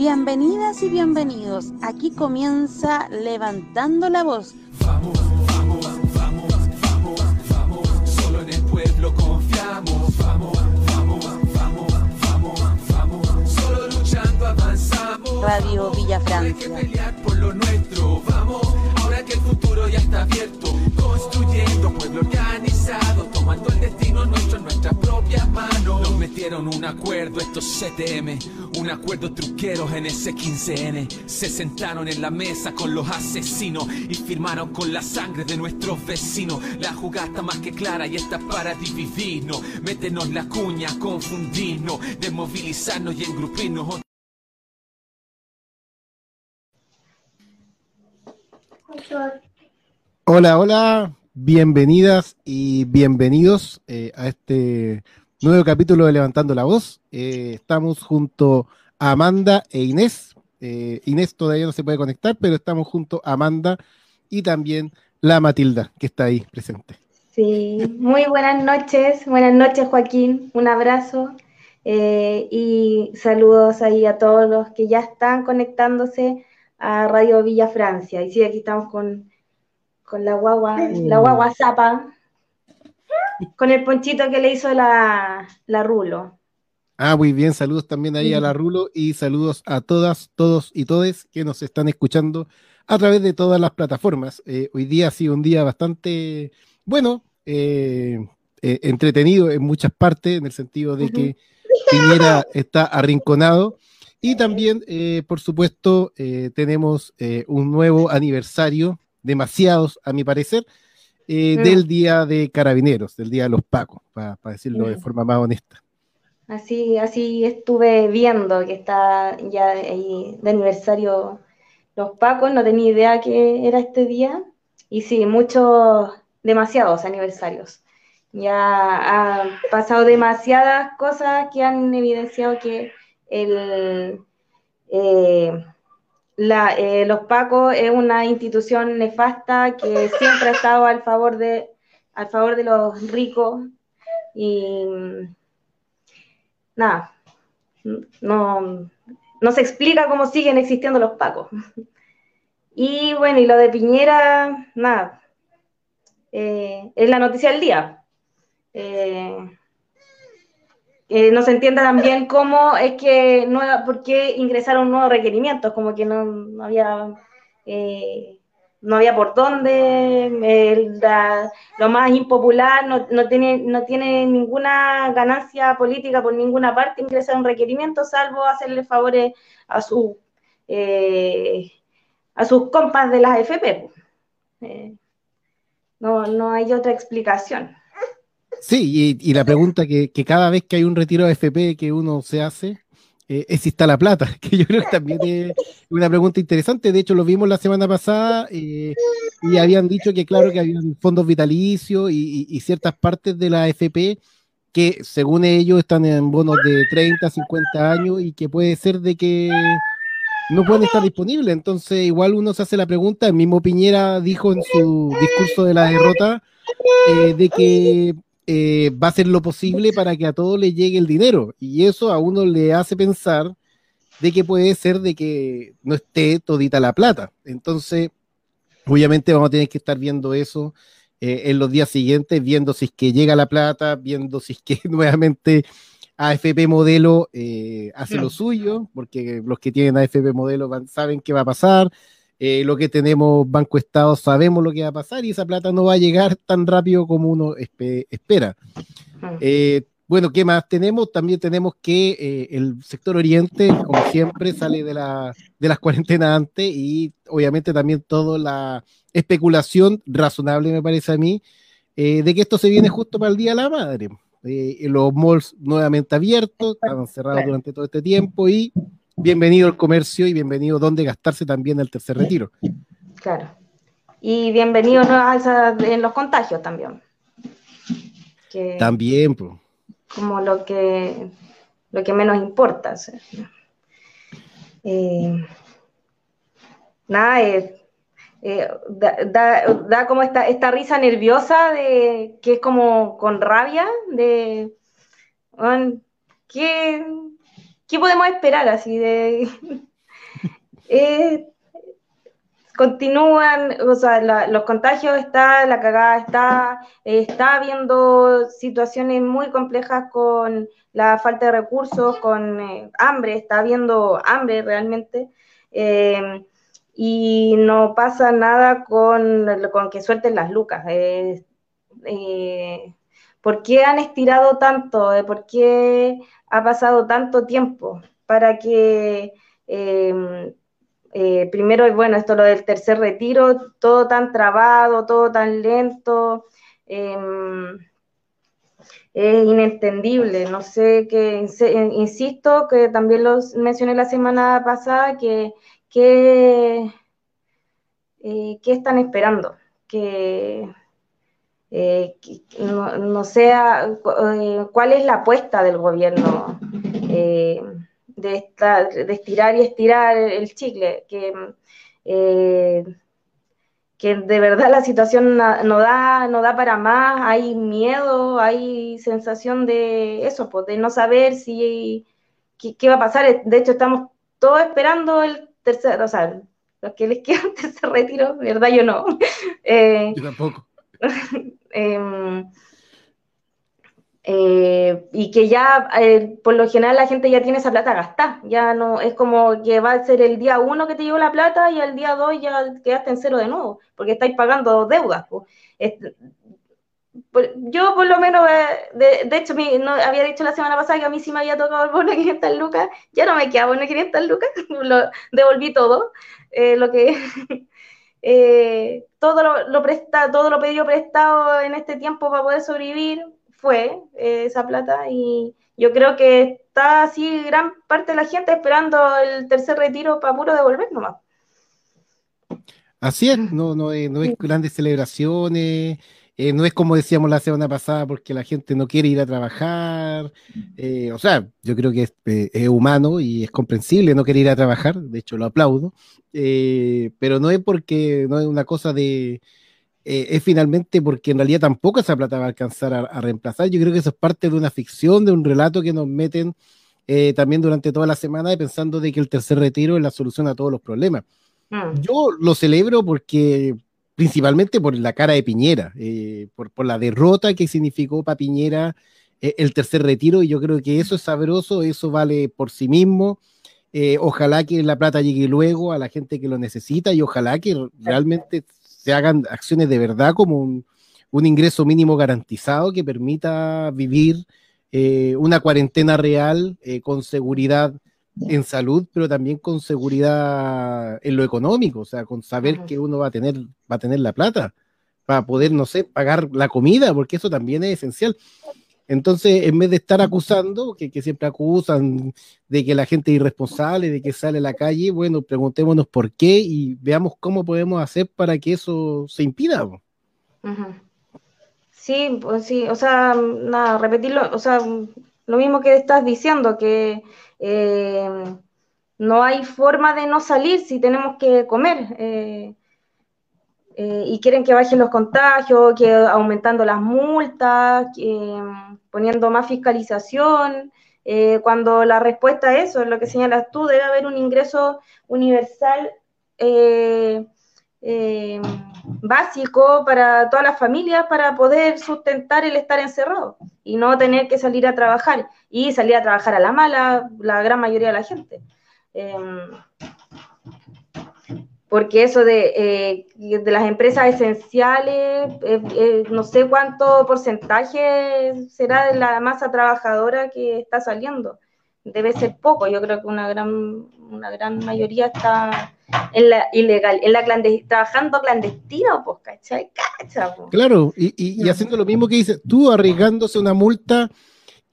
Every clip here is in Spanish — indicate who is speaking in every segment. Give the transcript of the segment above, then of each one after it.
Speaker 1: Bienvenidas y bienvenidos. Aquí comienza Levantando la Voz.
Speaker 2: Vamos, vamos, vamos, vamos, vamos. Solo en el pueblo confiamos. Vamos, vamos, vamos, vamos, vamos. Solo luchando avanzamos.
Speaker 1: Radio Villa
Speaker 2: Hay que
Speaker 1: Francia.
Speaker 2: pelear por lo nuestro. Vamos, futuro ya está abierto. Construyendo pueblo organizado. Tomando el destino nuestro en nuestras propias manos. Nos metieron un acuerdo estos CTM. Un acuerdo truqueros en ese 15N. Se sentaron en la mesa con los asesinos. Y firmaron con la sangre de nuestros vecinos. La jugada está más que clara y está para dividirnos. Métenos la cuña, confundirnos. Desmovilizarnos y engrupirnos.
Speaker 3: Hola, hola, bienvenidas y bienvenidos eh, a este nuevo capítulo de Levantando la Voz. Eh, estamos junto a Amanda e Inés. Eh, Inés todavía no se puede conectar, pero estamos junto a Amanda y también la Matilda, que está ahí presente.
Speaker 4: Sí, muy buenas noches, buenas noches Joaquín, un abrazo y saludos ahí a todos los que ya están conectándose a Radio Villa Francia. Y sí, aquí estamos con, con la guagua, la guagua zapa, con el ponchito que le hizo la, la Rulo.
Speaker 3: Ah, muy bien, saludos también ahí a la Rulo y saludos a todas, todos y todes que nos están escuchando a través de todas las plataformas. Eh, hoy día ha sido un día bastante, bueno, eh, eh, entretenido en muchas partes, en el sentido de que Piñera está arrinconado. Y también, eh, por supuesto, eh, tenemos eh, un nuevo aniversario, demasiados a mi parecer, eh,
Speaker 4: Mm.
Speaker 3: del Día de Carabineros, del Día de los Pacos, para decirlo de
Speaker 4: Mm.
Speaker 3: forma más honesta.
Speaker 4: Así, así estuve viendo que está ya ahí de aniversario los Pacos, no tenía idea que era este día. Y sí, muchos, demasiados aniversarios. Ya han pasado demasiadas cosas que han evidenciado que el, eh, la, eh, los Pacos es una institución nefasta que siempre ha estado al favor de, al favor de los ricos y nada, no, no se explica cómo siguen existiendo los pacos. Y bueno, y lo de Piñera, nada, eh, es la noticia del día. Eh, eh, no se entiende también cómo es que, no, por qué ingresaron nuevos requerimientos, como que no, no había, eh, no había por dónde, eh, lo más impopular, no, no tiene, no tiene ninguna ganancia política por ninguna parte ingresar un requerimiento, salvo hacerle favores a, su, eh, a sus compas de las AFP. pues. Eh, no, no hay otra explicación.
Speaker 3: Sí, y, y la pregunta que, que cada vez que hay un retiro de FP que uno se hace eh, es si está la plata, que yo creo que también es una pregunta interesante. De hecho, lo vimos la semana pasada eh, y habían dicho que, claro, que habían fondos vitalicios y, y- y ciertas partes de la FP que, según ellos, están en bonos de 30, 50 años y que puede ser de que no pueden estar disponibles. Entonces, igual uno se hace la pregunta. El mismo Piñera dijo en su discurso de la derrota eh, de que eh, va a hacer lo posible para que a todos les llegue el dinero. Y eso a uno le hace pensar de que puede ser de que no esté todita la plata. Entonces, obviamente vamos a tener que estar viendo eso eh, en los días siguientes, viendo si es que llega la plata, viendo si es que nuevamente AFP Modelo eh, hace lo suyo, porque los que tienen AFP Modelo van- saben qué va a pasar. Eh, lo que tenemos Banco Estado sabemos lo que va a pasar y esa plata no va a llegar tan rápido como uno espe- espera. Eh, bueno, ¿qué más tenemos? También tenemos que eh, el sector oriente, como siempre, sale de, la, de las cuarentenas antes y obviamente también toda la especulación razonable, me parece a mí, eh, de que esto se viene justo para el Día de la Madre. Eh, los malls nuevamente abiertos, estaban cerrados durante todo este tiempo y bienvenido al comercio y bienvenido donde gastarse también el tercer retiro.
Speaker 4: Claro. Y esa- en los contagios también. Que-
Speaker 3: También, pues.
Speaker 4: como lo que, lo que menos importa. Eh, nada, eh, eh, da, da- da como esta, esta risa nerviosa de que es como con rabia de "Weón, ¿qué, qué podemos esperar así de eh, continúan, o sea, los contagios está, la cagada está, está habiendo situaciones muy complejas con la falta de recursos, con eh, hambre, está habiendo hambre realmente, eh, y no pasa nada con, con que suelten las lucas. Eh, ¿Por qué han estirado tanto? ¿Por qué ha pasado tanto tiempo para que eh, primero, bueno, esto lo del tercer retiro, todo tan trabado, todo tan lento, em, es inentendible. No sé qué, insisto, que también lo mencioné la semana pasada, que, que eh, ¿qué están esperando? Que, eh, no, sea cuál es la apuesta del gobierno de, de estirar y estirar el chicle, que, eh, que de verdad la situación no, da, no da para más, hay miedo, hay sensación de eso, pues, de no saber si qué, va a pasar. De hecho, estamos todos esperando el tercer, o sea, los que les quedan tercer retiro, verdad yo no.
Speaker 3: Eh, yo tampoco.
Speaker 4: Em, eh, y que ya eh, por lo general la gente ya tiene esa plata gastada, ya no es como que va a ser el día uno que te llegó la plata y el día dos ya quedaste en cero de nuevo, porque estáis pagando deudas. yo por lo menos, eh, de, hecho, no, había dicho la semana pasada que a mí sí me había tocado el bono de 500 lucas, ya no me queda bono de 500 lucas, lo devolví todo, lo que... todo lo, lo presta, todo lo pedido prestado en este tiempo para poder sobrevivir, fue eh, esa plata y yo creo que está así gran parte de la gente esperando el tercer retiro para puro devolver nomás.
Speaker 3: Así es, no, no, no es grandes celebraciones, eh, no es como decíamos la semana pasada porque la gente no quiere ir a trabajar, eh, o sea, yo creo que es, humano y es comprensible no querer ir a trabajar, de hecho lo aplaudo, pero no es porque no es una cosa de, eh, es finalmente porque en realidad tampoco esa plata va a alcanzar a, reemplazar. Yo creo que eso es parte de una ficción, de un relato que nos meten eh, también durante toda la semana pensando de que el tercer retiro es la solución a todos los problemas. Mm. Yo lo celebro porque principalmente por la cara de Piñera, eh, por, por, la derrota que significó para Piñera el tercer retiro, y yo creo que eso es sabroso, eso vale por sí mismo. ojalá que la plata llegue luego a la gente que lo necesita y ojalá que realmente se hagan acciones de verdad como un, ingreso mínimo garantizado que permita vivir eh, una cuarentena real eh, con seguridad en salud, pero también con seguridad en lo económico, o sea, con saber que uno va a tener, va a tener la plata para poder, no sé, pagar la comida, porque eso también es esencial. Entonces, en vez de estar acusando, que, siempre acusan de que la gente es irresponsable, de que sale a la calle, bueno, preguntémonos por qué y veamos cómo podemos hacer para que eso se impida.
Speaker 4: Sí, pues sí, o sea, nada, repetirlo, o sea, lo mismo que estás diciendo, que eh, no hay forma de no salir si tenemos que comer. Eh, eh, y quieren que bajen los contagios, que aumentando las multas, poniendo más fiscalización, cuando la respuesta a eso, es lo que señalas tú, debe haber un ingreso universal básico para todas las familias para poder sustentar el estar encerrado y no tener que salir a trabajar y salir a trabajar a la mala la gran mayoría de la gente porque eso de, eh, de las empresas esenciales, eh, eh, no sé cuánto porcentaje será de la masa trabajadora que está saliendo. Debe ser poco, yo creo que una gran, una gran mayoría está en la ilegal, en la clandestina, trabajando clandestino, pues, ¿cachai? Cacha,
Speaker 3: Claro, y, y, haciendo lo mismo que dices, tú arriesgándose una multa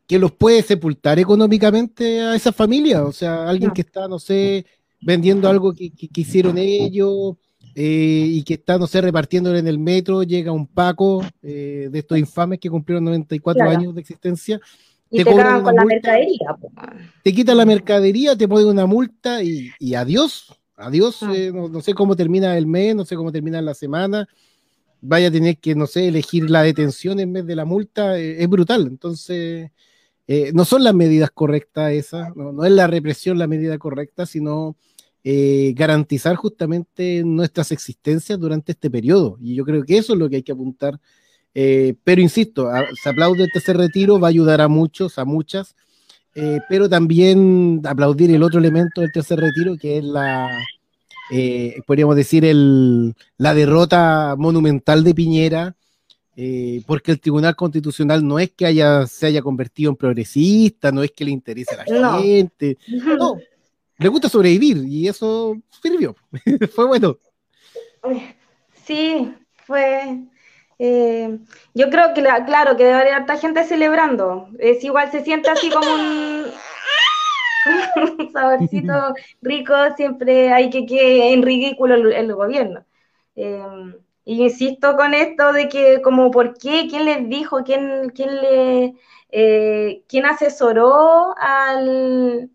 Speaker 3: que los puede sepultar económicamente a esa familia, o sea, alguien que está, no sé, vendiendo algo que, que, hicieron ellos eh, y que está, no sé, repartiéndolo en el metro, llega un Paco eh, de estos infames que cumplieron 94 años de existencia.
Speaker 4: Y te, te con la mercadería.
Speaker 3: Te quitan la mercadería, te ponen una multa y, y adiós, adiós, ah. eh, no, sé cómo termina el mes, no sé cómo termina la semana, vaya a tener que, no sé, elegir la detención en vez de la multa, es brutal. Entonces, no son las medidas correctas esas, no, no, es la represión la medida correcta, sino eh, garantizar justamente nuestras existencias durante este periodo. Y yo creo que eso es lo que hay que apuntar. Eh, pero insisto, se aplaude tercer retiro, va a ayudar a muchos, a muchas, eh, pero también aplaudir el otro elemento del tercer retiro, que es la, podríamos decir, el, la derrota monumental de Piñera, porque el Tribunal Constitucional no es que haya, se haya convertido en progresista, no es que le interese a la gente, no, le gusta sobrevivir y eso sirvió. fue bueno.
Speaker 4: Sí, fue. Eh, yo creo que, claro, que debe haber harta gente celebrando. Es igual, se siente así como un, saborcito rico, siempre hay que que en ridículo el, gobierno. Eh, y insisto con esto de que, como, ¿por qué? ¿Quién les dijo? ¿Quién, quién le. Eh, ¿Quién asesoró al,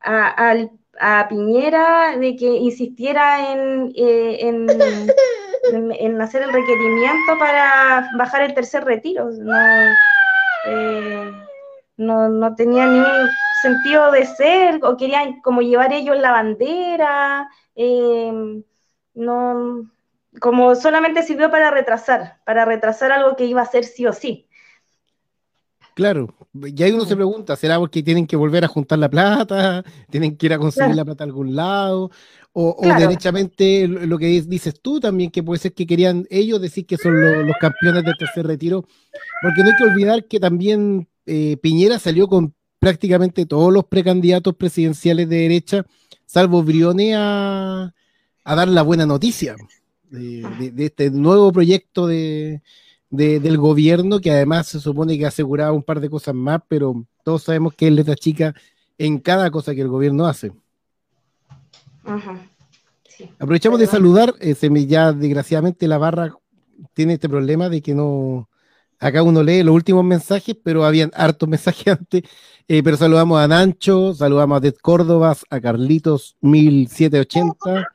Speaker 4: a, Piñera de que insistiera en, eh, en, hacer el requerimiento para bajar el tercer retiro. Eh, no, no, tenía ningún sentido de ser, o querían como llevar ellos la bandera, eh, no, como solamente sirvió para retrasar, para retrasar algo que iba a ser sí o sí.
Speaker 3: Claro, y ahí uno se pregunta, ¿será porque tienen que volver a juntar la plata? ¿Tienen que ir a conseguir la plata a algún lado? O, derechamente lo que dices tú también, que puede ser que querían ellos decir que son los campeones del tercer retiro, porque no hay que olvidar que también eh, Piñera salió con prácticamente todos los precandidatos presidenciales de derecha, salvo Briones, a, dar la buena noticia de este nuevo proyecto de, del gobierno, que además se supone que aseguraba un par de cosas más, pero todos sabemos que es letra chica en cada cosa que el gobierno hace. Aprovechamos de saludar, eh, ya desgraciadamente la barra tiene este problema de que no, acá uno lee los últimos mensajes, pero habían hartos mensajes antes, eh, pero saludamos a Nancho, saludamos a Ted Córdoba, a Carlitos 1780,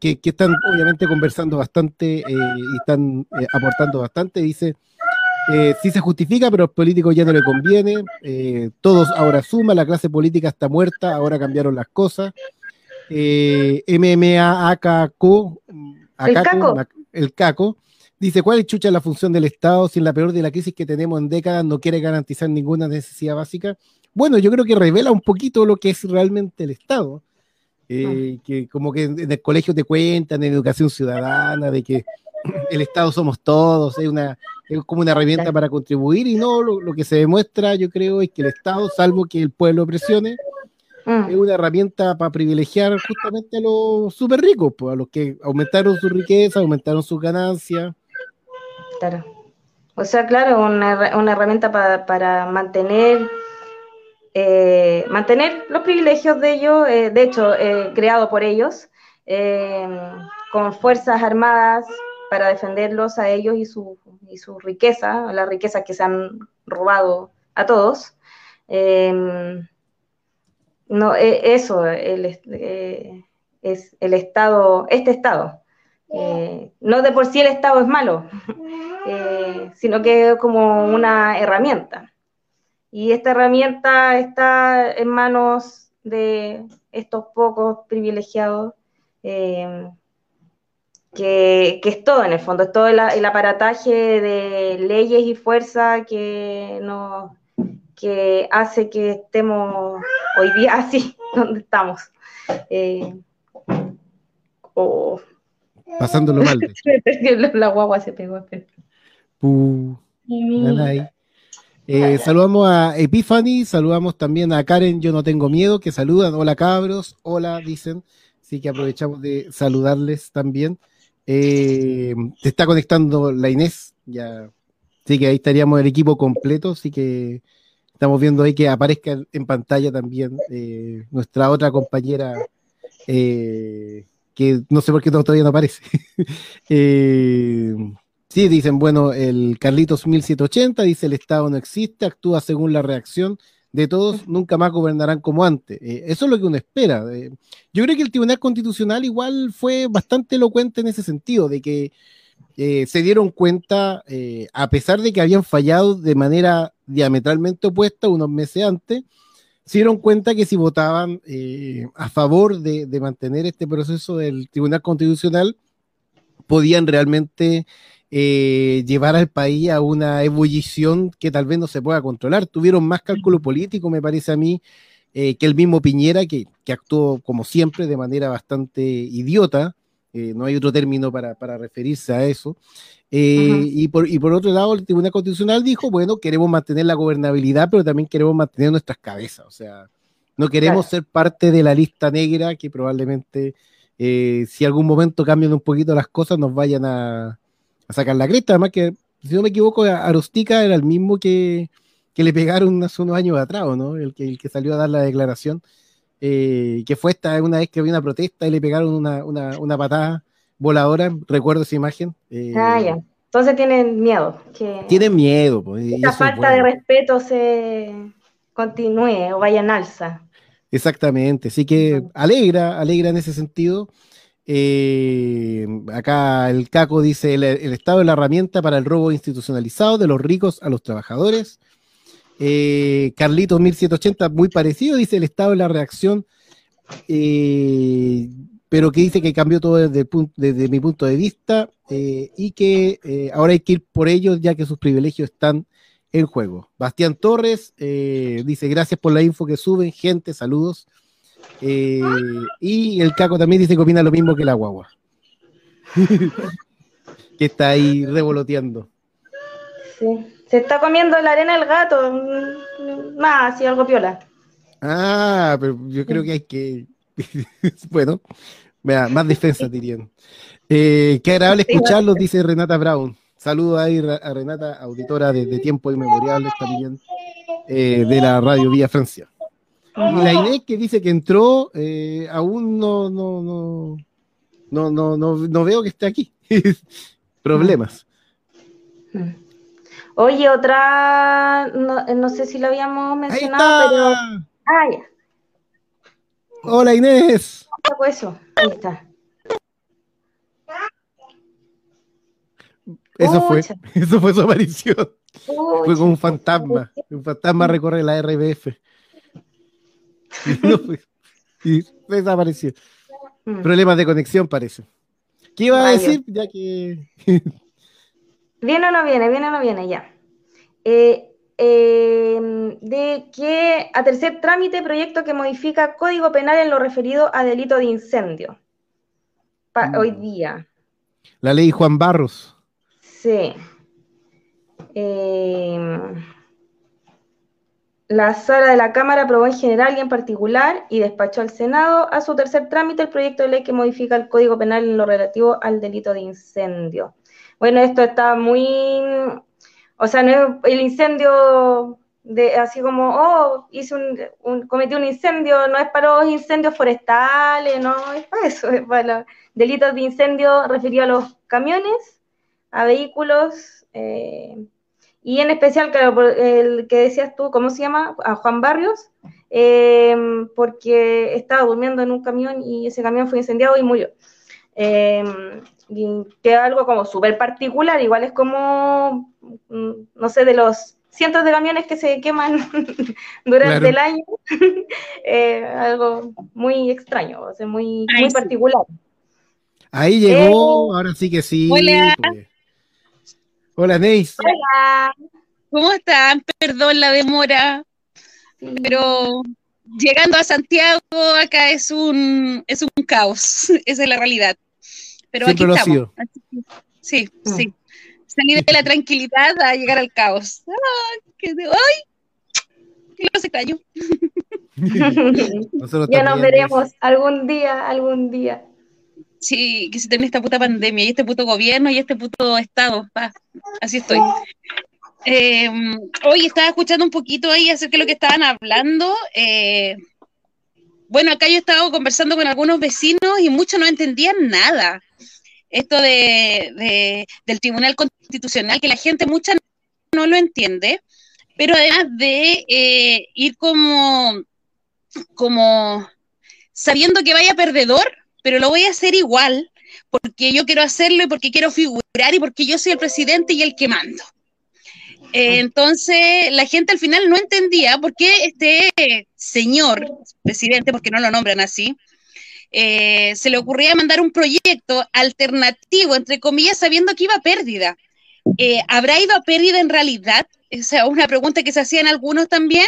Speaker 3: que, están obviamente conversando bastante eh, y están eh, aportando bastante. Dice, eh, sí se justifica, pero a los políticos ya no le conviene. todos ahora suman, la clase política está muerta, ahora cambiaron las cosas. MMA, AKCO,
Speaker 4: el CACO.
Speaker 3: el CACO, dice, ¿cuál es chucha la función del Estado si en la peor de la crisis que tenemos en décadas no quiere garantizar ninguna necesidad básica? Bueno, yo creo que revela un poquito lo que es realmente el Estado eh, que como que en el colegio te cuentan, en educación ciudadana, de que el Estado somos todos, es, una, es como una herramienta para contribuir y no, lo, que se demuestra yo creo es que el Estado, salvo que el pueblo presione, mm. es una herramienta para privilegiar justamente a los súper ricos, pues, a los que aumentaron su riqueza, aumentaron sus ganancias.
Speaker 4: Claro. O sea, claro, una, una herramienta para, para mantener eh, mantener los privilegios de ellos, eh, de hecho, eh, creado por ellos, con fuerzas armadas para defenderlos a ellos y su, y su riqueza, las riquezas que se han robado a todos. no, eso es el Estado, este Estado. no de por sí el Estado es malo, sino que es como una herramienta. Y esta herramienta está en manos de estos pocos privilegiados, eh, que, es todo en el fondo, es todo el, aparataje de leyes y fuerza que, nos, que hace que estemos hoy día así, donde estamos. Eh,
Speaker 3: Pasándolo mal.
Speaker 4: la guagua se pegó.
Speaker 3: Uh, eh, saludamos a Epiphany, saludamos también a Karen, yo no tengo miedo, que saludan. Hola cabros, hola, dicen. Así que aprovechamos de saludarles también. Eh, se está conectando la Inés, ya. Así que ahí estaríamos el equipo completo, así que estamos viendo ahí que aparezca en pantalla también eh, nuestra otra compañera, que no sé por qué todavía no aparece. Sí, dicen, bueno, el Carlitos 1780 dice el Estado no existe, actúa según la reacción de todos, nunca más gobernarán como antes. Eh, eso es lo que uno espera. Eh, yo creo que el Tribunal Constitucional igual fue bastante elocuente en ese sentido, de que eh, se dieron cuenta, a pesar de que habían fallado de manera diametralmente opuesta unos meses antes, se dieron cuenta que si votaban a favor de, mantener este proceso del Tribunal Constitucional, podían realmente eh, llevar al país a una ebullición que tal vez no se pueda controlar. Tuvieron más cálculo político, me parece a mí, eh, que el mismo Piñera, que, actuó como siempre de manera bastante idiota, no hay otro término para, para referirse a eso. y, por, y por otro lado, el Tribunal Constitucional dijo, bueno, queremos mantener la gobernabilidad, pero también queremos mantener nuestras cabezas, o sea, no queremos ser parte de la lista negra que probablemente eh, si algún momento cambian un poquito las cosas, nos vayan a, sacar la cresta. Además que, si no me equivoco, Arustica era el mismo que, le pegaron hace unos años atrás, ¿no? El que, el que salió a dar la declaración, eh, que fue esta una vez que había una protesta y le pegaron una, patada voladora, recuerdo esa imagen.
Speaker 4: Eh, ah, ya. Entonces tienen miedo. Que
Speaker 3: tienen miedo. Pues,
Speaker 4: esa falta de respeto se continúe o vaya en alza.
Speaker 3: Exactamente, así que alegra, alegra en ese sentido. Eh, acá el Caco dice, el, Estado es la herramienta para el robo institucionalizado de los ricos a los trabajadores. Eh, Carlitos 1780, muy parecido, dice, el Estado es la reacción, eh, pero que dice que cambió todo desde, desde mi punto de vista y que ahora hay que ir por ellos ya que sus privilegios están en juego. Bastián Torres dice, gracias por la info que suben, gente, saludos. Eh, y el Caco también dice que opina lo mismo que la guagua. que está ahí revoloteando.
Speaker 4: Sí, se está comiendo la arena el gato. Más, así algo piola.
Speaker 3: Ah, pero yo creo que hay que... bueno, más defensa dirían. Eh, qué agradable escucharlos, dice Renata Brown. Saludos ahí a Renata, auditora de, de Tiempo Inmemoriales también, eh, de la radio Vía Francia. Y la Inés que dice que entró, eh, aún no, no, no, no, no, no, no veo que esté aquí. Problemas.
Speaker 4: Oye, otra, no, sé si lo habíamos mencionado, pero. Ah, ya.
Speaker 3: Hola Inés.
Speaker 4: Eso, ahí está.
Speaker 3: Eso fue, eso fue su aparición. fue como un fantasma. Un fantasma recorre la RBF. Y, desapareció. Mm. Problemas de conexión, parece. ¿Qué iba a decir? Ya que.
Speaker 4: viene o no viene, viene o no viene, ya. Eh, em, de que a tercer trámite proyecto que modifica Código Penal en lo referido a delito de incendio. Mm. Hoy día.
Speaker 3: La ley Juan Barros.
Speaker 4: Sí. Em, la sala de la Cámara aprobó en general y en particular y despachó al Senado a su tercer trámite el proyecto de ley que modifica el Código Penal en lo relativo al delito de incendio. Bueno, esto está muy, o sea, no es el incendio de así como, oh, hice un, cometí un incendio, no es para los incendios forestales, no es para eso, es para los delitos de incendio referido a los camiones a vehículos eh, y en especial, claro, el que decías tú, ¿cómo se llama? A Juan Barrios, eh, porque estaba durmiendo en un camión y ese camión fue incendiado y murió. Eh, y que algo como súper particular, igual es como, mm, no sé, de los cientos de camiones que se queman durante el año, algo muy extraño, o sea, muy, muy particular.
Speaker 3: Ahí llegó, ahora sí que sí. Hola, Neis.
Speaker 5: Hola. ¿Cómo están? Perdón la demora, pero llegando a Santiago acá es un, es un caos, esa es la realidad. Pero aquí estamos. Sí, mm. sí. Salir de la tranquilidad a llegar al caos. ¡Ay! ¡Qué ¡Ay! ¡Qué se cayó!
Speaker 4: ya nos veremos algún día, algún día.
Speaker 5: Sí, que se termine esta puta pandemia y este puto gobierno y este puto Estado. así estoy. Hoy estaba escuchando un poquito ahí acerca de lo que estaban hablando. Eh, bueno, acá yo he estado conversando con algunos vecinos y muchos no entendían nada. Esto de, del Tribunal Constitucional, que la gente mucha no lo entiende, pero además de eh, ir como, como sabiendo que vaya perdedor, pero lo voy a hacer igual porque yo quiero hacerlo y porque quiero figurar y porque yo soy el presidente y el que mando. Eh, entonces, la gente al final no entendía por qué este señor presidente, porque no lo nombran así, eh, se le ocurría mandar un proyecto alternativo, entre comillas, sabiendo que iba a pérdida. Eh, ¿Habrá ido a pérdida en realidad? Esa es una pregunta que se hacían algunos también.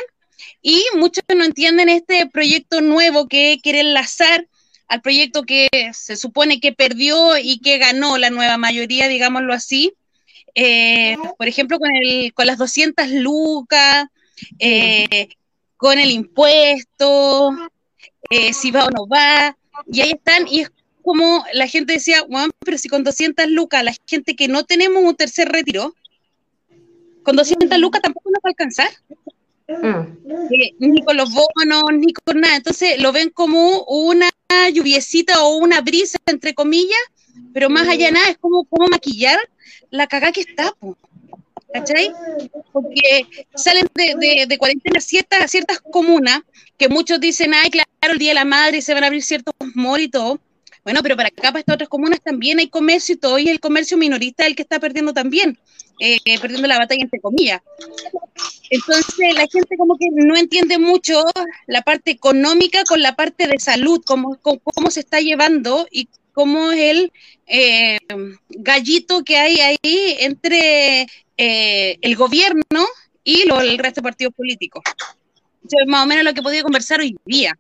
Speaker 5: Y muchos no entienden este proyecto nuevo que quiere enlazar al proyecto que se supone que perdió y que ganó la nueva mayoría, digámoslo así. Eh, por ejemplo, con, el, con las 200 lucas, eh, con el impuesto, eh, si va o no va, y ahí están, y es como la gente decía, bueno, pero si con 200 lucas, la gente que no tenemos un tercer retiro, con 200 lucas tampoco nos va a alcanzar. Mm. ni con los bonos, ni con nada. Entonces lo ven como una lluviecita o una brisa, entre comillas, pero más allá de nada es como, como maquillar la cagada que está, ¿cachai? Porque salen de, de, cuarentena ciertas, ciertas comunas que muchos dicen, ay, claro, el Día de la Madre se van a abrir ciertos malls y todo. Bueno, pero para acá, para estas otras comunas también hay comercio y todo, y el comercio minorista es el que está perdiendo también, eh, perdiendo la batalla entre comillas. Entonces, la gente como que no entiende mucho la parte económica con la parte de salud, cómo, cómo, se está llevando y cómo es el eh, gallito que hay ahí entre eh, el gobierno y el resto de partidos políticos. Eso es más o menos lo que podía conversar hoy día.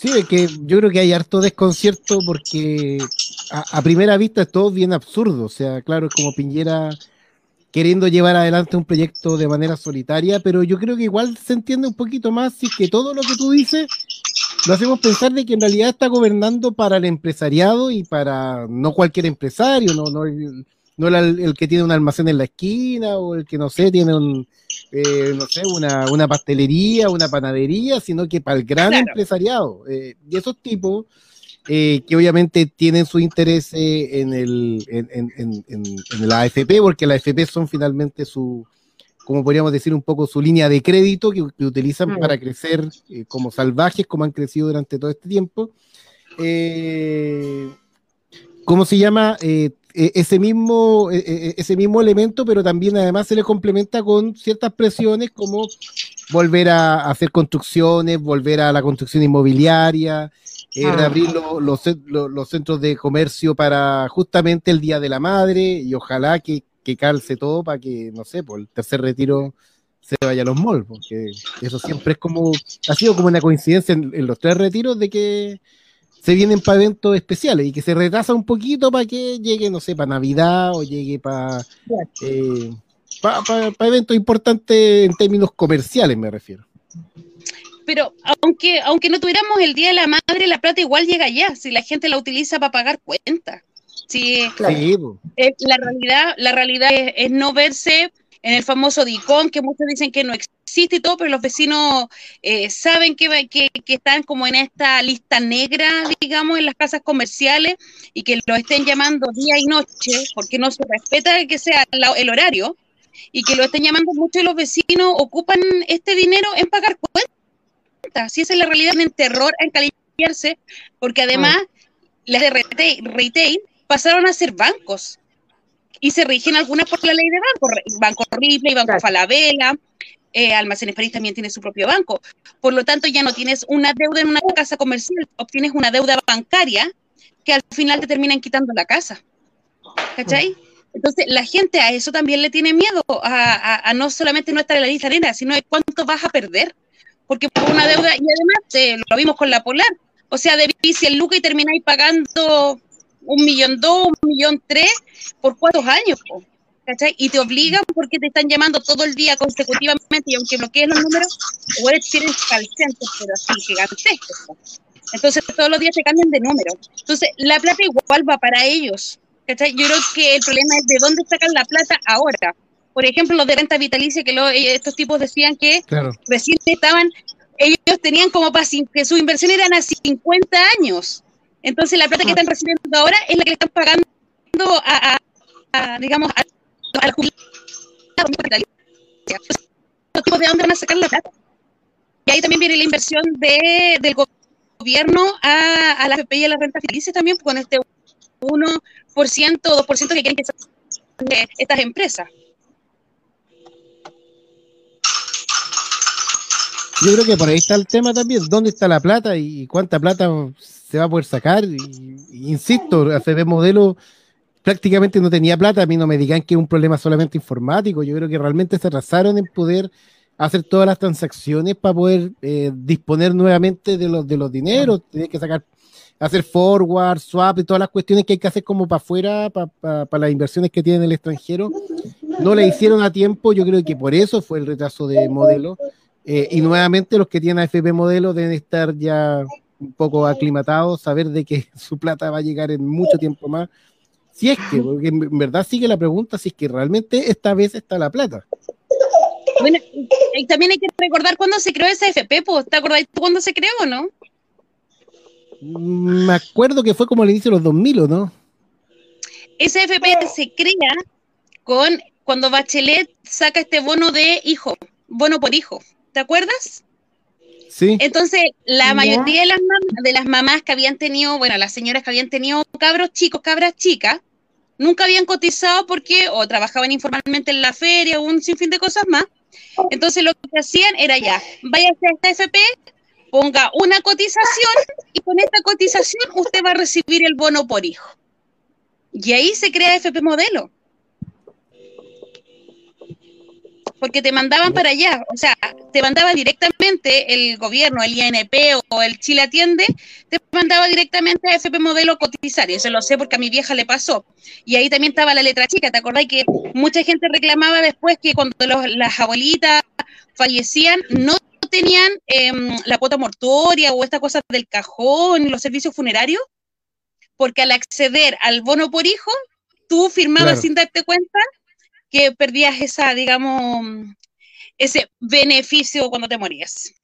Speaker 3: Sí, es que yo creo que hay harto desconcierto porque a, primera vista es todo bien absurdo. O sea, claro, es como Piñera queriendo llevar adelante un proyecto de manera solitaria, pero yo creo que igual se entiende un poquito más si que todo lo que tú dices lo hacemos pensar de que en realidad está gobernando para el empresariado y para no cualquier empresario, no, no, no el, que tiene un almacén en la esquina o el que, no sé, tiene un, eh, no sé, una, una, pastelería, una panadería, sino que para el gran empresariado. Eh, y esos tipos eh, que obviamente tienen su interés en, el, en, en, en, la AFP, porque la AFP son finalmente su, como podríamos decir, un poco su línea de crédito que, utilizan mm. para crecer como salvajes, como han crecido durante todo este tiempo. ¿Cómo se llama? Ese mismo, e, e, ese mismo elemento, pero también además se le complementa con ciertas presiones como volver a, hacer construcciones, volver a la construcción inmobiliaria, eh, ah. reabrir los, los, centros de comercio para justamente el Día de la Madre y ojalá que, que calce todo para que, no sé, por el tercer retiro se vaya a los malls, porque eso siempre es como, ha sido como una coincidencia en los tres retiros de que se vienen para eventos especiales y que se retrasa un poquito para que llegue, no sé, para Navidad o llegue para eh, eventos importantes en términos comerciales, me refiero.
Speaker 5: Pero aunque, aunque no tuviéramos el Día de la Madre, la plata igual llega ya, si la gente la utiliza para pagar cuentas. Sí, eh, la realidad, la realidad es, no verse en el famoso DICON, que muchos dicen que no existe y todo, pero los vecinos eh, saben que, que, están como en esta lista negra, digamos, en las casas comerciales y que lo estén llamando día y noche, porque no se respeta que sea el horario, y que lo estén llamando mucho los vecinos ocupan este dinero en pagar cuentas. Si esa es la realidad, tienen terror en calificarse, porque además las de retail pasaron a ser bancos y se rigen algunas por la ley de banco, Banco Ripley, Banco Falabella, eh, Almacenes París también tiene su propio banco. Por lo tanto, ya no tienes una deuda en una casa comercial, obtienes una deuda bancaria que al final te terminan quitando la casa. ¿Cachai? Entonces, la gente a eso también le tiene miedo, a, no solamente no estar en la lista negra, sino de cuánto vas a perder. Porque por una deuda, y además eh, lo vimos con la Polar, o sea, debís el lucas y termináis pagando un millón dos, un millón tres, ¿por cuántos años? ¿Cachai? Y te obligan porque te están llamando todo el día consecutivamente y aunque bloquees los números, igual tienen calcentes, pero así gigantescos. Entonces todos los días te cambian de número. Entonces la plata igual va para ellos. ¿cachai? Yo creo que el problema es de dónde sacan la plata ahora. Por ejemplo, los de renta vitalicia, que eh, estos tipos decían que recién estaban, ellos tenían como para que su inversión eran a 50 años. Entonces, la plata que ah. están recibiendo ahora es la que le están pagando a, digamos, a, la jubilación. ¿De dónde van a sacar la plata? Y ahí también viene la inversión de, del gobierno a, a la FPI y a las rentas felices también, con este 1% o 2% que quieren que sean estas empresas.
Speaker 3: Yo creo que por ahí está el tema también, ¿dónde está la plata y cuánta plata se va a poder sacar? Y, insisto, AFP Modelo prácticamente no tenía plata, a mí no me digan que es un problema solamente informático, yo creo que realmente se atrasaron en poder hacer todas las transacciones para poder eh, disponer nuevamente de los, de los dineros, tiene que sacar hacer forward, swap y todas las cuestiones que hay que hacer como para afuera, para las inversiones que tienen el extranjero, no le hicieron a tiempo, yo creo que por eso fue el retraso de modelo. Eh, y nuevamente los que tienen AFP modelo deben estar ya un poco aclimatados, saber de que su plata va a llegar en mucho tiempo más. Si es que, porque en verdad sigue la pregunta, si es que realmente esta vez está la plata.
Speaker 5: Bueno, y también hay que recordar cuándo se creó esa AFP, pues, ¿te acordáis cuándo se creó o no?
Speaker 3: Mm, me acuerdo que fue como al inicio de los 2000, ¿o no?
Speaker 5: Esa AFP se crea con cuando Bachelet saca este bono de hijo, bono por hijo. ¿Te acuerdas?
Speaker 3: Sí.
Speaker 5: Entonces, la mayoría de las, de las mamás que habían tenido, bueno, las señoras que habían tenido cabros chicos, cabras chicas, nunca habían cotizado porque o trabajaban informalmente en la feria o un sinfín de cosas más. Entonces, lo que hacían era ya, vaya a esta FP, ponga una cotización y con esta cotización usted va a recibir el bono por hijo. Y ahí se crea FP modelo. Porque te mandaban para allá, o sea, te mandaba directamente el gobierno, el INP o el Chile Atiende, te mandaba directamente a FP Modelo cotizar, y eso lo sé porque a mi vieja le pasó. Y ahí también estaba la letra chica, ¿te acordás que mucha gente reclamaba después que cuando las abuelitas fallecían no tenían em, la cuota mortuoria o esta cosa del cajón, los servicios funerarios? Porque al acceder al bono por hijo, tú firmabas sin darte cuenta que perdías esa, digamos, ese beneficio cuando te morías.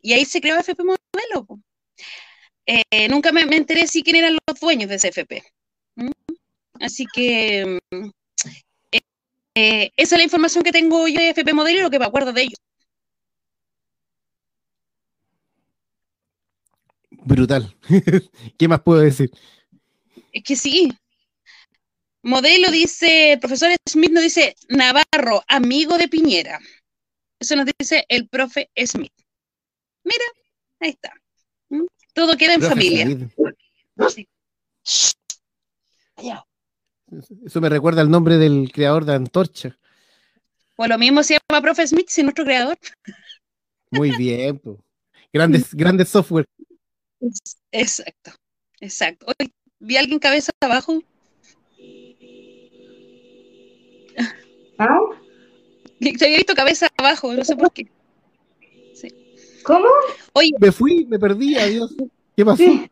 Speaker 5: Y ahí se creó FP Modelo. Eh, nunca me, enteré si quién eran los dueños de ese FP. ¿Mm? Así que eh, eh, esa es la información que tengo yo de FP Modelo y lo que me acuerdo de ellos.
Speaker 3: Brutal. ¿Qué más puedo decir?
Speaker 5: Es que sí, Modelo dice, el profesor Smith nos dice, Navarro, amigo de Piñera. Eso nos dice el profe Smith. Mira, ahí está. ¿Mm? Todo queda en familia.
Speaker 3: Eso me recuerda al nombre del creador de Antorcha.
Speaker 5: Pues lo mismo se llama profe Smith, si nuestro creador.
Speaker 3: Muy bien, grandes, grandes software.
Speaker 5: Exacto, exacto. Hoy vi a alguien cabeza abajo
Speaker 4: ¿Ah?
Speaker 5: Se había visto cabeza abajo, no sé por qué.
Speaker 4: ¿Cómo?
Speaker 5: Oye.
Speaker 3: Me fui, me perdí, adiós. ¿Qué pasó?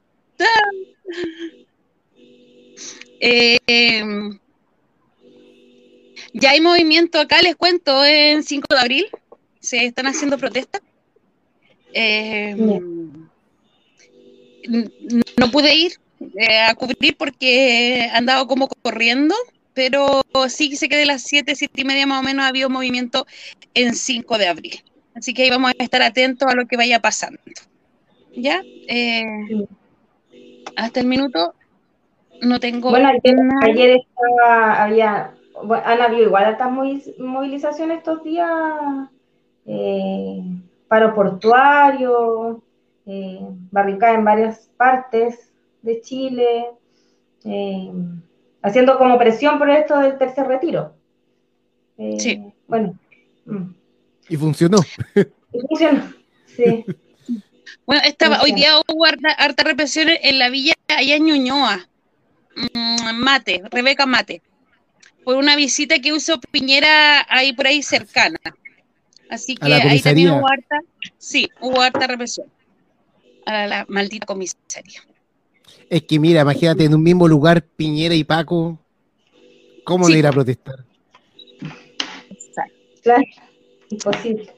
Speaker 5: Eh, ya hay movimiento acá, les cuento, en 5 de abril. Se están haciendo protestas. Eh, no pude ir eh, a cubrir porque andaba como corriendo pero sí que se quede las 7, 7 y media más o menos ha habido movimiento en 5 de abril. Así que ahí vamos a estar atentos a lo que vaya pasando. ¿Ya? Eh, hasta el minuto no tengo.
Speaker 4: Bueno, ayer, estaba, había, han habido igual altas movilizaciones estos días, eh, paro portuario, eh, barricada en varias partes de Chile. Eh, haciendo como presión por esto del tercer retiro.
Speaker 5: Eh, sí.
Speaker 4: Bueno. Mm.
Speaker 3: Y funcionó.
Speaker 4: Y funcionó, sí.
Speaker 5: Bueno, estaba, hoy día hubo harta, represión en la villa allá en Ñuñoa. Mm, Mate, Rebeca Mate. Por una visita que hizo Piñera ahí por ahí cercana. Así que ahí también hubo harta, sí, hubo harta represión. A la maldita comisaría.
Speaker 3: Es que mira, imagínate en un mismo lugar Piñera y Paco, ¿cómo le ir a protestar?
Speaker 4: Claro, imposible.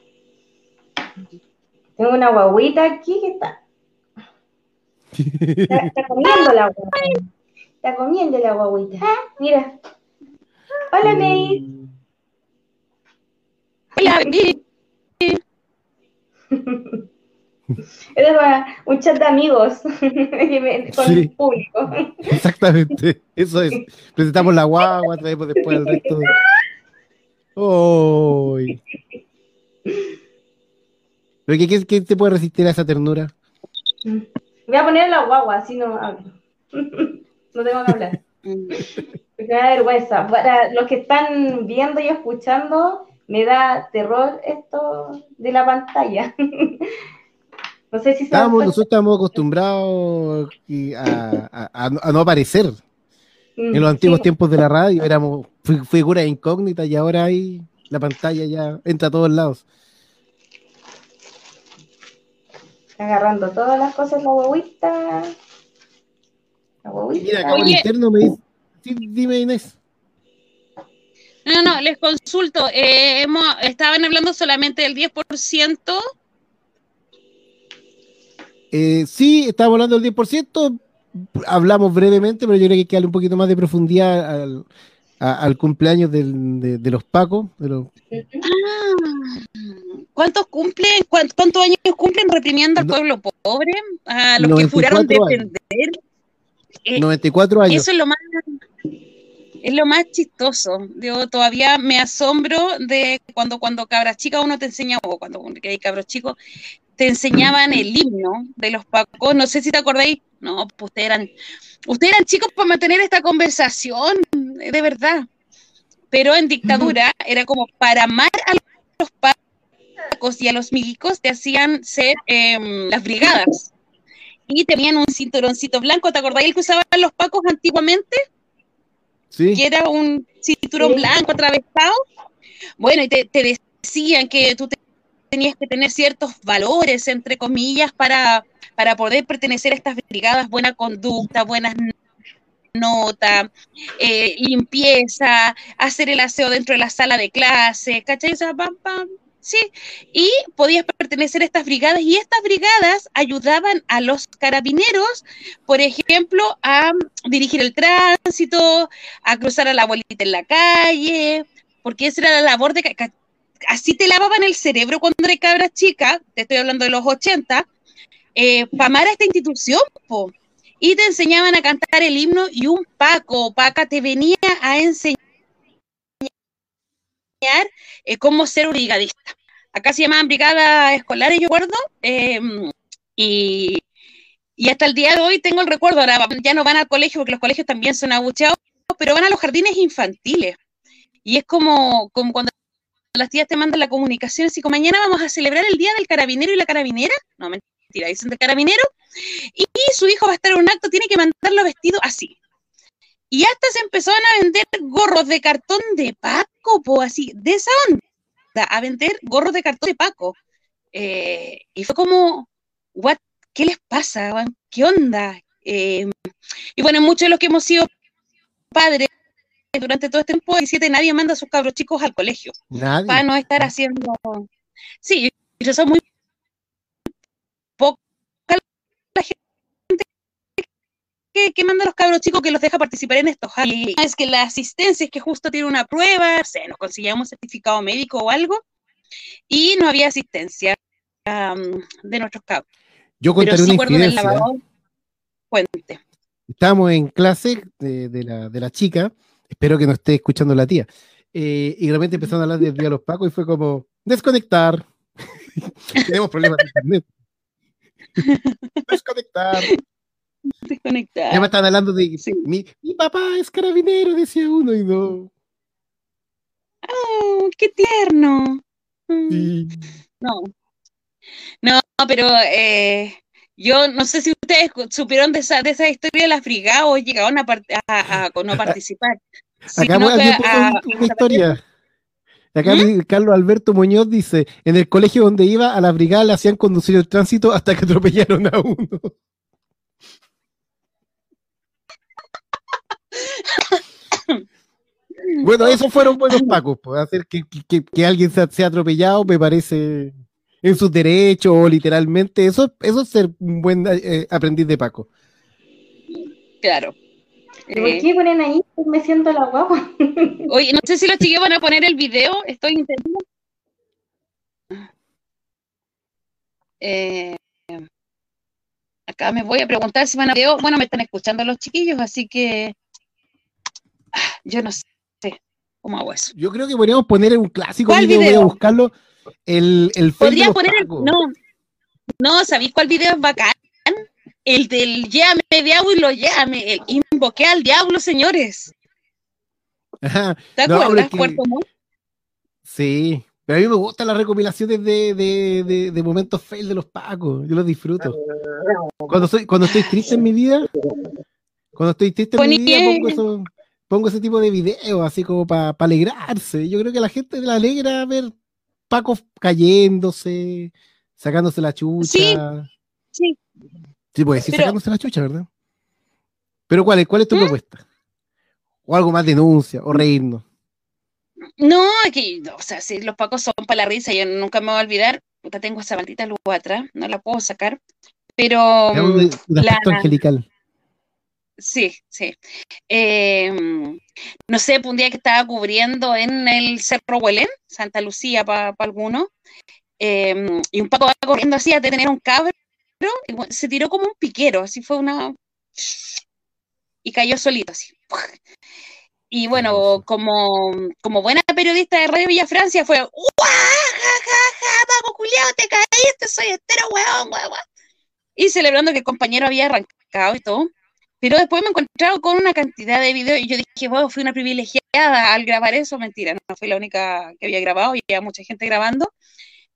Speaker 4: Tengo una guaguita aquí que está. Está, comiendo la guaguita. Está comiendo la guaguita. Mira. Hola, May.
Speaker 5: Hola,
Speaker 4: Es un chat de amigos con el público.
Speaker 3: Exactamente, eso es. Presentamos la guagua, traemos después el resto. De... Pero ¿qué, qué, te puede resistir a esa ternura?
Speaker 4: Voy a poner la guagua, así no hablo. no tengo que hablar. me da vergüenza. Para los que están viendo y escuchando, me da terror esto de la pantalla. No sé si se
Speaker 3: Nosotros estamos acostumbrados a, no aparecer. Mm, en los antiguos tiempos de la radio éramos figuras incógnitas y ahora hay la pantalla ya entra a todos lados.
Speaker 4: Agarrando todas las cosas la huevita.
Speaker 3: La Mira, acá interno me dice. dime Inés.
Speaker 5: No, no, les consulto. Eh, estaban hablando solamente del 10%.
Speaker 3: Eh, sí, estábamos hablando del 10%. Hablamos brevemente, pero yo creo que hay que darle un poquito más de profundidad al, cumpleaños de, los Pacos.
Speaker 5: Ah, ¿Cuántos cumplen? ¿Cuántos años cumplen reprimiendo al pueblo pobre? A los que juraron defender.
Speaker 3: 94 eh, años.
Speaker 5: Eso es lo más es lo más chistoso. Yo todavía me asombro de cuando, cuando cabras chicas uno te enseña, o cuando hay cabros chicos, te enseñaban el himno de los pacos. No sé si te acordáis. No, pues ustedes eran, ustedes eran chicos para mantener esta conversación, de verdad. Pero en dictadura era como para amar a los pacos y a los milicos te hacían ser em, las brigadas. Y tenían un cinturoncito blanco. ¿Te acordáis el que usaban los pacos antiguamente? que era un cinturón blanco atravesado. Bueno, y te, decían que tú tenías que tener ciertos valores, entre comillas, para, para poder pertenecer a estas brigadas, buena conducta, buenas notas, eh, limpieza, hacer el aseo dentro de la sala de clase, ¿cachai? O sea, pam, pam, Sí, y podías pertenecer a estas brigadas y estas brigadas ayudaban a los carabineros, por ejemplo, a dirigir el tránsito, a cruzar a la abuelita en la calle, porque esa era la labor de... Así te lavaban el cerebro cuando eres cabra chica, te estoy hablando de los 80, eh, para amar a esta institución, y te enseñaban a cantar el himno y un Paco Paca te venía a enseñar eh, cómo ser un brigadista. Acá se llamaban brigadas escolares, yo recuerdo, em, y, hasta el día de hoy tengo el recuerdo, ahora ya no van al colegio porque los colegios también son abucheados, pero van a los jardines infantiles. Y es como, como cuando las tías te mandan la comunicación, así como mañana vamos a celebrar el día del carabinero y la carabinera, no mentira, dicen de carabinero, y, su hijo va a estar en un acto, tiene que mandarlo vestido así. Y hasta se empezaron a vender gorros de cartón de Paco, po, así, de esa onda, a vender gorros de cartón de Paco. Eh, y fue como, what, ¿qué les pasa? ¿Qué onda? Eh, y bueno, muchos de los que hemos sido padres durante todo este tiempo, 17, nadie manda a sus cabros chicos al colegio.
Speaker 3: Nadie.
Speaker 5: Para no estar haciendo. Sí, yo soy muy poca la gente que, manda a los cabros chicos que los deja participar en estos y Es que la asistencia es que justo tiene una prueba, no nos conseguíamos un certificado médico o algo, y no había asistencia de nuestros cabros.
Speaker 3: Yo contaré una incidencia.
Speaker 5: Cuente.
Speaker 3: Estábamos en clase de, la, chica, espero que no esté escuchando la tía, eh, y de repente empezaron a hablar del día de los pacos y fue como, desconectar. Tenemos problemas de internet. desconectar.
Speaker 5: Desconectar.
Speaker 3: Ya me están hablando de mi, papá es carabinero, decía uno y
Speaker 5: no. Oh, qué tierno. Mm. No. No, pero eh, yo no sé si ustedes supieron de esa, de esa historia de las brigadas o llegaron a, a, no participar.
Speaker 3: Acá voy a, una historia. Acá ¿Mm? Carlos Alberto Muñoz dice, en el colegio donde iba, a la brigada le hacían conducir el tránsito hasta que atropellaron a uno. Bueno, esos fueron buenos pacos, pues, hacer que, alguien se sea atropellado me parece en sus derechos o literalmente, eso, eso es ser un buen eh, aprendiz de Paco.
Speaker 5: Claro.
Speaker 4: ¿Por qué eh, ponen ahí? Me siento la guapa.
Speaker 5: Oye, no sé si los chicos van a poner el video, estoy intentando. Eh, acá me voy a preguntar si van a video. Bueno, me están escuchando los chiquillos, así que yo no sé cómo hago eso.
Speaker 3: Yo creo que podríamos poner un clásico video, voy a buscarlo. El, el
Speaker 5: Podría poner el, no, No, ¿sabéis cuál video es bacán? El del llame diablo y lo llame. El invoqué al diablo, señores.
Speaker 3: Ajá.
Speaker 5: ¿Te
Speaker 3: No,
Speaker 5: acuerdas,
Speaker 3: que-
Speaker 5: Montt?
Speaker 3: Sí, pero a mí me gustan las recopilaciones de, de, de, de momentos fail de los pacos. Yo los disfruto. Cuando, soy, cuando estoy triste en mi vida, cuando estoy triste en mi vida, pongo, eso- pongo ese tipo de videos, así como para alegrarse. Yo creo que a la gente le alegra ver pacos cayéndose, sacándose la chucha.
Speaker 5: Sí, sí.
Speaker 3: Sí, pues sí,
Speaker 5: Pero-
Speaker 3: sacándose la chucha, ¿verdad? Pero ¿cuál es, cuál es tu
Speaker 5: ¿Mm?
Speaker 3: propuesta? O algo más denuncia, o reírnos.
Speaker 5: No, que, o sea, si los pacos son para la risa, yo nunca me voy a olvidar. Puta, tengo esa maldita luz atrás, no la puedo sacar. Pero
Speaker 3: un, un
Speaker 5: la-
Speaker 3: aspecto angelical.
Speaker 5: sí, sí. Eh, no sé, pues, un día que estaba cubriendo en el Cerro Huelén, Santa Lucía para algunos, eh, y un paco va corriendo así a detener a un cabro, se tiró como un piquero, así fue una. Y cayó solito, así. Y bueno, como, como buena periodista de Radio Villa Francia fue, ¡Uah, ja, ja, ja, Paco culiao, te caíste, soy estero, weón, weón, weón". Y celebrando que el compañero había arrancado y todo. Pero después me he encontrado con una cantidad de videos y yo dije, wow, fui una privilegiada al grabar eso. Mentira, no fui la única que había grabado y había mucha gente grabando.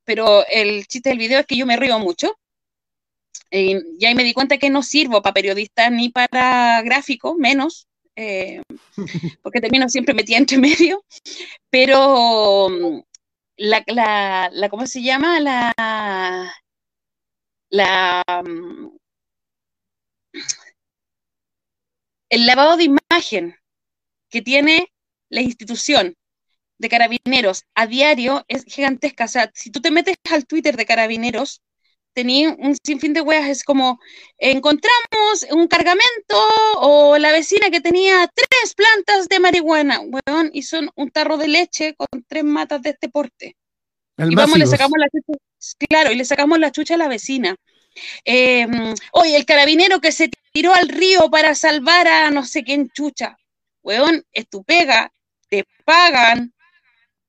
Speaker 5: Pero el chiste del video es que yo me río mucho. Eh, y ahí me di cuenta que no sirvo para periodista ni para gráfico, menos, eh, porque termino siempre metida entre medio. Pero la, la, la ¿cómo se llama? La, la, el lavado de imagen que tiene la institución de carabineros a diario es gigantesca. O sea, si tú te metes al Twitter de carabineros, tenía un sinfín de weas, es como encontramos un cargamento o la vecina que tenía tres plantas de marihuana, weón, y son un tarro de leche con tres matas de este porte. Y vamos, le sacamos la chucha, claro, y le sacamos la chucha a la vecina. Eh, oye, el carabinero que se tiró al río para salvar a no sé quién chucha. Weón, es tu pega, te pagan.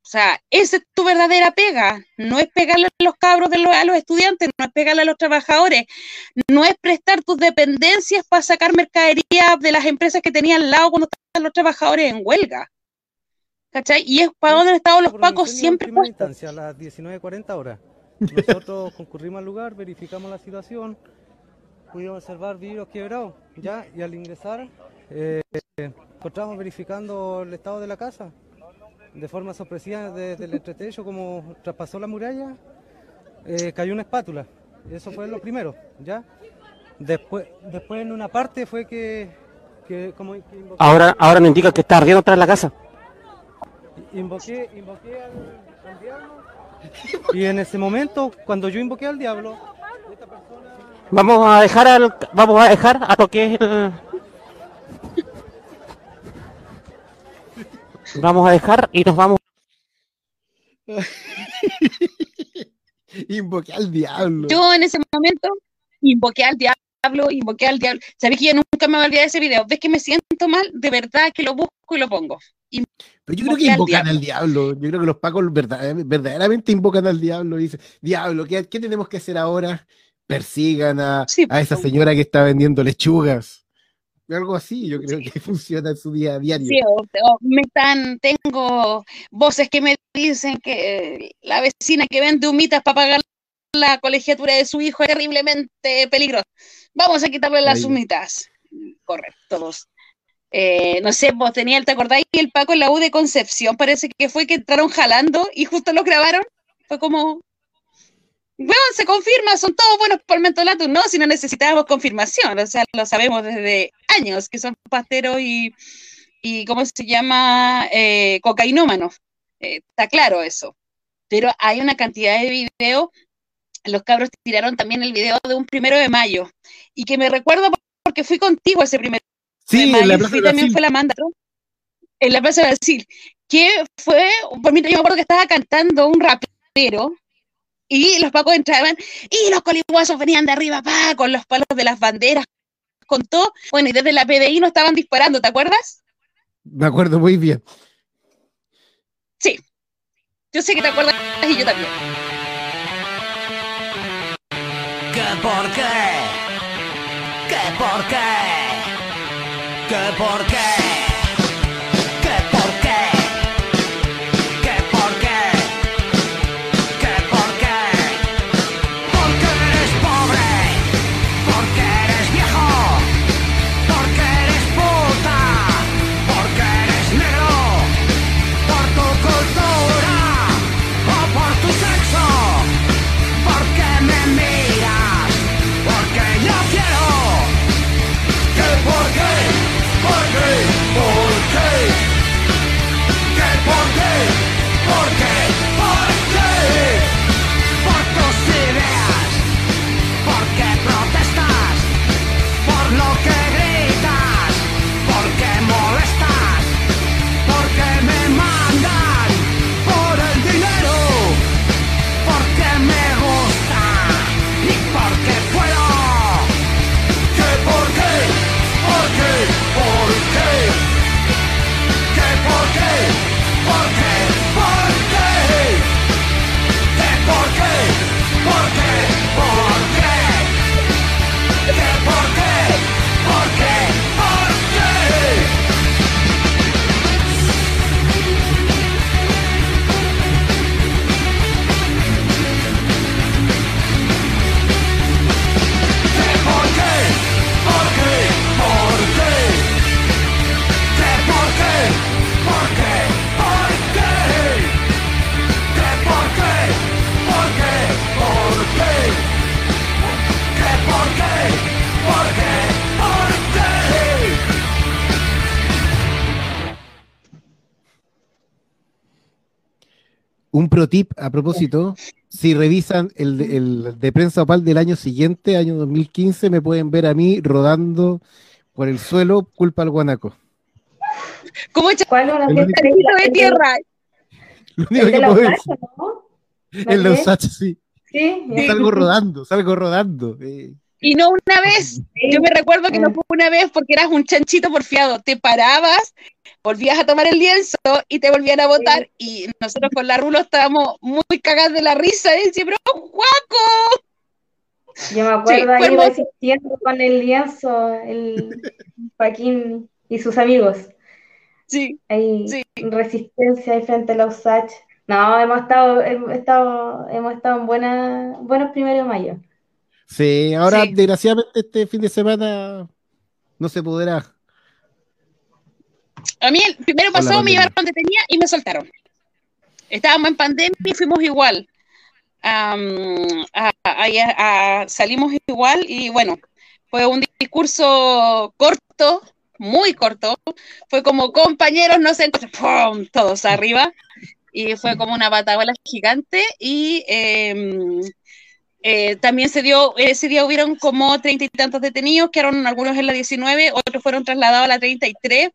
Speaker 5: O sea, esa es tu verdadera pega. No es pegarle a los cabros de los, a los estudiantes, no es pegarle a los trabajadores, no es prestar tus dependencias para sacar mercadería de las empresas que tenían al lado cuando estaban los trabajadores en huelga. ¿Cachai? Y es para donde han estado los pacos
Speaker 6: en
Speaker 5: siempre
Speaker 6: primera
Speaker 5: puestos.
Speaker 6: instancia, a las 19.40 horas. Nosotros concurrimos al lugar, verificamos la situación, pudimos observar vidrios quebrados, ya, y al ingresar eh, encontramos verificando el estado de la casa. De forma sorpresiva, desde el entretecho, como traspasó la muralla, eh, cayó una espátula. Eso fue lo primero, ¿ya? Después, después en una parte fue que, que como que invoqué-
Speaker 7: Ahora, ahora nos indica que está ardiendo atrás de la casa.
Speaker 6: invoqué, invoqué al, al diablo y en ese momento, cuando yo invoqué al diablo, esta persona
Speaker 7: Vamos a dejar al, vamos a dejar a lo que es el- Vamos a dejar y nos vamos.
Speaker 3: Invoqué al diablo.
Speaker 5: Yo en ese momento invoqué al diablo, invoqué al diablo. ¿Sabes que yo nunca me voy a olvidar de ese video? ¿Ves que me siento mal? De verdad que lo busco y lo pongo.
Speaker 3: Pero yo creo que
Speaker 5: invoqué al
Speaker 3: invocan al diablo. Yo creo que los pacos verdad- verdaderamente invocan al diablo. Y dicen, diablo, ¿qué, qué tenemos que hacer ahora? Persigan a,
Speaker 5: Sí,
Speaker 3: a esa señora que está vendiendo lechugas. Algo así, yo creo que funciona en su día a diario.
Speaker 5: Sí, o- o me están, tengo voces que me dicen que la vecina que vende humitas para pagar la colegiatura de su hijo es terriblemente peligrosa. Vamos a quitarle las
Speaker 3: Ahí.
Speaker 5: humitas. Correcto. eh, no sé, vos tenías, ¿te acordáis? El Paco en la U de Concepción parece que fue que entraron jalando y justo lo grabaron. Fue como, bueno, se confirma, son todos buenos por mentolato. No, si no necesitábamos confirmación, o sea, lo sabemos desde años que son pasteros y, y ¿cómo se llama? Eh, cocainómanos. Eh, está claro eso. Pero hay una cantidad de videos, los cabros tiraron también el video de un primero de mayo, y que me recuerdo porque fui contigo ese primero de
Speaker 3: Sí,
Speaker 5: mayo,
Speaker 3: en la
Speaker 5: y
Speaker 3: Plaza
Speaker 5: fui
Speaker 3: de
Speaker 5: también fue la manda, ¿no? En la Plaza de Brasil, que fue, por mí, yo me acuerdo que estaba cantando un rapero, y los pacos entraban, y los coliguazos venían de arriba, pa, con los palos de las banderas, con todo, bueno, y desde la PDI no estaban disparando, ¿te acuerdas?
Speaker 3: Me acuerdo muy bien.
Speaker 5: Sí. Yo sé que te acuerdas y yo también.
Speaker 8: ¿Qué por qué? ¿Qué por qué? ¿Qué por qué? ¿Qué
Speaker 3: Tip a propósito, si revisan el, de- el de prensa opal del año siguiente, año 2015, me pueden ver a mí rodando por el suelo, culpa al guanaco.
Speaker 5: ¿Cómo
Speaker 4: ¿Cuál una
Speaker 3: El
Speaker 5: Chachito de tierra?
Speaker 3: Lo único
Speaker 4: El
Speaker 3: que puedo decir,
Speaker 4: ¿No es?
Speaker 3: Usacha, sí.
Speaker 4: Sí.
Speaker 3: Salgo rodando, salgo rodando. eh.
Speaker 5: Y no una vez. Yo me recuerdo que no fue una vez porque eras un chanchito porfiado. Te parabas, volvías a tomar el lienzo y te volvían a votar. Y nosotros con la Rulo estábamos muy cagadas de la risa. Y decía, pero Juaco.
Speaker 4: Yo me acuerdo
Speaker 5: Sí,
Speaker 4: ahí resistiendo con el lienzo, el Joaquín y sus amigos.
Speaker 5: Sí,
Speaker 4: Hay
Speaker 5: Sí.
Speaker 4: resistencia ahí frente a la USACH. No, hemos estado, hemos estado, hemos estado en buena, buenos primeros de mayo.
Speaker 3: Sí, ahora
Speaker 5: Sí.
Speaker 3: desgraciadamente este fin de semana no se podrá.
Speaker 5: A mí el primero pasado me llevaron detenida y me soltaron. Estábamos en pandemia y fuimos igual. A- a- a- salimos igual y bueno, fue un discurso corto, muy corto. Fue como compañeros, no sé, ¡pum! todos arriba. Y fue como una batabola gigante. Y em, eh, también se dio, ese día hubieron como treinta y tantos detenidos, quedaron algunos en la 19, otros fueron trasladados a la 33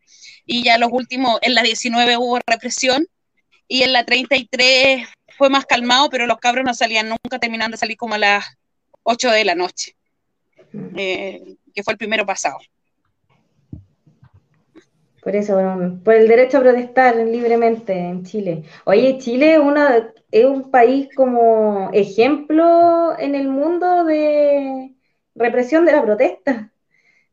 Speaker 5: y ya los últimos, en la 19 hubo represión y en la 33 fue más calmado, pero los cabros no salían nunca, terminando de salir como a las 8 de la noche, eh, que fue el primero pasado.
Speaker 4: Por eso, por el derecho a protestar libremente en Chile. Oye, Chile una, es un país como ejemplo en el mundo de represión de la protesta.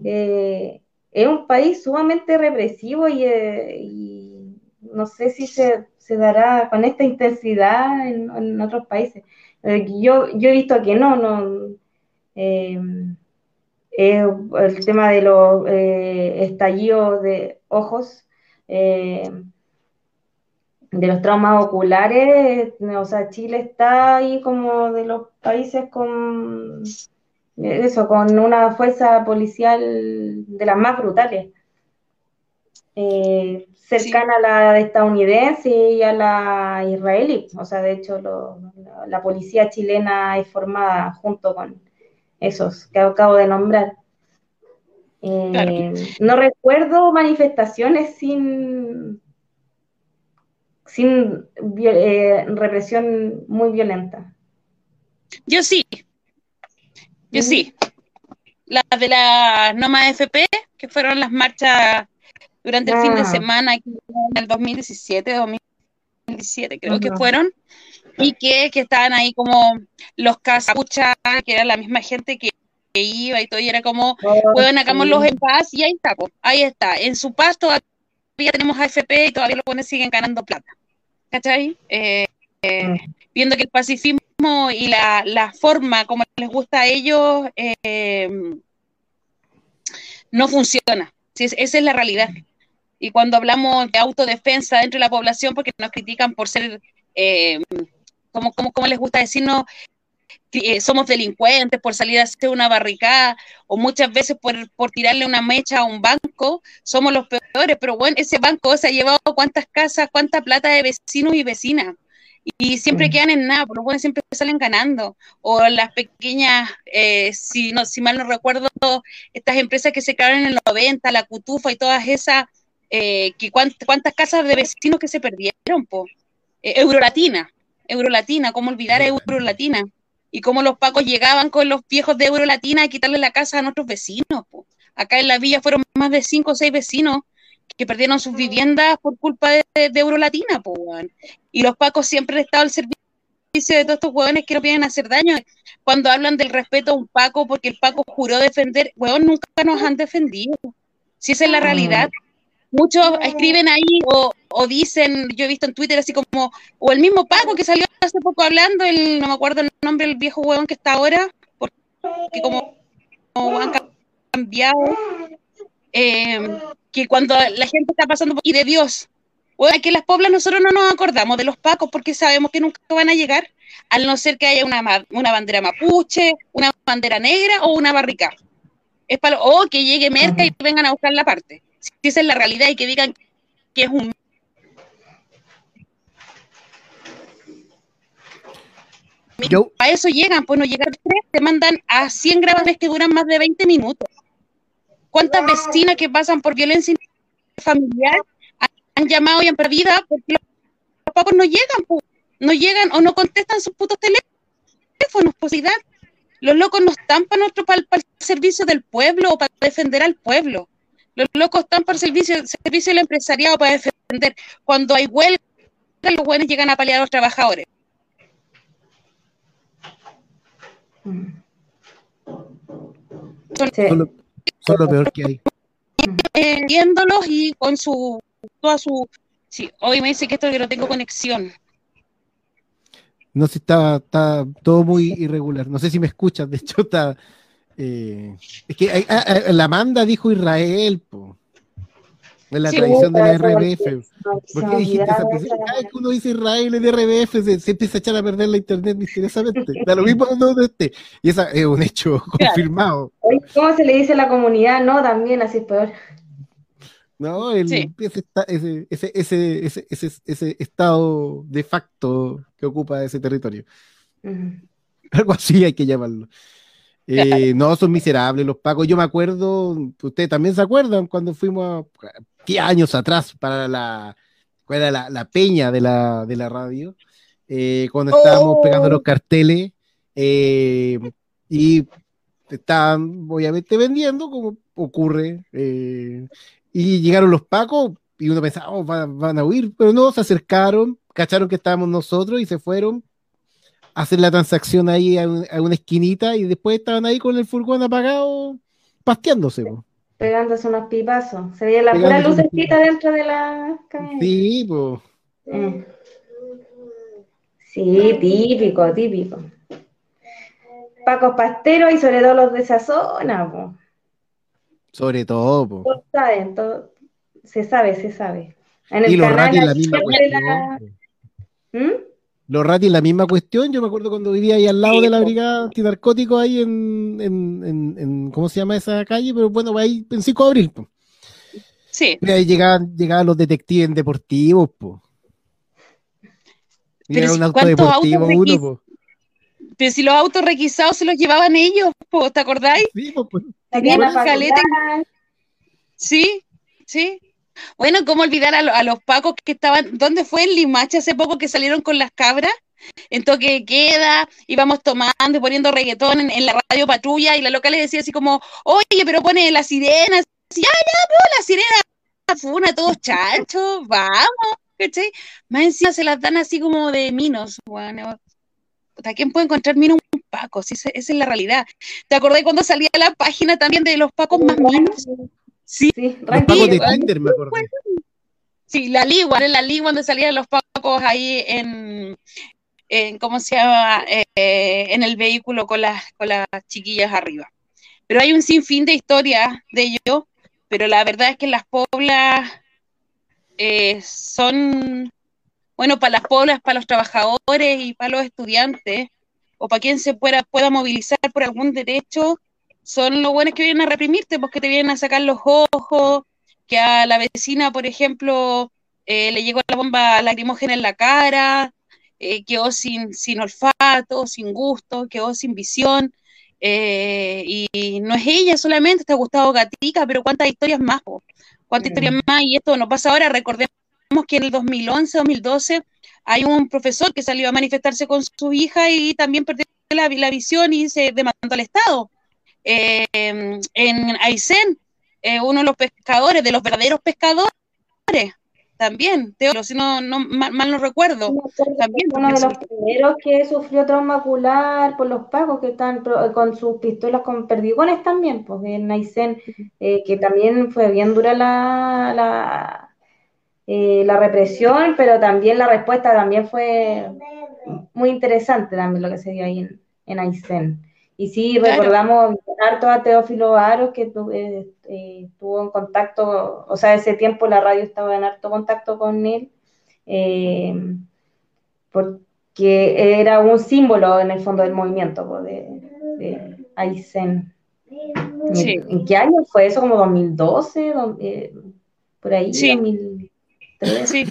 Speaker 4: Eh, es un país sumamente represivo y, eh, y no sé si se, se dará con esta intensidad en, otros países. Eh, yo, yo he visto que no, no. el tema de los estallidos de ojos, eh, de los traumas oculares, eh, o sea, Chile está ahí como de los países con eso, con una fuerza policial de las más brutales, eh, cercana a la estadounidense y a la israelí. O sea, de hecho, lo- la, la policía chilena es formada junto con esos que acabo de nombrar. Eh,
Speaker 5: Claro.
Speaker 4: No recuerdo manifestaciones sin, sin eh, represión muy violenta.
Speaker 5: Yo sí, yo sí. Las de la Noma FP, que fueron las marchas durante el fin de
Speaker 4: Ah.
Speaker 5: semana en el 2017, 2018, 2017, creo que
Speaker 4: Ujú.
Speaker 5: fueron, y que, que estaban ahí como los casapuchas, que era la misma gente que, que iba y todo, y era como, bueno, hagámoslos en paz, y ahí está, ahí está. En su paz todavía tenemos AFP y todavía los buenos siguen ganando plata. ¿Cachai? Eh, eh, viendo que el pacifismo y la, la forma como les gusta a ellos eh, no funciona. Sí, es- esa es la realidad. Y cuando hablamos de autodefensa dentro de la población, porque nos critican por ser, eh, como, como, como les gusta decirnos, eh, somos delincuentes por salir a hacer una barricada, o muchas veces por, por tirarle una mecha a un banco, somos los peores, pero bueno, ese banco se ha llevado cuántas casas, cuánta plata de vecinos y vecinas. Y siempre
Speaker 4: Mm.
Speaker 5: quedan en nada, por lo bueno siempre salen ganando. O las pequeñas, eh, si, no, si mal no recuerdo, estas empresas que se crearon en el 90, la Cutufa y todas esas, eh, que cuánt- cuántas casas de vecinos que se perdieron, po. Eh, Eurolatina, Eurolatina, ¿cómo olvidar a Eurolatina? Y cómo los pacos llegaban con los viejos de Eurolatina a quitarle la casa a nuestros vecinos, po. Acá en la villa fueron más de cinco o seis vecinos que perdieron sus viviendas por culpa de, de Eurolatina, po. Y los pacos siempre han estado al servicio de todos estos hueones que no vienen a hacer daño. Cuando hablan del respeto a un paco, porque el paco juró defender, hueón, nunca nos han defendido. Si esa es la realidad. Muchos escriben ahí o, o dicen, yo he visto en Twitter así como, o el mismo Paco que salió hace poco hablando, el, no me acuerdo el nombre del viejo hueón que está ahora, porque como, como han cambiado, eh, que cuando la gente está pasando por y de Dios, bueno, que las poblas nosotros no nos acordamos de los pacos porque sabemos que nunca van a llegar, al no ser que haya una, una bandera mapuche, una bandera negra o una barrica. Es para, o que llegue merca y vengan a buscar la parte. Si esa es la realidad y que digan que es un
Speaker 3: Yo,
Speaker 5: a eso llegan, pues no llegan tres, te mandan a 100 grabaciones que duran más de 20 minutos. ¿Cuántas vecinas que pasan por violencia familiar han, llamado y han perdido porque los, pacos no llegan, pues, no llegan o no contestan sus putos teléfonos, posibilidad. Los locos no están para nuestro para, el servicio del pueblo o para defender al pueblo. Los locos están el servicio, servicio del empresariado para defender. Cuando hay huelga, los buenos llegan a paliar a los trabajadores. Son,
Speaker 3: son lo, son lo peor que hay.
Speaker 5: eh, viéndolos y con su toda su sí, hoy me dice que esto que no tengo conexión.
Speaker 3: No sé, está, está todo muy irregular. No sé si me escuchas, de hecho está. Eh, es que hay- ah, ah, la manda dijo Israel, po. En la
Speaker 5: Sí,
Speaker 3: tradición de la RBF.
Speaker 4: porque
Speaker 3: ¿Por qué dijiste esa Cada vez que uno dice Israel en RBF se, se empieza a echar a perder la internet misteriosamente. Da lo mismo donde esté. Y esa es un hecho confirmado.
Speaker 4: ¿Cómo se le dice a la comunidad? No, también así es peor.
Speaker 3: ¿no? El-
Speaker 5: Sí.
Speaker 3: ese, ese, ese, ese, ese, ese, ese estado de facto que ocupa ese territorio. Algo así hay que llamarlo. Eh, no, son miserables los pacos. Yo me acuerdo, ustedes también se acuerdan cuando fuimos a 10 años atrás para la, ¿cuál era la, la peña de la, de la radio, eh, cuando estábamos
Speaker 5: Oh.
Speaker 3: pegando los carteles eh, y estaban obviamente vendiendo, como ocurre, eh, y llegaron los pacos y uno pensaba, "Oh, van, van a huir, pero no, se acercaron, cacharon que estábamos nosotros y se fueron hacer la transacción ahí a, un- a una esquinita y después estaban ahí con el furgón apagado, pasteándose. po.
Speaker 4: Pegándose unos pipazos. Se veía la pura lucecita dentro de la camioneta.
Speaker 3: Sí, pues.
Speaker 4: Eh. Sí, típico, típico. Pacos pasteros y sobre todo los de esa zona, po.
Speaker 3: Sobre todo, po.
Speaker 4: Todos saben, todo- se sabe, se sabe. En el
Speaker 3: Y los
Speaker 4: canal
Speaker 3: la misma
Speaker 4: la-
Speaker 3: cuestión.
Speaker 4: ¿Mm?
Speaker 3: Los ratis la misma cuestión. Yo me acuerdo cuando vivía ahí al lado
Speaker 5: Sí,
Speaker 3: de la brigada antinarcótico ahí en, en, en, en- ¿cómo se llama esa calle? Pero bueno, ahí en 5 de abril. po.
Speaker 5: Sí,
Speaker 3: Y ahí llegaban, llegaban los detectives deportivos, po.
Speaker 5: Pero
Speaker 3: Llegaba
Speaker 5: si
Speaker 3: un auto
Speaker 5: ¿cuántos
Speaker 3: deportivo
Speaker 5: autos
Speaker 3: uno, po.
Speaker 5: pero si los autos requisados se los llevaban ellos, po, ¿te acordáis?
Speaker 3: Sí, po, pues.
Speaker 5: Caleta. Sí, sí. Bueno, ¿cómo olvidar a, lo- a los pacos que estaban, ¿dónde fue en Limache hace poco que salieron con las cabras? En toque de queda, íbamos tomando y poniendo reggaetón en, la radio patrulla y la local decía así como, oye, pero pone las sirenas. Y, ya, ya, pero la sirena funa, todos chanchos, vamos. ¿cachai? Más encima se las dan así como de minos, bueno, puta, ¿quién puede encontrar minos un Paco? Si esa, es la realidad. ¿Te acordás cuando salía la página también de los Pacos más minos? Sí,
Speaker 3: Los de Tinder, me acordé.
Speaker 5: Sí, la Ligua, era la Ligua donde salían los pacos ahí en, en ¿cómo se llama? Eh, en el vehículo con las, con las chiquillas arriba. Pero hay un sinfín de historias de ello, pero la verdad es que las poblas eh, son, bueno, para las poblas, para los trabajadores y para los estudiantes, o para quien se pueda, pueda movilizar por algún derecho, son los buenos que vienen a reprimirte, porque te vienen a sacar los ojos, que a la vecina, por ejemplo, eh, le llegó la bomba lacrimógena en la cara, eh, quedó sin, sin olfato, sin gusto, quedó sin visión. eh, y no es ella solamente, está Gustavo Gatica, pero cuántas historias más, po? cuántas
Speaker 4: Mm.
Speaker 5: historias más, y esto no pasa ahora, recordemos que en el 2011, 2012, hay un profesor que salió a manifestarse con su hija y también perdió la, la visión y se demandó al Estado. Eh, en Aysén, eh, uno de los pescadores, de los verdaderos pescadores, también, Teodoro, si no, no mal, mal no recuerdo, también
Speaker 4: Uno de los primeros que sufrió trauma ocular por los pagos que están pro- con sus pistolas con perdigones también, pues en Aysén, eh, que también fue bien dura la, la, eh, la represión, pero también la respuesta también fue muy interesante también lo que se dio ahí en, en Aysén. Y sí,
Speaker 5: Claro.
Speaker 4: recordamos harto a Teófilo Aros, que eh, eh, estuvo en contacto, o sea, ese tiempo la radio estaba en harto contacto con él, eh, porque era un símbolo en el fondo del movimiento de, de Aysén.
Speaker 5: Sí.
Speaker 4: ¿En, qué año fue eso? ¿Como 2012? Do- eh, por ahí,
Speaker 5: Sí.
Speaker 4: 2003.
Speaker 5: sí,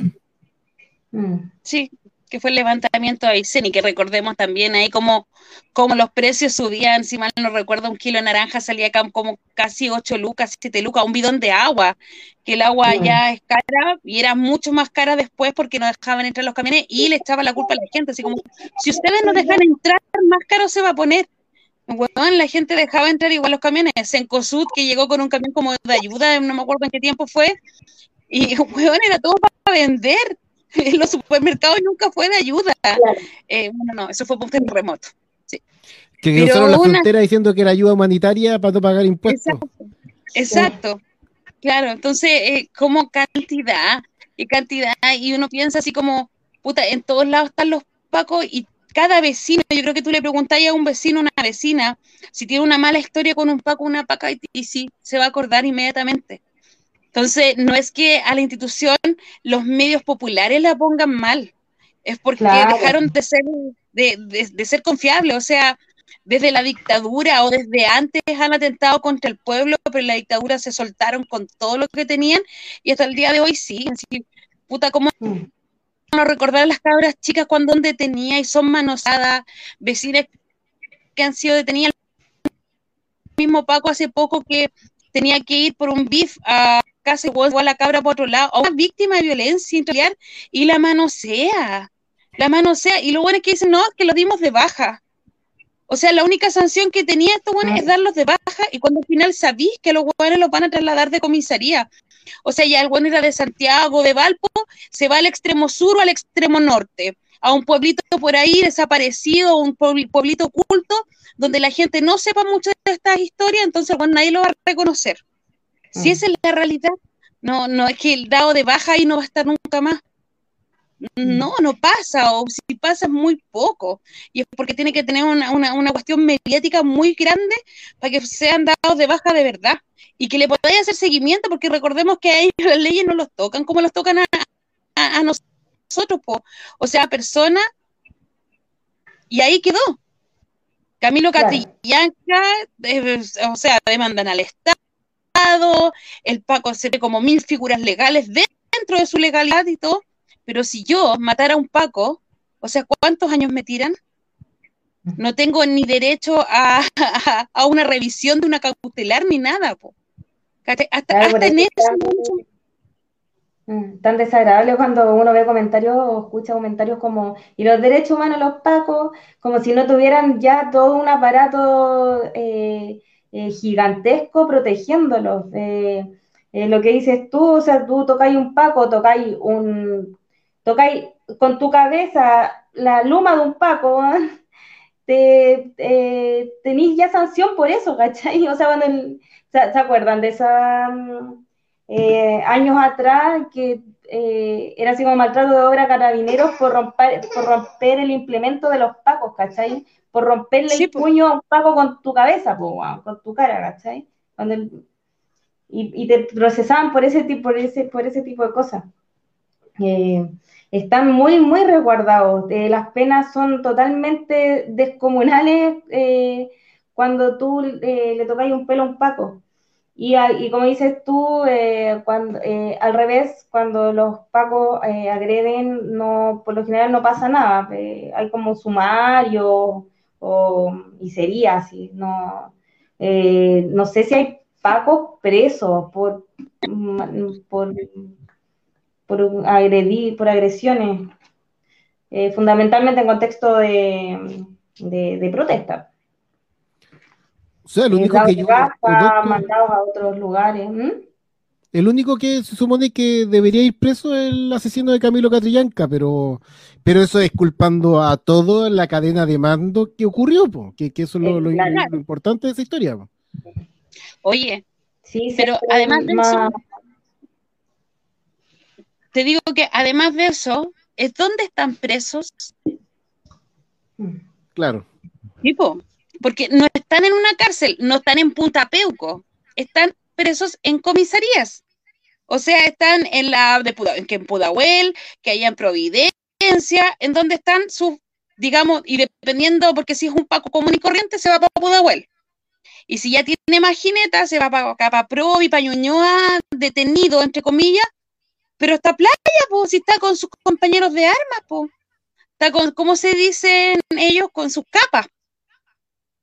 Speaker 4: Mm.
Speaker 5: sí, que fue el levantamiento de Aysén y que recordemos también ahí como, como los precios subían, si mal no recuerdo, un kilo de naranja salía como casi 8 lucas, 7 lucas, un bidón de agua, que el agua ya es cara y era mucho más cara después porque no dejaban entrar los camiones y le echaba la culpa a la gente, así como, si ustedes no dejan entrar, más caro se va a poner. Weón, la gente dejaba entrar igual los camiones. Sencosud, que llegó con un camión como de ayuda, no me acuerdo en qué tiempo fue, y weón, era todo para vender. En los supermercados nunca fue de ayuda. Eh, bueno, no, eso fue por un terremoto.
Speaker 3: Que cruzaron la
Speaker 5: una-
Speaker 3: frontera diciendo que era ayuda humanitaria para no pagar impuestos.
Speaker 5: Exacto. Exacto. Claro, entonces, eh, como cantidad y cantidad, y uno piensa así como, puta, en todos lados están los pacos y cada vecino, yo creo que tú le preguntáis a un vecino, una vecina, si tiene una mala historia con un paco, una paca, y, y sí, se va a acordar inmediatamente. Entonces, no es que a la institución los medios populares la pongan mal, es porque
Speaker 4: Claro.
Speaker 5: dejaron de ser, de, de- de ser confiables, o sea, desde la dictadura o desde antes han atentado contra el pueblo, pero en la dictadura se soltaron con todo lo que tenían y hasta el día de hoy sí, así, puta, ¿cómo
Speaker 4: Mm.
Speaker 5: no recordar a las cabras chicas cuando han detenidas y son manosadas, vecinas que han sido detenidas? El mismo Paco hace poco que tenía que ir por un bif a casa igual a la cabra por otro lado, a una víctima de violencia intrafamiliar y la manosea, la manosea, y lo bueno es que dicen, no, que lo dimos de baja. O sea, la única sanción que tenía estos buenos es darlos de baja y cuando al final sabís que los buenos los van a trasladar de comisaría. O sea, ya el bueno era de Santiago, de Valpo, se va al extremo sur o al extremo norte, a un pueblito por ahí desaparecido, un puebl- pueblito oculto, donde la gente no sepa mucho de estas historias, entonces bueno, nadie lo va a reconocer. Si
Speaker 4: Mm.
Speaker 5: esa es la realidad, no, no es que el dado de baja y no va a estar nunca más. No, no pasa, o si pasa es muy poco. Y es porque tiene que tener una, una, una cuestión mediática muy grande para que sean dados de baja de verdad. Y que le podáis hacer seguimiento, porque recordemos que a ellos las leyes no los tocan como los tocan a, a, a nosotros, po. o sea, personas, y ahí quedó. Camilo
Speaker 4: Claro.
Speaker 5: Catrillanca, eh, o sea, demandan al Estado, el Paco se ve como mil figuras legales dentro de su legalidad y todo, pero si yo matara a un Paco, o sea, ¿cuántos años me tiran? No tengo ni derecho a, a, a una revisión de una cautelar ni nada, po. Hasta,
Speaker 4: Claro, por
Speaker 5: hasta en
Speaker 4: eso Mm, Tan desagradable cuando uno ve comentarios o escucha comentarios como, y los derechos humanos, los pacos, como si no tuvieran ya todo un aparato eh, eh, gigantesco protegiéndolos. Eh, eh, lo que dices tú, o sea, tú tocáis un paco, tocáis un, tocáis con tu cabeza la luma de un Paco, weón, te, eh, tenéis ya sanción por eso, ¿cachai? O sea, cuando ¿se, se acuerdan de esos años atrás que eh, era así como maltrato de obra a carabineros por romper, por romper el implemento de los pacos, ¿cachai? Por romperle
Speaker 5: Sí,
Speaker 4: el
Speaker 5: po.
Speaker 4: puño a un paco con tu cabeza, po, con tu cara, ¿cachai? Cuando el- y, y te procesaban por ese tipo, por ese, por ese tipo de cosas. Eh, están muy, muy resguardados. Eh, las penas son totalmente descomunales eh, cuando tú le tocas un pelo a un paco. Y, y como dices tú, eh, eh, al revés, cuando los pacos eh, agreden, por lo general no pasa nada. Hay como sumario o, y sería así. No, no sé si hay pacos presos por, por, agredir, por agresiones, fundamentalmente en contexto de protesta.
Speaker 3: O sea,
Speaker 4: Eh,
Speaker 3: único que yo
Speaker 4: mandados a otros lugares.
Speaker 3: el único que se supone que debería ir preso es el asesino de Camilo Catrillanca, pero, pero eso es culpando a toda la cadena de mando que ocurrió, po, que, que eso es lo, lo-
Speaker 4: Claro.
Speaker 3: lo importante de esa historia. po.
Speaker 5: Oye,
Speaker 4: Sí,
Speaker 5: Pero además de eso, te digo que además de eso, es dónde están presos,
Speaker 3: Claro.
Speaker 5: tipo, porque no están en una cárcel, no están en Punta Peuco, están presos en comisarías. O sea, están en la de Puda- que en Pudahuel, que hay en Providencia, en donde están sus, digamos, y dependiendo, porque si es un Paco común y corriente, se va para Pudahuel. Y si ya tiene más jineta, se va para acá, para Provi, para Ñuñoa, detenido, entre comillas, pero está playa, pues, si está con sus compañeros de armas, pues. Está con, ¿cómo se dicen ellos? Con sus capas.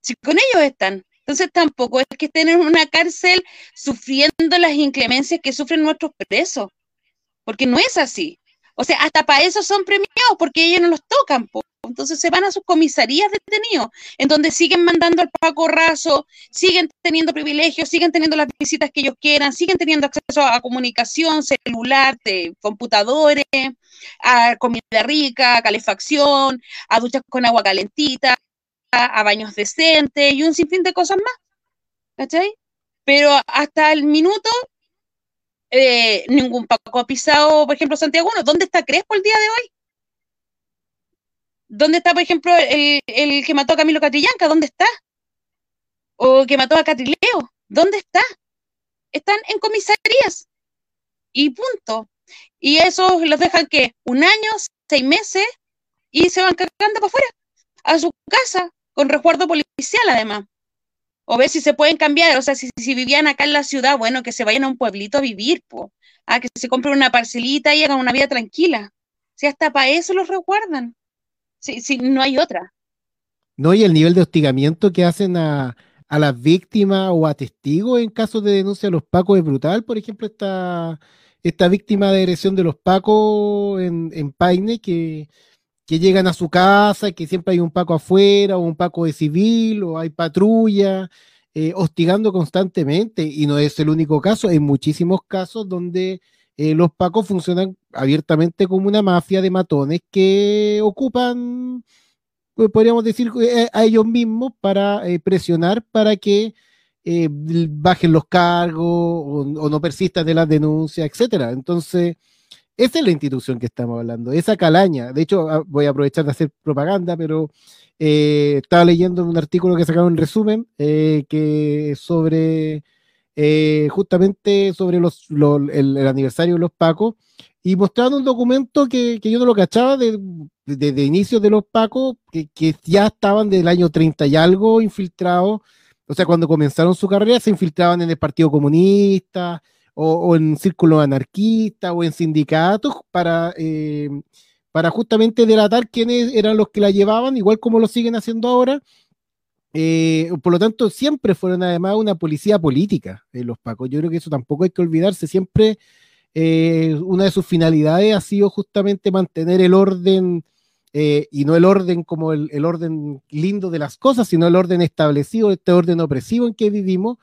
Speaker 5: Si con ellos están. Entonces tampoco es que estén en una cárcel sufriendo las inclemencias que sufren nuestros presos, porque no es así. O sea, hasta para eso son premiados, porque ellos no los tocan, po. Entonces se van a sus comisarías detenidos, en donde siguen mandando al Paco Raso, siguen teniendo privilegios, siguen teniendo las visitas que ellos quieran, siguen teniendo acceso a comunicación, celular, de computadores, a comida rica, a calefacción, a duchas con agua calentita, a, baños decentes y un sinfín de cosas más. ¿Cachai? Pero hasta el minuto, eh, ningún Paco ha pisado, por ejemplo, Santiago. Uno. ¿Dónde está Crespo el día de hoy? ¿Dónde está, por ejemplo, el, el que mató a Camilo Catrillanca? ¿Dónde está? ¿O que mató a Catrileo? ¿Dónde está? Están en comisarías. Y punto. Y eso los dejan que un año, seis meses, y se van cargando para afuera, a su casa, con resguardo policial además. O ver si se pueden cambiar, o sea, si, si vivían acá en la ciudad, bueno, que se vayan a un pueblito a vivir, po. Ah, que se compren una parcelita y hagan una vida tranquila. Si hasta para eso los resguardan. Si, si no hay otra.
Speaker 3: No, y el nivel de hostigamiento que hacen a, a las víctimas o a testigos en casos de denuncia de los pacos es brutal. Por ejemplo, esta, esta víctima de agresión de los pacos en, en Paine que, que llegan a su casa, que siempre hay un paco afuera, o un paco de civil, o hay patrulla, eh, hostigando constantemente. Y no es el único caso, hay muchísimos casos donde eh, los pacos funcionan abiertamente como una mafia de matones que ocupan pues, podríamos decir, eh, a ellos mismos para presionar para que bajen los cargos o, o no persistan de las denuncias, etcétera. Entonces, esa es la institución que estamos hablando, esa calaña. De hecho, ah, voy a aprovechar de hacer propaganda, pero eh, estaba leyendo un artículo que sacaron en resumen eh, que sobre eh, justamente sobre los, lo- el, el aniversario de los Pacos y mostraron un documento que, que yo no lo cachaba de, de, de inicios de los Pacos, que, que ya estaban del año 30 y algo infiltrados. O sea, cuando comenzaron su carrera se infiltraban en el Partido Comunista o, o en círculos anarquistas o en sindicatos para, eh, para justamente delatar quiénes eran los que la llevaban, igual como lo siguen haciendo ahora. Eh, por lo tanto, siempre fueron además una policía política eh, los Pacos. Yo creo que eso tampoco hay que olvidarse. Siempre eh, una de sus finalidades ha sido justamente mantener el orden, y no el orden como el, el orden lindo de las cosas, sino el orden establecido, este orden opresivo en que vivimos,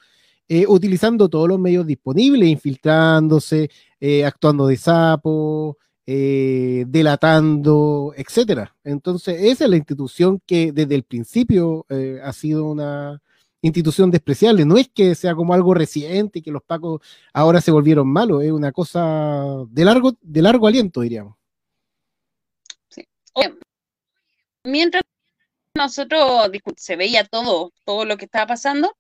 Speaker 3: eh, utilizando todos los medios disponibles, infiltrándose, eh, actuando de sapo, eh, delatando, etcétera. Entonces, esa es la institución que desde el principio ha sido una institución despreciable. No es que sea como algo reciente y que los pacos ahora se volvieron malos, es una cosa de largo, de largo aliento, diríamos.
Speaker 5: Mientras nosotros se veía todo, todo lo que estaba pasando,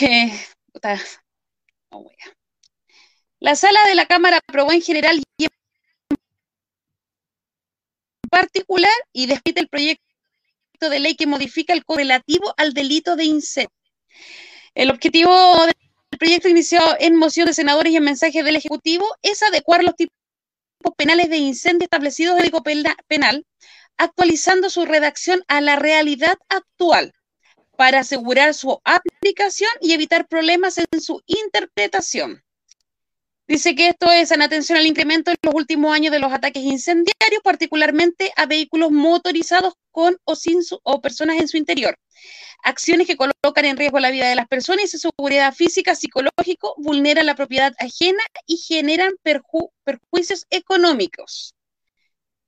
Speaker 5: eh, la sala de la Cámara aprobó en general y en particular y despide el proyecto de ley que modifica el código relativo al delito de incendio. El objetivo del proyecto iniciado en moción de senadores y en mensaje del Ejecutivo es adecuar los tipos penales de incendio establecidos en el Código Pena- Penal, actualizando su redacción a la realidad actual para asegurar su aplicación y evitar problemas en su interpretación. Dice que esto es en atención al incremento en los últimos años de los ataques incendiarios, particularmente a vehículos motorizados con o sin su, o personas en su interior. Acciones que colocan en riesgo la vida de las personas y su seguridad física, psicológico, vulneran la propiedad ajena y generan perju- perjuicios económicos.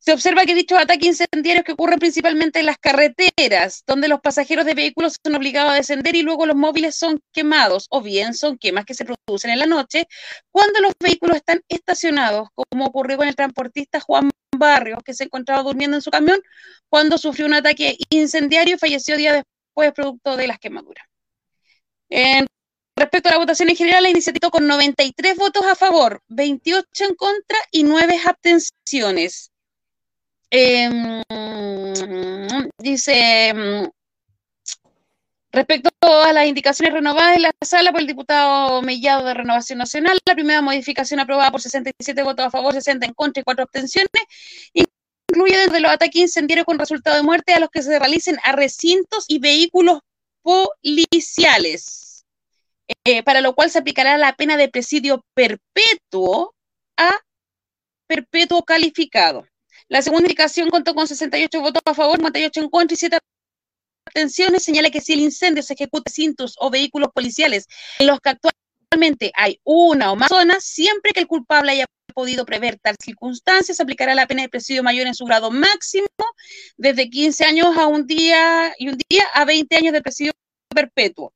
Speaker 5: Se observa que dichos ataques incendiarios que ocurren principalmente en las carreteras, donde los pasajeros de vehículos son obligados a descender y luego los móviles son quemados, o bien son quemas que se producen en la noche, cuando los vehículos están estacionados, como ocurrió con el transportista Juan Barrios, que se encontraba durmiendo en su camión cuando sufrió un ataque incendiario y falleció días después producto de las quemaduras. Respecto a la votación en general, la iniciativa con 93 votos a favor, 28 en contra y 9 abstenciones. Em, dice, em, respecto a las indicaciones renovadas en la sala por el diputado Mellado de Renovación Nacional, la primera modificación aprobada por 67 votos a favor, 60 en contra y 4 abstenciones, incluye desde los ataques incendiarios con resultado de muerte a los que se realicen a recintos y vehículos policiales, eh, para lo cual se aplicará la pena de presidio perpetuo a perpetuo calificado. La segunda indicación contó con 68 votos a favor, 58 en contra y 7 abstenciones. Señala que si el incendio se ejecuta en cintos o vehículos policiales en los que actualmente hay una o más zonas, siempre que el culpable haya podido prever tal circunstancia, se aplicará la pena de presidio mayor en su grado máximo, desde 15 años a un día y un día a 20 años de presidio perpetuo.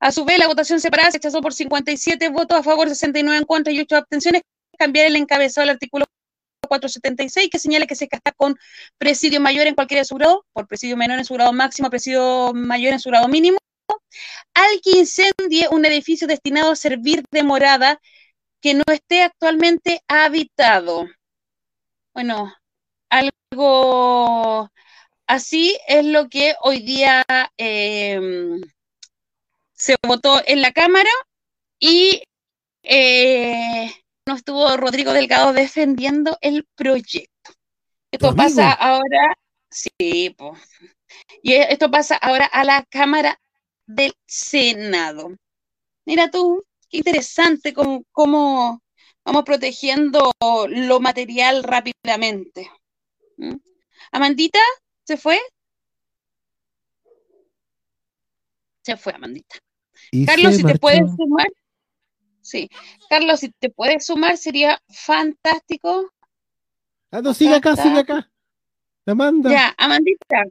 Speaker 5: A su vez, la votación separada se rechazó por 57 votos a favor, 69 en contra y 8 abstenciones. Cambiar el encabezado del artículo 476 que señala que se casca con presidio mayor en cualquiera de su grado, por presidio menor en su grado máximo, presidio mayor en su grado mínimo, al que incendie un edificio destinado a servir de morada que no esté actualmente habitado. Bueno, algo así es lo que hoy día eh, se votó en la Cámara y eh, no estuvo Rodrigo Delgado defendiendo el proyecto. Esto
Speaker 3: Rodrigo.
Speaker 5: pasa ahora, sí, po. y esto pasa ahora a la Cámara del Senado. Mira tú, qué interesante cómo, cómo vamos protegiendo lo material rápidamente. ¿Mm? Amandita, ¿se fue? Se fue, Amandita. Carlos, si te puedes sumar. Sí, Carlos, si te puedes sumar, sería fantástico.
Speaker 3: Ah, no, sigue acá, sigue acá. La manda.
Speaker 5: Ya, Amandita,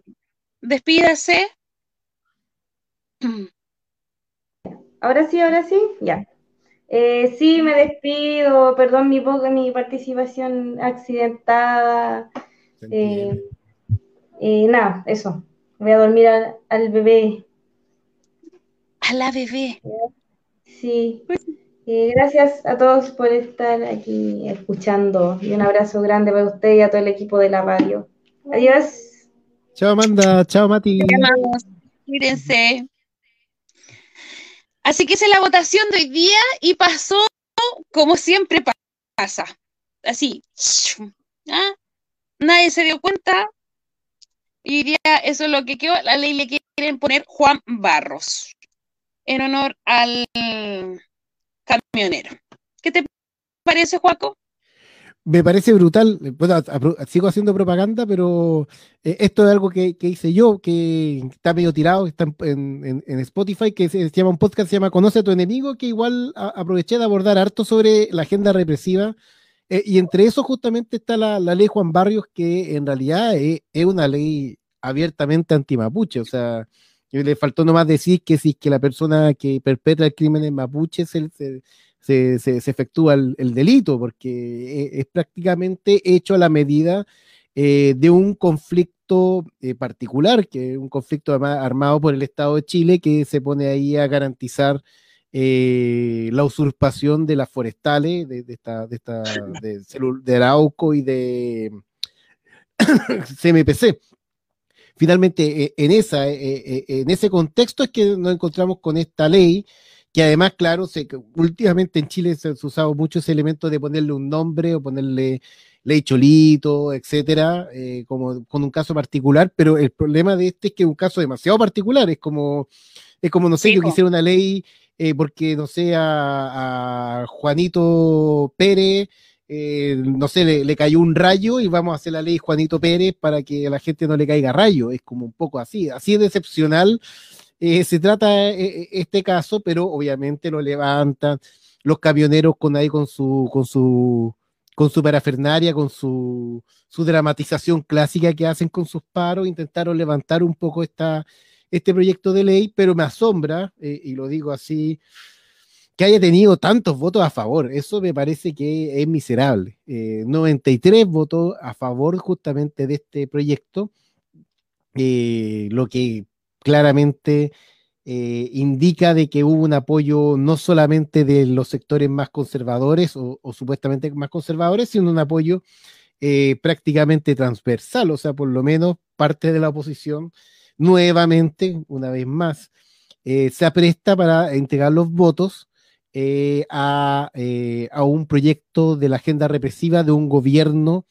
Speaker 5: despídase.
Speaker 4: Ahora sí, ahora sí, ya. Eh, sí, me despido, perdón mi mi participación accidentada. Eh, eh, nada, eso. Voy a dormir al, al bebé.
Speaker 5: A la bebé.
Speaker 4: Sí. Eh, gracias a todos por estar aquí escuchando y un abrazo grande para usted y a todo el equipo de la radio. Adiós.
Speaker 3: Chao, Amanda. Chao, Mati.
Speaker 5: Te amamos. Cuídense. Así que esa es la votación de hoy día y pasó como siempre pa- pasa. Así. ¿Ah? Nadie se dio cuenta. Y hoy día eso es lo que quedó. La ley le quieren poner Juan Barros en honor al camionero. ¿Qué te parece, Juaco?
Speaker 3: Me parece brutal. Bueno, sigo haciendo propaganda, pero eh, esto es algo que, hice yo, que está medio tirado, que está en, Spotify, que se, llama un podcast, se llama Conoce a tu enemigo, que igual aproveché de abordar harto sobre la agenda represiva Eh, y entre eso justamente está la, la ley Juan Barrios, que en realidad es, es una ley abiertamente antimapuche, o sea, y le faltó nomás decir que si es que la persona que perpetra el crimen en mapuche se, se, se- efectúa el, el delito, porque es, es prácticamente hecho a la medida eh, de un conflicto eh, particular, que es un conflicto armado por el Estado de Chile que se pone ahí a garantizar eh, la usurpación de las forestales, de, de esta, de, esta, de, de Arauco y de CMPC. Finalmente, eh, en, esa, eh, eh, en ese contexto es que nos encontramos con esta ley, que además, claro, se, que últimamente en Chile se, se ha usado mucho ese elemento de ponerle un nombre o ponerle ley Cholito, etcétera, eh, como con un caso particular, pero el problema de este es que es un caso demasiado particular, es como, es como no sé, yo quisiera una ley eh, porque, no sé, a, a Juanito Pérez, eh, no sé, le, cayó un rayo y vamos a hacer la ley Juanito Pérez para que a la gente no le caiga rayo, es como un poco así, así de excepcional eh, se trata eh, este caso, pero obviamente lo levantan los camioneros con ahí con su, con su, con su parafernaria, con su, su dramatización clásica que hacen con sus paros, intentaron levantar un poco esta, este proyecto de ley, pero me asombra, y lo digo así, que haya tenido tantos votos a favor. Eso me parece que es miserable. Eh, 93 votos a favor justamente de este proyecto, eh, lo que claramente eh, indica de que hubo un apoyo no solamente de los sectores más conservadores o, supuestamente más conservadores, sino un apoyo eh, prácticamente transversal, o sea, por lo menos parte de la oposición nuevamente, una vez más, se apresta para entregar los votos eh, a, eh, a un proyecto de la agenda represiva de un gobierno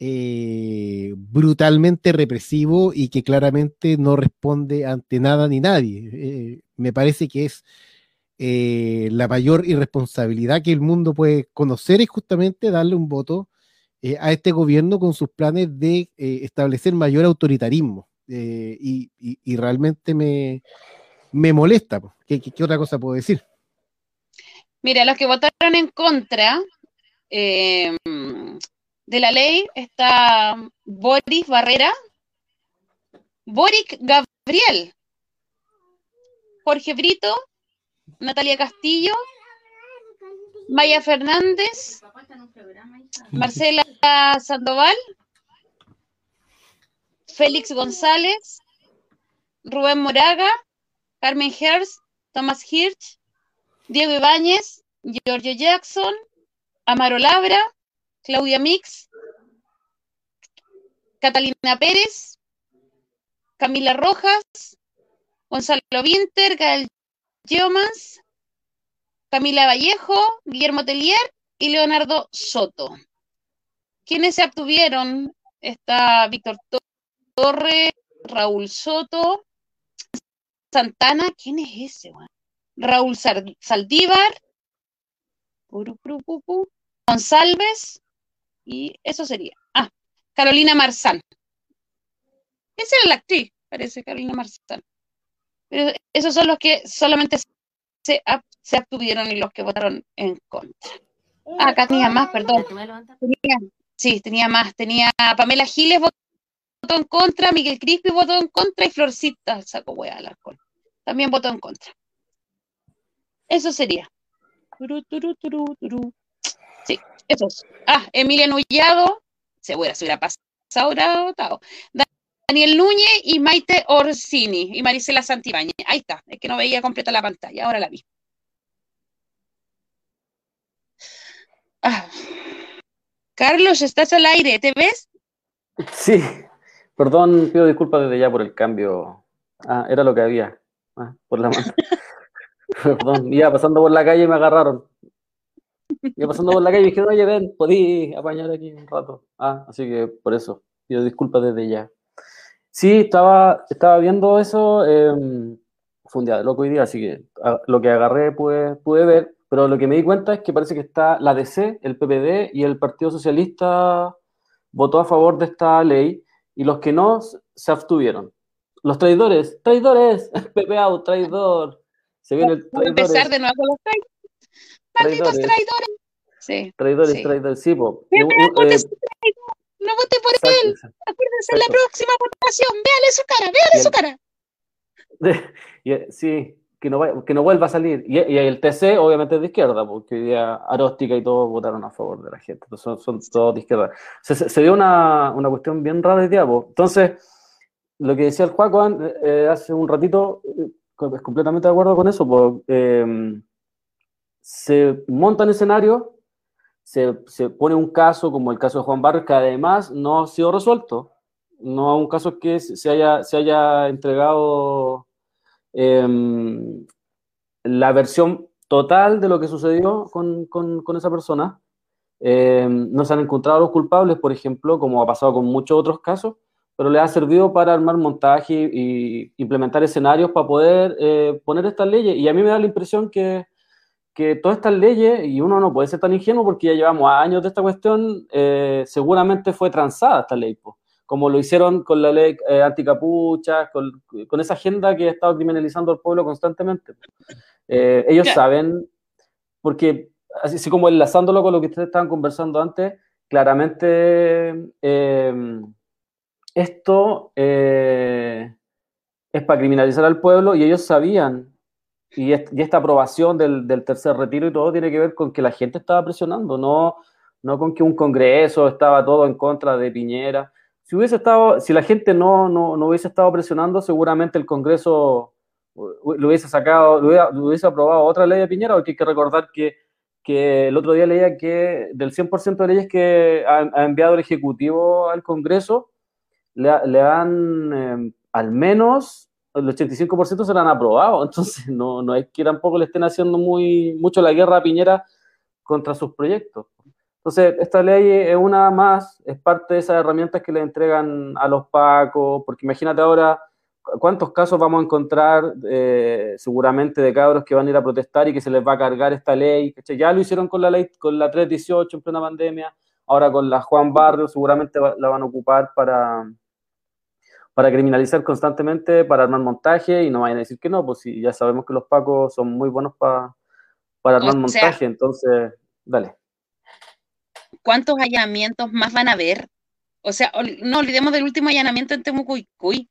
Speaker 3: eh, brutalmente represivo y que claramente no responde ante nada ni nadie. Me parece que es la mayor irresponsabilidad que el mundo puede conocer es justamente darle un voto a este gobierno con sus planes de establecer mayor autoritarismo. Y, realmente me, me molesta. po. ¿Qué, qué- qué otra cosa puedo decir?
Speaker 5: Mira, los que votaron en contra eh, de la ley está Boris Barrera, Boric Gabriel, Jorge Brito, Natalia Castillo, Maya Fernández, Marcela Sandoval, Félix González, Rubén Moraga, Carmen Hertz, Thomas Hirsch, Diego Ibáñez, Giorgio Jackson, Amaro Labra, Claudia Mix, Catalina Pérez, Camila Rojas, Gonzalo Winter, Gael Geomans, Camila Vallejo, Guillermo Telier y Leonardo Soto. ¿Quiénes se abstuvieron? Está Víctor Torre, Raúl Soto, Santana, ¿quién es ese? weón? Raúl Saldívar, González, y eso sería. Ah, Carolina Marzán. Esa era la actriz, parece, Carolina Marzán. Pero esos son los que solamente se, ab- se abstuvieron y los que votaron en contra. Ah, acá tenía más, perdón. Tenía- sí, tenía más. Tenía Pamela Giles votó en contra, Miguel Crispi votó en contra y Florcita sacó hueá al alcohol. También votó en contra. Eso sería. Turu, turu, turu, turu. Sí, eso es. Ah, Emilia Nullado, se hubiera, se hubiera pasado. Daniel Núñez y Maite Orsini y Marisela Santibáñez. Ahí está, es que no veía completa la pantalla, ahora la vi. Ah. Carlos, estás al aire, ¿te ves?
Speaker 9: Sí, perdón, pido disculpas desde ya por el cambio. Ah, era lo que había. Ah, por la mano. Perdón, iba pasando por la calle y me agarraron. Iba pasando por la calle y dije, oye, ven, podí apañar aquí un rato. Ah, así que por eso, pido disculpas desde ya. Sí, estaba, estaba viendo eso. eh, fue un día de loco hoy día, así que lo que agarré pude, pude ver, pero lo que me di cuenta es que parece que está la DC, el PPD y el Partido Socialista votó a favor de esta ley y los que no se abstuvieron. Los traidores, traidores, out, traidor. Se viene el
Speaker 5: empezar de nuevo con los traidores. Malditos
Speaker 9: traidores.
Speaker 5: traidores. Sí.
Speaker 9: Traidores,
Speaker 5: sí.
Speaker 9: traidores, sí, po. Eh, eh,
Speaker 5: no vote por
Speaker 9: exacto,
Speaker 5: él. Acuérdense en la próxima votación. Véale su cara, véale su cara.
Speaker 9: Y, eh, sí, que no, vaya- que no vuelva a salir. Y, y el TC, obviamente, es de izquierda, porque hoy día Aróstica y todos votaron a favor de la gente. Entonces, son, son todos de izquierda. Se, se- se dio una, una cuestión bien rara día, po. Entonces, lo que decía el Juaco an- eh, hace un ratito, eh, completamente de acuerdo con eso. po. Eh, se montan escenarios, se, se pone un caso como el caso de Juan Barros, que además no ha sido resuelto. No un caso que se haya, se haya entregado em, la versión total de lo que sucedió con, con- con esa persona. Em, no se han encontrado los culpables, por ejemplo, como ha pasado con muchos otros casos, pero le ha servido para armar montaje y implementar escenarios para poder eh, poner estas leyes. Y a mí me da la impresión que, que todas estas leyes, y uno no puede ser tan ingenuo porque ya llevamos años de esta cuestión, eh, seguramente fue transada esta ley, po. como lo hicieron con la ley eh, anticapucha, con, con esa agenda que ha estado criminalizando al pueblo constantemente. Eh, ellos saben, porque así, así como enlazándolo con lo que ustedes estaban conversando antes, claramente eh, esto eh, es para criminalizar al pueblo y ellos sabían, y, est- y esta aprobación del, del tercer retiro y todo tiene que ver con que la gente estaba presionando, no, no con que un congreso estaba todo en contra de Piñera. Si hubiese estado, si la gente no, no, no hubiese estado presionando, seguramente el Congreso lo hubiese sacado, lo hubiese aprobado otra ley de Piñera, porque hay que recordar que, que el otro día leía que del 100% de leyes que ha enviado el Ejecutivo al Congreso, le, le han, eh, al menos el 85% se la han aprobado, entonces no, no es que tampoco le estén haciendo muy, mucho la guerra a Piñera contra sus proyectos. Entonces, esta ley es una más, es parte de esas herramientas que le entregan a los pacos, porque imagínate ahora cu- cuántos casos vamos a encontrar eh, seguramente de cabros que van a ir a protestar y que se les va a cargar esta ley. Ya lo hicieron con la ley, con la 318 en plena pandemia, ahora con la Juan Barrio seguramente la van a ocupar para, para criminalizar constantemente, para armar montaje y no vayan a decir que no, pues si ya sabemos que los pacos son muy buenos pa- para armar
Speaker 5: O sea-
Speaker 9: montaje, entonces, dale.
Speaker 5: ¿Cuántos allanamientos más van a haber? O sea, no olvidemos del último allanamiento en Temucuicuy.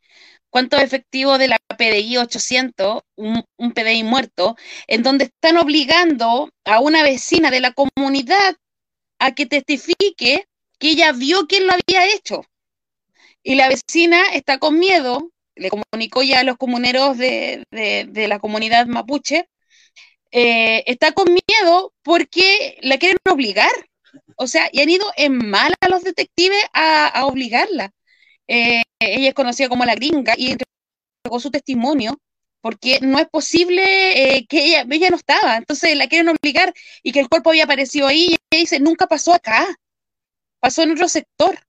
Speaker 5: ¿Cuántos efectivos de la PDI 800, un, un PDI muerto, en donde están obligando a una vecina de la comunidad a que testifique que ella vio quién lo había hecho? Y la vecina está con miedo, le comunicó ya a los comuneros de, de- la comunidad mapuche, eh, está con miedo porque la quieren obligar. O sea, y han ido en mala a los detectives a, a obligarla. Eh, ella es conocida como la gringa y entregó su testimonio porque no es posible eh, que ella, ella no estaba. Entonces la quieren obligar y que el cuerpo había aparecido ahí y ella dice, nunca pasó acá, pasó en otro sector.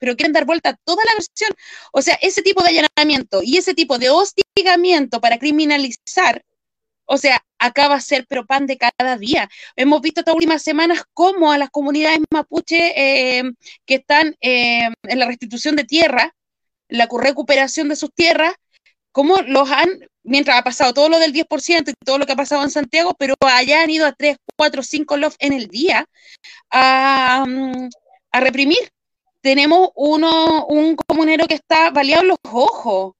Speaker 5: Pero quieren dar vuelta a toda la versión. O sea, ese tipo de allanamiento y ese tipo de hostigamiento para criminalizar o sea, acá va a ser pero pan de cada día. Hemos visto estas últimas semanas cómo a las comunidades mapuche eh, que están eh, en la restitución de tierra, la cu- recuperación de sus tierras, cómo los han, mientras ha pasado todo lo del 10% y todo lo que ha pasado en Santiago, pero allá han ido a 3, 4, 5 lof en el día a, mm, a reprimir. Tenemos uno, un comunero que está baleado en los ojos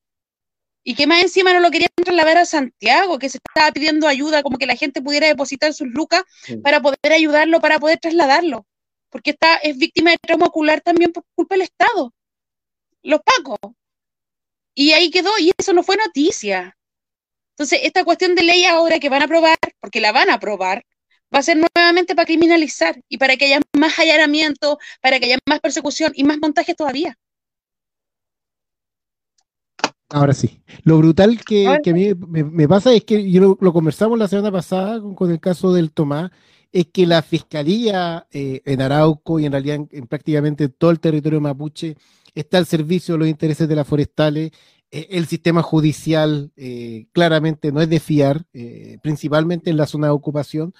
Speaker 5: y que más encima no lo querían trasladar a Santiago, que se estaba pidiendo ayuda, como que la gente pudiera depositar sus lucas
Speaker 9: Sí.
Speaker 5: para poder ayudarlo, para poder trasladarlo, porque está, es víctima de trauma ocular también por culpa del Estado, los pacos. Y ahí quedó, y eso no fue noticia. Entonces, esta cuestión de ley ahora que van a aprobar, porque la van a aprobar, va a ser nuevamente para criminalizar y para que haya más allanamiento, para que haya más persecución y más montajes todavía.
Speaker 3: Ahora sí. Lo brutal que, a mí me, me pasa es que yo lo, lo conversamos la semana pasada con, con el caso del Tomás, es que la fiscalía eh, en Arauco y en realidad en, en prácticamente todo el territorio mapuche está al servicio de los intereses de las forestales. Eh, el sistema judicial eh, claramente no es de fiar, principalmente en la zona de ocupación.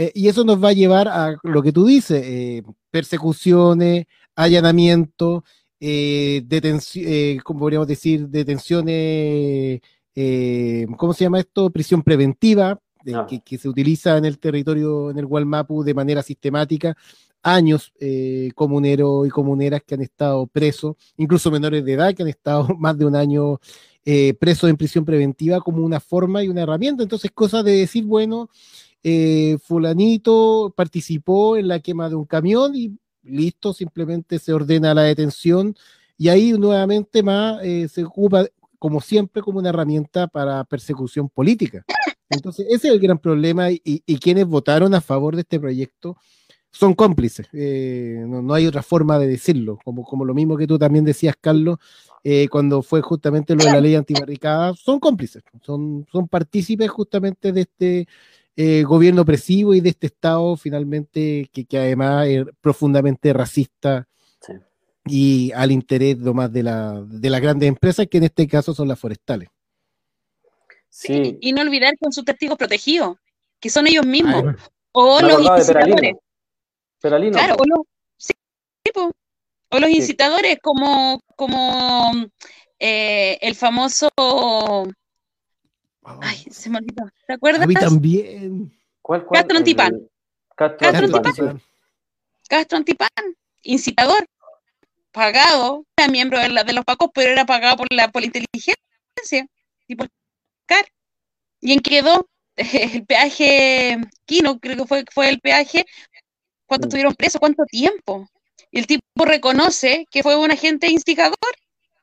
Speaker 3: Eh, y eso nos va a llevar a lo que tú dices, eh, persecuciones, allanamientos, eh, detenci- eh, ¿cómo podríamos decir? Detenciones, eh, ¿cómo se llama esto? Prisión preventiva,
Speaker 9: Ah.
Speaker 3: que, que se utiliza en el territorio, en el Gualmapu de manera sistemática. Años comuneros y comuneras que han estado presos, incluso menores de edad que han estado más de un año presos en prisión preventiva como una forma y una herramienta. Entonces, cosa de decir, bueno, eh, fulanito participó en la quema de un camión y listo, simplemente se ordena la detención y ahí nuevamente más eh, se ocupa, como siempre, como una herramienta para persecución política. Entonces, ese es el gran problema y, quienes votaron a favor de este proyecto son cómplices. eh, no, no hay otra forma de decirlo, como, como lo mismo que tú también decías, Carlos, eh, cuando fue justamente lo de la ley antibarricada, son cómplices, son, son partícipes justamente de este eh, gobierno opresivo y de este Estado finalmente que, que además es profundamente racista
Speaker 9: Sí.
Speaker 3: y al interés nomás de, la, de las grandes empresas, que en este caso son las forestales.
Speaker 9: Sí,
Speaker 5: Y no olvidar con sus testigos protegidos, que son ellos mismos, o los incitadores.
Speaker 9: Peralino. Peralino,
Speaker 5: Claro,
Speaker 9: po.
Speaker 5: o los, sí, po. o los
Speaker 9: Sí.
Speaker 5: incitadores, como, como eh, el famoso. Ay, se me olvidó. ¿Te acuerdas?
Speaker 3: a mí también.
Speaker 9: ¿Cuál, cuál?
Speaker 5: Castro Antipán.
Speaker 9: Castro Antipán.
Speaker 5: Castro Antipán, incitador, pagado, era miembro de, la- de los Pacos, pero era pagado por la, por la inteligencia y por CAR. ¿Y en qué quedó? El peaje Quino, creo que fue, fue el peaje. ¿Cuánto estuvieron presos? ¿Cuánto tiempo? Y el tipo reconoce que fue un agente instigador.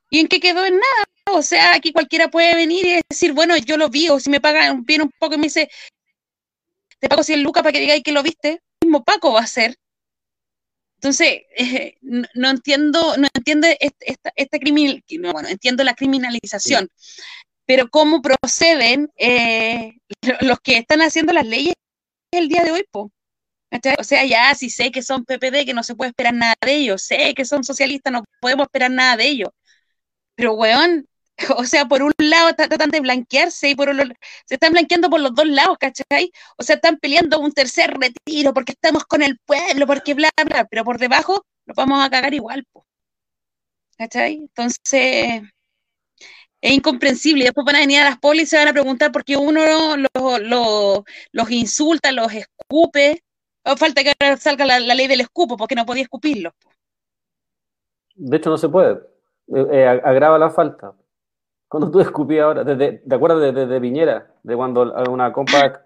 Speaker 5: ¿Y en qué quedó? En nada. O sea, aquí cualquiera puede venir y decir, bueno, yo lo vi, o si me pagan, viene un poco y me dice, te pago 100 lucas para que digáis que lo viste, el mismo Paco va a ser. Entonces, eh, no, no entiendo, no entiendo est- esta, esta criminal, no, bueno, entiendo la criminalización, pero cómo proceden eh, los que están haciendo las leyes el día de hoy, po. O sea, ya sí sé que son PPD, que no se puede esperar nada de ellos, sé que son socialistas, no podemos esperar nada de ellos. Pero, weón, o sea, por un lado está tratando de blanquearse y por otro se están blanqueando por los dos lados, ¿cachai? O sea, están peleando un tercer retiro porque estamos con el pueblo, porque bla, bla, pero por debajo nos vamos a cagar igual, po. ¿cachai? Entonces, es incomprensible. Después van a venir a las polis y se van a preguntar por qué uno lo- lo- los insulta, los escupe. O falta que ahora salga la, ley del escupo, porque no podía escupirlos.
Speaker 9: De hecho, no se puede. Eh, eh, ag- agrava la falta. Cuando tú escupías ahora, desde, ¿te acuerdas de, de- de Piñera? De cuando una compa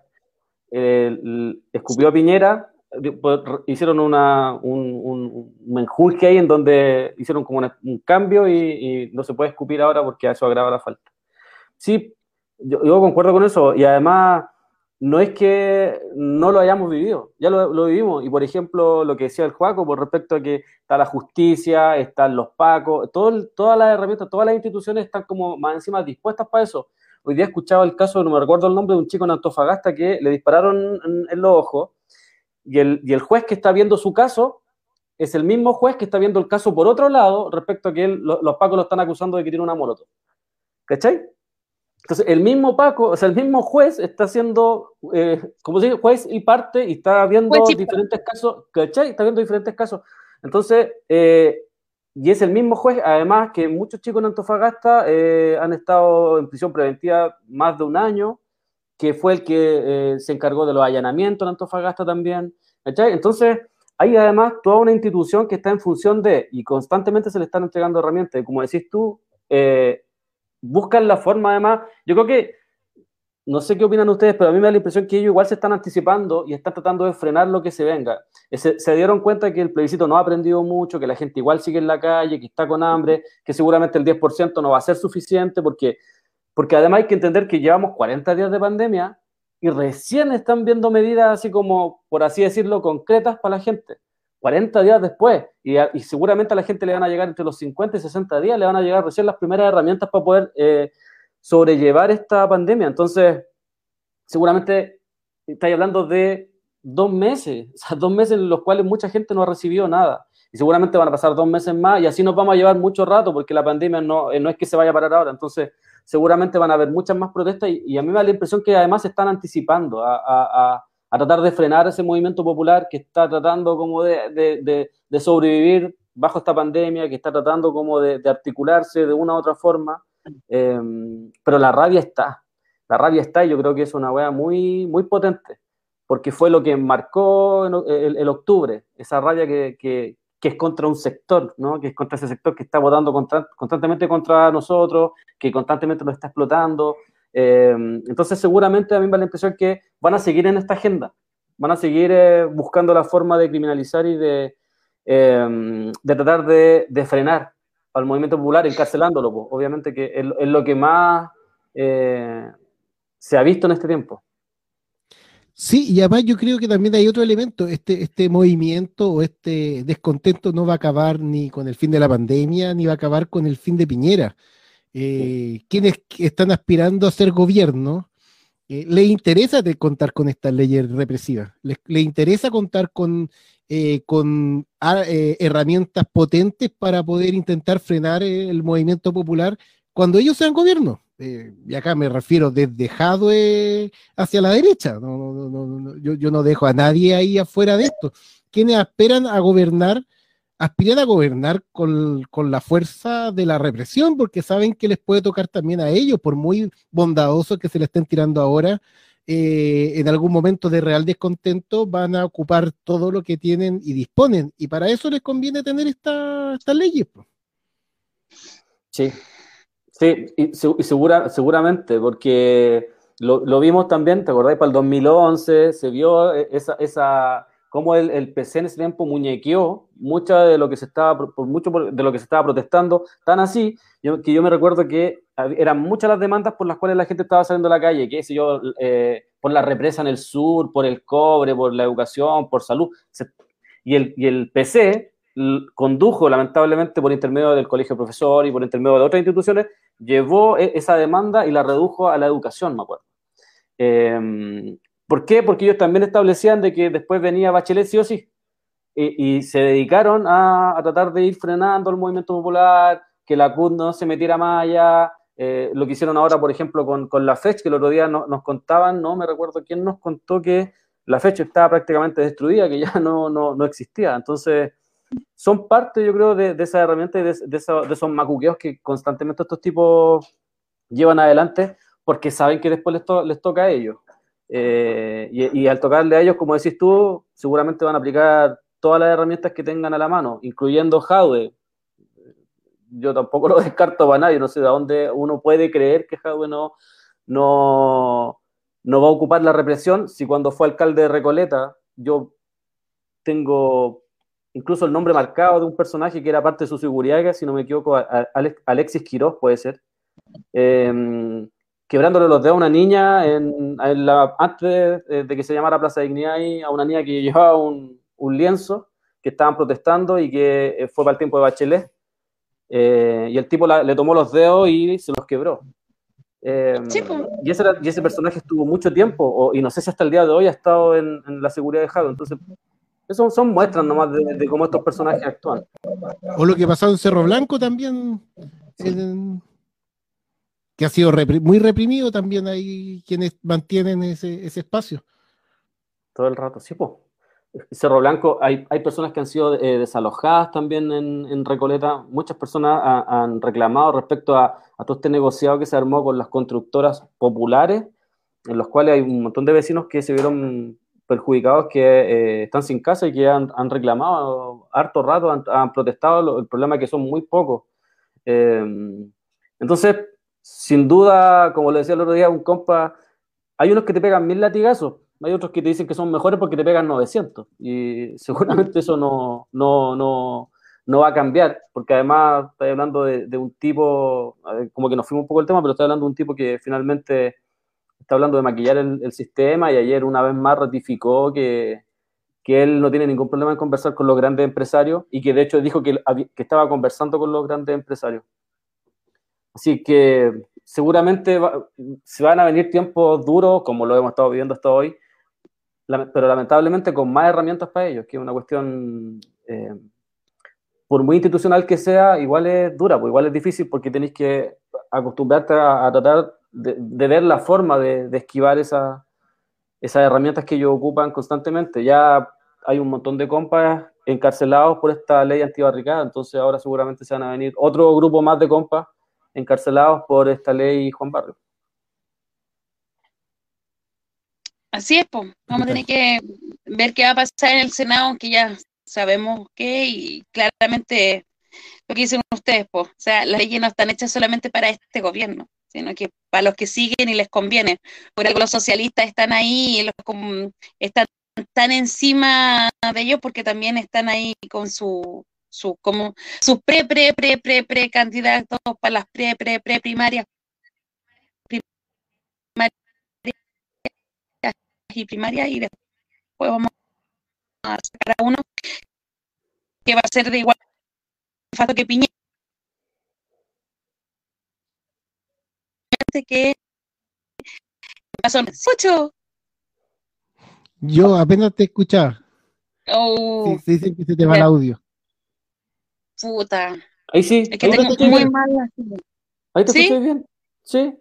Speaker 9: eh, escupió a Piñera, pues, hicieron una, un, un, ahí en donde hicieron como un cambio y, no se puede escupir ahora porque eso agrava la falta. Sí, yo concuerdo con eso y además no es que no lo hayamos vivido, ya lo, lo vivimos y por ejemplo lo que decía el Juaco por respecto a que está la justicia, están los pacos, todo todas las herramientas, todas las instituciones están como más encima dispuestas para eso. Hoy día escuchaba el caso, no me recuerdo el nombre, de un chico en Antofagasta que le dispararon en, los ojos y el, juez que está viendo su caso es el mismo juez que está viendo el caso por otro lado respecto a que él- lo- los pacos lo están acusando de que tiene una molotov. ¿Cachai? Entonces, el mismo Paco, o sea, el mismo juez está haciendo, eh, como se dice, juez y parte y está viendo diferentes casos, ¿cachai? Está viendo diferentes casos. Entonces, eh, y es el mismo juez, además que muchos chicos en Antofagasta eh, han estado en prisión preventiva más de un año, que fue el que eh, se encargó de los allanamientos en Antofagasta también, ¿cachai? Entonces, hay además toda una institución que está en función de, y constantemente se le están entregando herramientas, y como decís tú, eh, buscan la forma además, yo creo que, no sé qué opinan ustedes, pero a mí me da la impresión que ellos igual se están anticipando y están tratando de frenar lo que se venga. Eh, Se, dieron cuenta que el plebiscito no ha aprendido mucho, que la gente igual sigue en la calle, que está con hambre, que seguramente el 10% no va a ser suficiente, porque, porque además hay que entender que llevamos 40 días de pandemia y recién están viendo medidas así como, por así decirlo, concretas para la gente. 40 días después, y, seguramente a la gente le van a llegar entre los 50 y 60 días, le van a llegar recién las primeras herramientas para poder eh, sobrellevar esta pandemia. Entonces, seguramente estáis hablando de dos meses, o sea, dos meses en los cuales mucha gente no ha recibido nada. Y seguramente van a pasar dos meses más y así nos vamos a llevar mucho rato porque la pandemia no, eh, no es que se vaya a parar ahora. Entonces, seguramente van a haber muchas más protestas y, a mí me da la impresión que además se están anticipando a- a tratar de frenar ese movimiento popular que está tratando como de, sobrevivir bajo esta pandemia, que está tratando como de, articularse de una u otra forma. Eh, pero la rabia está. la rabia está y yo creo que es una wea muy, muy potente, porque fue lo que marcó el, octubre, esa rabia que, que- que es contra un sector, ¿no? que es contra ese sector que está votando contra- constantemente contra nosotros, que constantemente nos está explotando. Eh, entonces seguramente a mí me da la impresión que van a seguir en esta agenda, van a seguir eh, buscando la forma de criminalizar y de, eh, de tratar de, de frenar al movimiento popular encarcelándolo. po. Obviamente que es, es lo que más eh, se ha visto en este tiempo.
Speaker 3: Sí, y además yo creo que también hay otro elemento, este, este movimiento o este descontento no va a acabar ni con el fin de la pandemia, ni va a acabar con el fin de Piñera. Eh, quienes están aspirando a ser gobierno, eh, les interesa contar con estas leyes represivas, les, interesa contar con, eh, con ah, herramientas potentes para poder intentar frenar el movimiento popular cuando ellos sean gobierno. Y acá me refiero desde Jadwe hacia la derecha. Yo no dejo a nadie ahí afuera de esto. Quienes aspiran a gobernar, aspiran a gobernar con, con la fuerza de la represión, porque saben que les puede tocar también a ellos, por muy bondadosos que se le estén tirando ahora, eh, en algún momento de real descontento van a ocupar todo lo que tienen y disponen. Y para eso les conviene tener esta- estas leyes. pues.
Speaker 9: Sí, sí, y, se- y segura, seguramente, porque lo, lo vimos también, ¿te acordáis? Para el 2011 se vio eh, esa, esa cómo el, el PC en ese tiempo muñequeó mucho de lo que se estaba, por mucho de lo que se estaba protestando, tan así, yo- que yo me recuerdo que eran muchas las demandas por las cuales la gente estaba saliendo a la calle, que sé yo, eh, por la represa en el sur, por el cobre, por la educación, por salud, Se- y el, y el PC condujo, lamentablemente, por intermedio del colegio profesor y por intermedio de otras instituciones, llevó e- esa demanda y la redujo a la educación, me acuerdo. Eh, ¿Por qué? Porque ellos también establecían de que después venía Bachelet sí o sí. Y, se dedicaron a, tratar de ir frenando el movimiento popular, que la CUT no se metiera más allá. Eh, lo que hicieron ahora, por ejemplo, con, la fecha, que el otro día no- nos contaban, no me recuerdo quién nos contó que la fecha estaba prácticamente destruida, que ya no, no, no existía. Entonces, son parte, yo creo, de, esa herramienta y de esos macuqueos que constantemente estos tipos llevan adelante porque saben que después les, to- les toca a ellos. Eh, y, al tocarle a ellos, como decís tú, seguramente van a aplicar todas las herramientas que tengan a la mano, incluyendo Jadwe. Yo tampoco lo descarto para nadie, no sé de dónde uno puede creer que Jadwe no, no, no va a ocupar la represión si cuando fue alcalde de Recoleta, yo tengo incluso el nombre marcado de un personaje que era parte de su seguridad, que si no me equivoco, Alexis Quiroz puede ser, eh, quebrándole los dedos a una niña en, en la- antes de, de que se llamara Plaza Dignidad, y a una niña que llevaba un, un lienzo, que estaban protestando y que eh, fue para el tiempo de Bachelet, eh, y el tipo la- le tomó los dedos y se los quebró. Eh, y, ese era- y ese personaje estuvo mucho tiempo, o- y no sé si hasta el día de hoy ha estado en, en la seguridad de Jado. Entonces, eso son muestras nomás de, de cómo estos personajes actúan.
Speaker 3: O lo que pasó en Cerro Blanco también, en- que ha sido muy reprimido también hay quienes mantienen ese, espacio.
Speaker 9: Todo el rato, sí, pues. Cerro Blanco, hay, hay personas que han sido eh, desalojadas también en, Recoleta. Muchas personas ha- han reclamado respecto a, todo este negociado que se armó con las constructoras populares, en los cuales hay un montón de vecinos que se vieron perjudicados, que eh, están sin casa y que han, reclamado harto rato, han, protestado. El problema es que son muy pocos. Eh, entonces, sin duda, como le decía el otro día un compa, hay unos que te pegan mil latigazos, hay otros que te dicen que son mejores porque te pegan 900. Y seguramente eso no, no, no, no va a cambiar, porque además estoy hablando de, un tipo, ver, como que nos fuimos un poco el tema, pero estoy hablando de un tipo que finalmente está hablando de maquillar el, sistema y ayer una vez más ratificó que, que él no tiene ningún problema en conversar con los grandes empresarios y que de hecho dijo que, que estaba conversando con los grandes empresarios. Así que seguramente va- se van a venir tiempos duros, como lo hemos estado viviendo hasta hoy, pero lamentablemente con más herramientas para ellos, que es una cuestión, eh, por muy institucional que sea, igual es dura, pues igual es difícil porque tenéis que acostumbrarte a, a tratar de, de ver la forma de, de esquivar esa- esas herramientas que ellos ocupan constantemente. Ya hay un montón de compas encarcelados por esta ley antibarricada, entonces ahora seguramente se van a venir otro grupo más de compas encarcelados por esta ley Juan Barrio.
Speaker 5: Así es, pues. Vamos a tener que ver qué va a pasar en el Senado, aunque ya sabemos qué, y claramente lo que dicen ustedes, pues. O sea, las leyes no están hechas solamente para este gobierno, sino que para los que siguen y les conviene. Por algo los socialistas están ahí, los, están tan encima de ellos porque también están ahí con su, su como sus pre, pre, pre, pre, pre candidatos para las pre, pre, pre primarias. Y primaria y después vamos a sacar a uno que va a ser de igual fato que Piñera. Que pasó mucho
Speaker 3: Yo apenas te escuchaba.
Speaker 5: oh.
Speaker 3: Sí, que se te va el audio.
Speaker 5: Puta
Speaker 9: Ahí sí,
Speaker 5: es que
Speaker 9: te
Speaker 5: tengo
Speaker 9: escuché
Speaker 5: muy
Speaker 9: bien.
Speaker 5: mala
Speaker 9: Ahí te
Speaker 5: ¿Sí?
Speaker 9: escuché bien. Sí.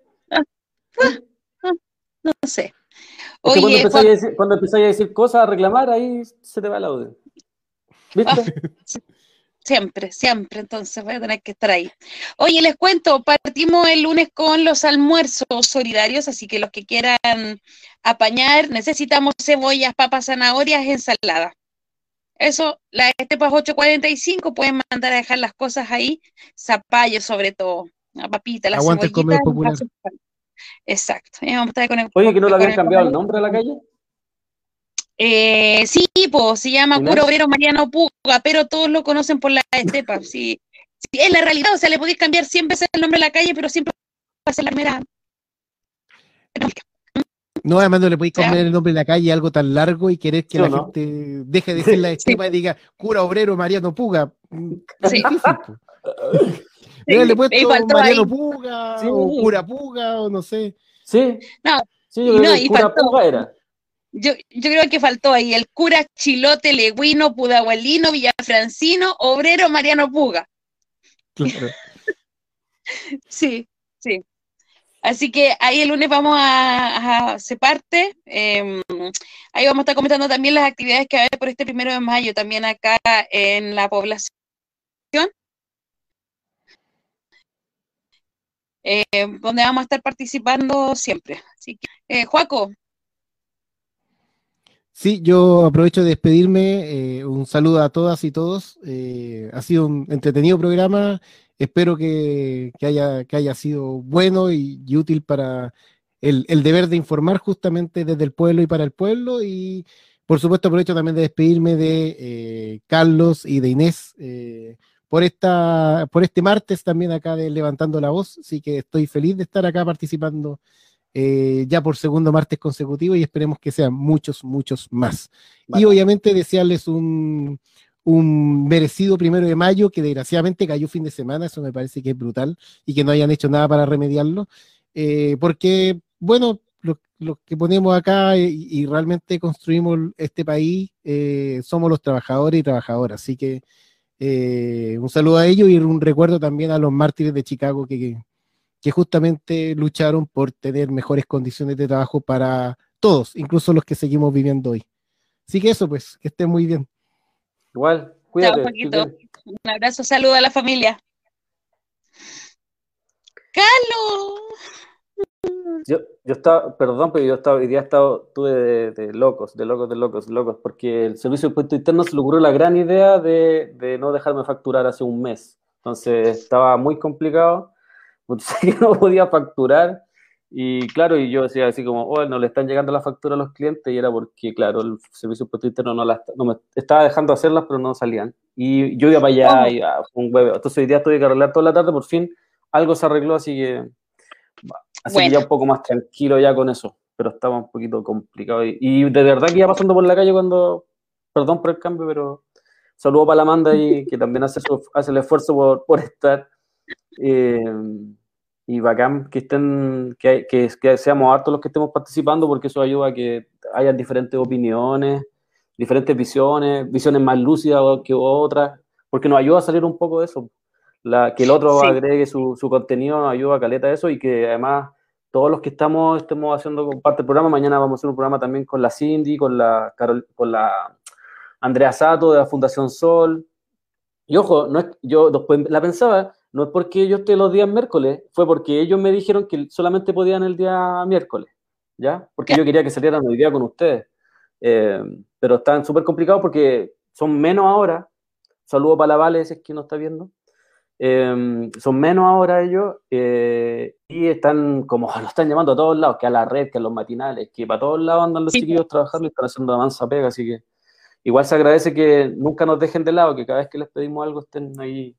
Speaker 5: no sé
Speaker 9: Es que cuando
Speaker 5: oye
Speaker 9: empezáis a decir, cuando empezáis a decir cosas, a reclamar, ahí se te va el audio. ¿Viste?
Speaker 5: Siempre, siempre, entonces voy a tener que estar ahí. Oye, les cuento, partimos el lunes con los almuerzos solidarios, así que los que quieran apañar, necesitamos cebollas, papas, zanahorias, ensalada. Eso, la estepas 845, pueden mandar a dejar las cosas ahí, zapallo sobre todo, la papita, la
Speaker 3: Aguante el comer popular.
Speaker 5: Exacto. vamos a estar con el-
Speaker 9: Oye, que no le habían cambiado el nombre a la calle.
Speaker 5: Eh, sí, pues, se llama. Cura Obrero Mariano Puga, pero todos lo conocen por la estepa. Sí, sí, es la realidad, o sea, le podéis cambiar 100 veces el nombre de la calle, pero siempre va a ser la primera.
Speaker 3: No, además no le podéis
Speaker 5: sea-
Speaker 3: cambiar el nombre de la calle algo tan largo y querer que
Speaker 9: ¿Sí o
Speaker 3: la
Speaker 9: no?
Speaker 3: gente deje de ser la estepa y diga cura obrero Mariano Puga. Mm,
Speaker 5: Sí.
Speaker 3: Mira, le he puesto Mariano
Speaker 5: ahí.
Speaker 3: Puga
Speaker 9: Sí.
Speaker 3: o cura Puga o no sé.
Speaker 9: Sí.
Speaker 5: No,
Speaker 9: Sí, yo
Speaker 5: Y
Speaker 9: creo
Speaker 5: no,
Speaker 9: que
Speaker 5: y
Speaker 9: cura
Speaker 5: faltó.
Speaker 9: Puga era.
Speaker 5: yo, yo creo que faltó ahí el cura Chilote Legüino Pudahuelino Villafrancino Obrero Mariano Puga.
Speaker 3: Claro.
Speaker 5: Sí, sí. Así que ahí el lunes vamos a, a se parte. eh, ahí vamos a estar comentando también las actividades que va a haber por este primero de mayo, también acá en la población. eh, donde vamos a estar participando siempre. Así que, eh, Juaco,
Speaker 3: Sí, yo aprovecho de despedirme. eh, un saludo a todas y todos. eh, ha sido un entretenido programa. Espero que, que haya, que haya sido bueno y, y útil para el, el deber de informar justamente desde el pueblo y para el pueblo. Y por supuesto aprovecho también de despedirme de eh, Carlos y de Inés eh, por, esta, por este martes también acá de Levantando la Voz. Así que estoy feliz de estar acá participando eh, ya por segundo martes consecutivo y esperemos que sean muchos, muchos más. Y obviamente desearles un, un merecido primero de mayo que desgraciadamente cayó fin de semana, eso me parece que es brutal y que no hayan hecho nada para remediarlo, eh, porque, bueno, los los que ponemos acá y, y realmente construimos este país eh, somos los trabajadores y trabajadoras, así que eh, un saludo a ellos y un recuerdo también a los mártires de Chicago que, que, que justamente lucharon por tener mejores condiciones de trabajo para todos, incluso los que seguimos viviendo hoy. Así que eso, pues, que estén muy bien.
Speaker 9: Igual,
Speaker 5: chao,
Speaker 9: cuídate.
Speaker 5: Paquito.
Speaker 9: que-
Speaker 5: Un abrazo, saludo a la familia. Carlos.
Speaker 9: Yo, yo estaba, perdón, pero yo estaba, hoy día he estado, tuve de, de locos, de locos, de locos, de locos, porque el Servicio de Impuesto Interno se le ocurrió la gran idea de, de no dejarme facturar hace un mes. Entonces estaba muy complicado, no podía facturar. Y claro, y yo decía así como, oh, no le están llegando las facturas a los clientes, y era porque, claro, el Servicio de Interno no, las, no me estaba dejando hacerlas, pero no salían. Y yo iba para allá, y ah, un huevo. Entonces hoy día tuve que arreglar toda la tarde, por fin algo se arregló, así que Así
Speaker 5: Bueno.
Speaker 9: que ya un poco más tranquilo ya con eso, pero estaba un poquito complicado. Y, y de verdad que iba pasando por la calle cuando, perdón por el cambio, pero saludo para la Amanda y que también hace, su- hace el esfuerzo por, por estar. Eh, y bacán que estén, que, que, que seamos hartos los que estemos participando, porque eso ayuda a que haya diferentes opiniones, diferentes visiones, visiones más lúcidas que otras, porque nos ayuda a salir un poco de eso la, que el otro
Speaker 5: Sí.
Speaker 9: agregue su, su contenido nos ayuda a caleta eso y que además todos los que estamos estemos haciendo parte del programa, mañana vamos a hacer un programa también con la Cindy, con la, Carol, con la Andrea Sato de la Fundación Sol. Y ojo, no es, yo después la pensaba, no es porque yo esté los días miércoles, fue porque ellos me dijeron que solamente podían el día miércoles. ¿ya? Porque yo quería que salieran hoy día con ustedes. Eh, pero están súper complicados porque son menos ahora. Saludo para la Vale, si es que no está viendo. Eh, son menos ahora ellos eh, y están como nos están llamando a todos lados, que a la red, que a los matinales, que para todos lados andan los
Speaker 5: Sí.
Speaker 9: chiquillos trabajando y están haciendo la mansa pega, así que igual se agradece que nunca nos dejen de lado, que cada vez que les pedimos algo estén ahí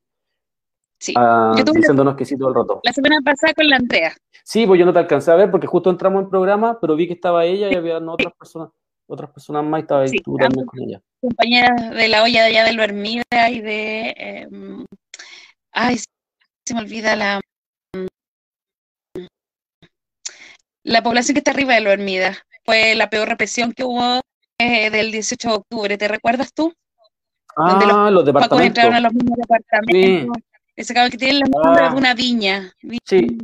Speaker 5: Sí.
Speaker 9: ah,
Speaker 5: Yo tuve la,
Speaker 9: diciéndonos que sí todo el rato.
Speaker 5: la semana pasada con la Andrea.
Speaker 9: Sí, pues yo no te alcancé a ver porque justo entramos en programa, pero vi que estaba ella y había otras personas, otras personas más y estaba ahí
Speaker 5: Sí,
Speaker 9: tú también con ella.
Speaker 5: compañeras de la olla de allá del Hermida y de... eh, ay, se me olvida la... La población que está arriba de la Hermida. Fue la peor represión que hubo eh, del 18 de octubre. ¿Te recuerdas tú? Donde los
Speaker 9: Ah, los
Speaker 5: pacos entraron a
Speaker 9: departamentos.
Speaker 5: los mismos
Speaker 9: Sí,
Speaker 5: departamentos. Ese que tiene nombres
Speaker 9: ah,
Speaker 5: de una viña.
Speaker 9: sí,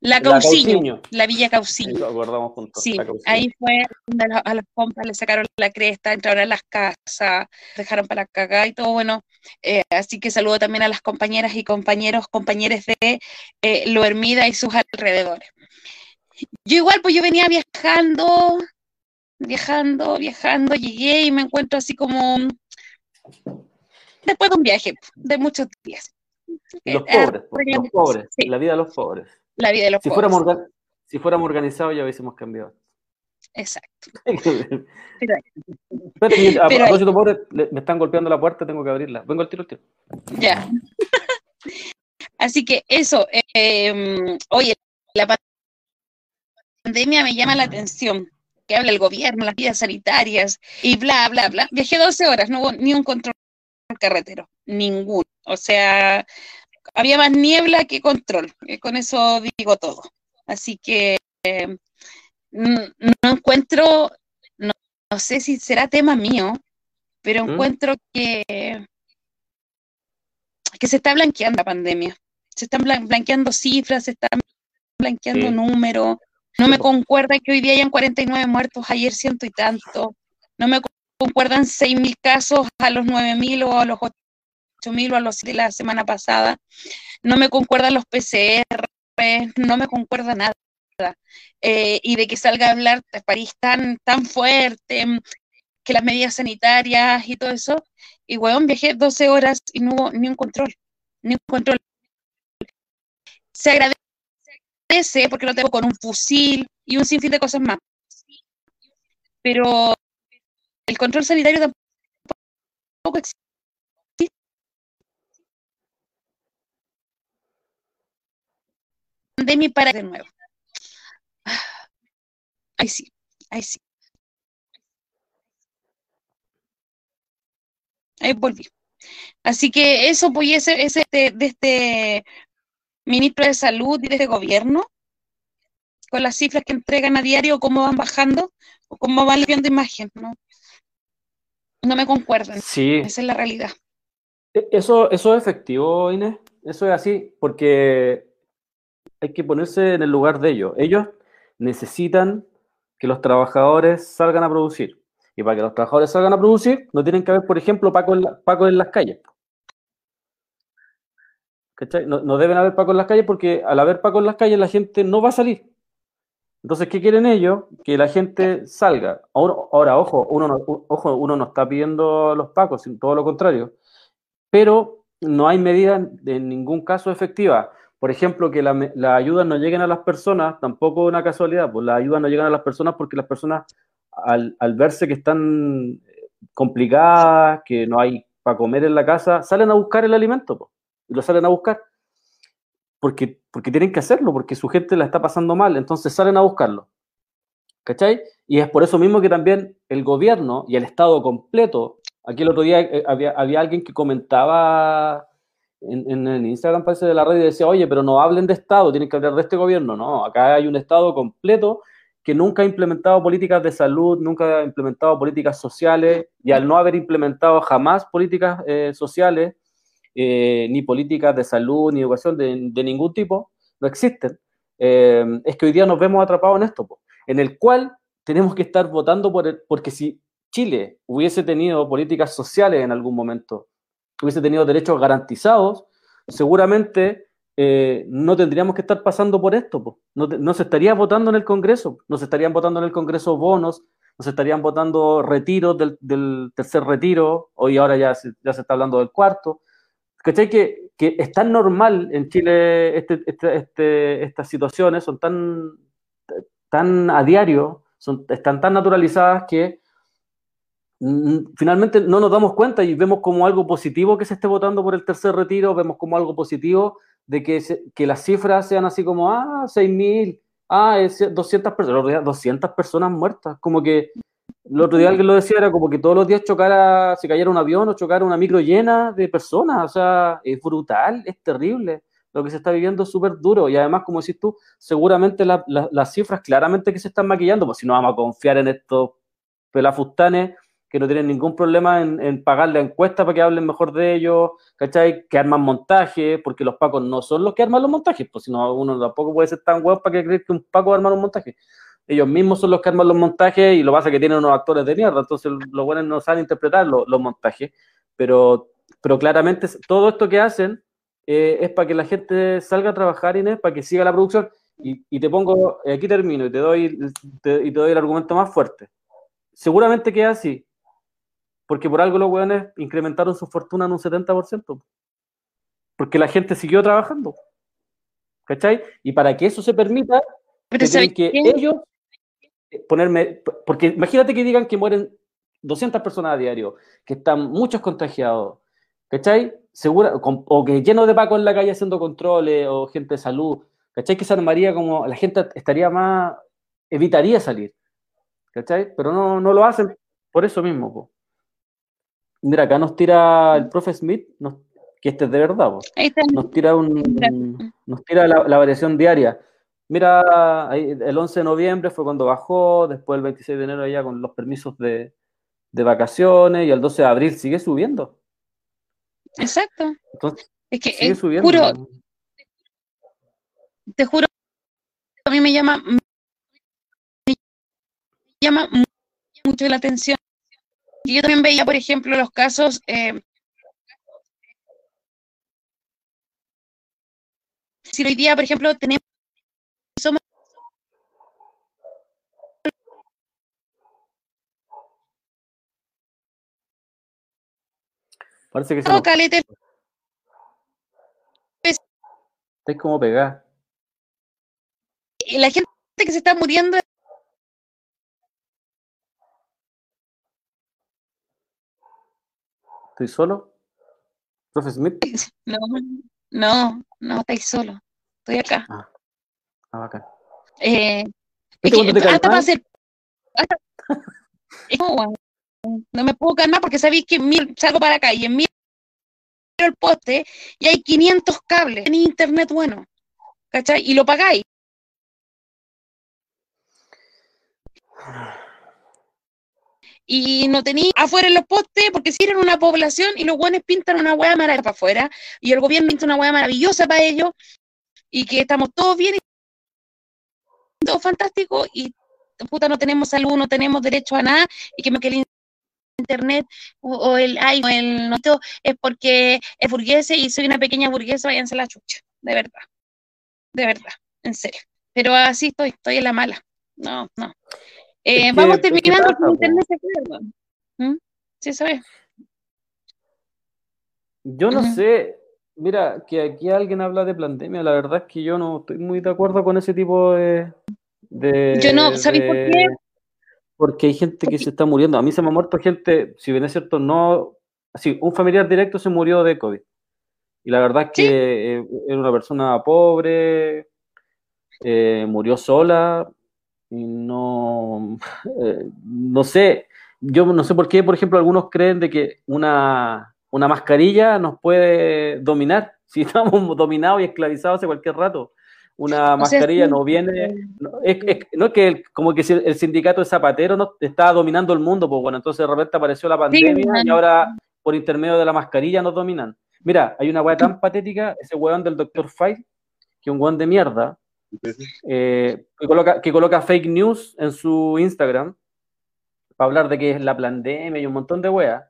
Speaker 5: La
Speaker 9: la
Speaker 5: Cauciño, la Villa Cauciño.
Speaker 9: lo acordamos juntos,
Speaker 5: Sí,
Speaker 9: la
Speaker 5: ahí fue donde a los, compas le sacaron la cresta, entraron a las casas, dejaron para la cagada y todo, bueno. eh, así que saludo también a las compañeras y compañeros, compañeros de eh, Lo Hermida y sus alrededores. Yo igual, pues yo venía viajando, viajando, viajando, llegué y me encuentro así como después de un viaje de muchos días.
Speaker 9: Y los pobres, los pobres,
Speaker 5: sí,
Speaker 9: la vida de los pobres.
Speaker 5: la vida de los
Speaker 9: Si
Speaker 5: pobres,
Speaker 9: fuéramos, si fuéramos organizados ya hubiésemos cambiado.
Speaker 5: exacto.
Speaker 9: Espérate,
Speaker 5: Pero,
Speaker 9: a
Speaker 5: pero ahí,
Speaker 9: propósito, pobre, le- me están golpeando la puerta, tengo que abrirla. Vengo al tiro, al tiro.
Speaker 5: ya. Así que eso, eh, em, oye, la pandemia me llama la atención, que habla el gobierno, las vías sanitarias y bla, bla, bla. Viajé 12 horas, no hubo ni un control carretero, ninguno. O sea, había más niebla que control, eh, con eso digo todo. Así que eh, n- no encuentro, no, no sé si será tema mío, pero
Speaker 9: ¿Mm?
Speaker 5: encuentro que, que se está blanqueando la pandemia. Se están blan- blanqueando cifras, se están blanqueando
Speaker 9: Sí,
Speaker 5: números. No me concuerda que hoy día hayan 49 muertos, ayer ciento y tanto. No me concuerdan 6.000 casos a los 9.000 o a los 8.000 o a los de la semana pasada. No me concuerdan los PCR, no me concuerda nada. Eh, y de que salga a hablar de París tan, tan fuerte, que las medidas sanitarias y todo eso. Y, weón, viajé 12 horas y no hubo ni un control, ni un control. Se agradece porque lo tengo con un fusil y un sinfín de cosas más. Pero el control sanitario tampoco existe. Pandemia para de nuevo. Ahí sí, ahí sí. Ahí volví. Así que eso, pues, ese, ese de, de este ministro de Salud y de este gobierno, con las cifras que entregan a diario, cómo van bajando o cómo van viendo imagen, ¿no? No me concuerdan.
Speaker 9: Sí,
Speaker 5: Esa es la realidad.
Speaker 9: E- Eso, eso es efectivo, Inés. Eso es así, porque hay que ponerse en el lugar de ellos. Ellos necesitan que los trabajadores salgan a producir. Y para que los trabajadores salgan a producir, no tienen que haber, por ejemplo, pacos en, la- en las calles. ¿Cachai? No, no deben haber pacos en las calles porque al haber pacos en las calles la gente no va a salir. Entonces, ¿qué quieren ellos? Que la gente salga. Ahora, ahora, ojo, uno no, ojo, uno no está pidiendo los pacos, sino todo lo contrario. Pero no hay medida en ningún caso efectiva. Por ejemplo, que la las ayudas no lleguen a las personas, tampoco una casualidad, pues las ayudas no llegan a las personas porque las personas, al, al verse que están complicadas, que no hay para comer en la casa, salen a buscar el alimento, pues, y lo salen a buscar porque, porque tienen que hacerlo, porque su gente la está pasando mal, entonces salen a buscarlo. ¿Cachai? Y es por eso mismo que también el gobierno y el Estado completo, aquí el otro día eh, había, había alguien que comentaba en, en el Instagram, parece, de la radio y decía, oye, pero no hablen de Estado, tienen que hablar de este gobierno. No, acá hay un Estado completo que nunca ha implementado políticas de salud, nunca ha implementado políticas sociales, y al no haber implementado jamás políticas eh, sociales, eh, ni políticas de salud, ni educación de, ningún tipo, no existen. Eh, es que hoy día nos vemos atrapados en esto, en el cual tenemos que estar votando por el, porque si Chile hubiese tenido políticas sociales en algún momento, hubiese tenido derechos garantizados, seguramente eh, no tendríamos que estar pasando por esto. No, se estaría votando en el Congreso, no se estarían votando en el Congreso bonos, no se estarían votando retiros del, tercer retiro, hoy ahora ya ya se está hablando del cuarto. ¿Cachai? Que, que es tan normal en Chile este, este- este- estas situaciones, son tan, tan a diario, son, están tan naturalizadas que mm, finalmente no nos damos cuenta y vemos como algo positivo que se esté votando por el tercer retiro, vemos como algo positivo de que, que las cifras sean así como, ah, 6.000, ah, es 200 personas, el otro día 200 personas muertas, como que el otro día alguien lo decía, era como que todos los días chocara, se cayera un avión o chocara una micro llena de personas, o sea, es brutal, es terrible. Lo que se está viviendo es súper duro y además, como decís tú, seguramente la- la- las cifras claramente que se están maquillando, pues si no vamos a confiar en estos pelafustanes que no tienen ningún problema en, en pagar la encuesta para que hablen mejor de ellos, ¿cachai? Que arman montajes, porque los pacos no son los que arman los montajes, pues si no, uno tampoco puede ser tan huevo para que creer que un paco arma un montaje. Ellos mismos son los que arman los montajes y lo que pasa es que tienen unos actores de mierda, entonces los buenos no saben interpretar los, los montajes, pero, pero claramente todo esto que hacen eh, es para que la gente salga a trabajar, Inés, para que siga la producción. Y, y te pongo, eh, aquí termino y te doy, te- y te doy el argumento más fuerte. Seguramente que es así, porque por algo los weones incrementaron su fortuna en un 70%. Porque la gente siguió trabajando. ¿Cachai? Y para que eso se permita,
Speaker 5: Pero
Speaker 9: que ellos ponerme. Porque imagínate que digan que mueren 200 personas a diario, que están muchos contagiados, ¿cachai? Segura, con- o que lleno de pacos en la calle haciendo controles, o gente de salud, ¿cachai? Que se armaría como. La gente estaría más. evitaría salir, ¿cachai? Pero no, no lo hacen por eso mismo, po. Mira, acá nos tira el profe Smith, nos- que este es de verdad, po nos tira un nos tira la, la variación diaria. Mira, el 11 de noviembre fue cuando bajó, después el 26 de enero ya con los permisos de, de vacaciones y el 12 de abril sigue subiendo.
Speaker 5: Exacto.
Speaker 9: Entonces,
Speaker 5: Es que
Speaker 9: sigue subiendo.
Speaker 5: juro, te juro, a mí me llama, me llama mu- mucho la atención. Y yo también veía, por ejemplo, los casos, eh, si hoy día, por ejemplo, tenemos, somos
Speaker 9: Parece que se nos
Speaker 5: calete,
Speaker 9: estáis como pegada.
Speaker 5: la gente que se está muriendo,
Speaker 9: ¿Estoy solo? ¿Profe Smith?
Speaker 5: no, no, no estáis solo, estoy acá.
Speaker 9: Ah, bacán.
Speaker 5: Eh,
Speaker 9: ¿Viste
Speaker 5: es que
Speaker 9: cuando te
Speaker 5: hasta para
Speaker 9: calmas?
Speaker 5: hacer. hasta- es como, weón, no me puedo calmar porque sabéis que miro- salgo para la calle, miro el poste y hay 500 cables en internet bueno, ¿cachai? Y lo pagáis. Y no tenéis afuera en los postes porque si eran una población y los buenos pintan una hueá maravillosa para afuera y el gobierno pinta una hueá maravillosa para ellos y que estamos todos bien y todo fantástico y puta no tenemos salud, no tenemos derecho a nada y que me que el internet o, o el ay, o el no es porque es burguesa y soy una pequeña burguesa, váyanse a la chucha, de verdad, de verdad, en serio. Pero así estoy, estoy en la mala. No, no. Eh, vamos
Speaker 9: que
Speaker 5: terminando con internet se queda, ¿Mm? Sí, sabes.
Speaker 9: Yo no sé, mira, que aquí alguien habla de pandemia, la verdad es que yo no estoy muy de acuerdo con ese tipo de... de
Speaker 5: Yo no, ¿sabéis por qué?
Speaker 9: Porque hay gente que se está muriendo. A mí se me ha muerto gente, si bien es cierto, no... Así, un familiar directo se murió de COVID. Y la verdad es que eh, era una persona pobre, eh, murió sola y no... eh, no sé, yo no sé por qué, por ejemplo, algunos creen de que una, una mascarilla nos puede dominar, si estamos dominados y esclavizados hace cualquier rato. Una
Speaker 5: O sea,
Speaker 9: mascarilla
Speaker 5: sí,
Speaker 9: no viene, no, es, es- no es que el- como que si el, sindicato de zapateros no estaba dominando el mundo, pues bueno, entonces de repente apareció la pandemia y ahora por intermedio de la mascarilla nos dominan. Mira, hay una weá tan patética, ese weón del Dr. File, que es un weón de mierda, eh, que, coloca, que coloca fake news en su Instagram para hablar de que es la pandemia y un montón de weas.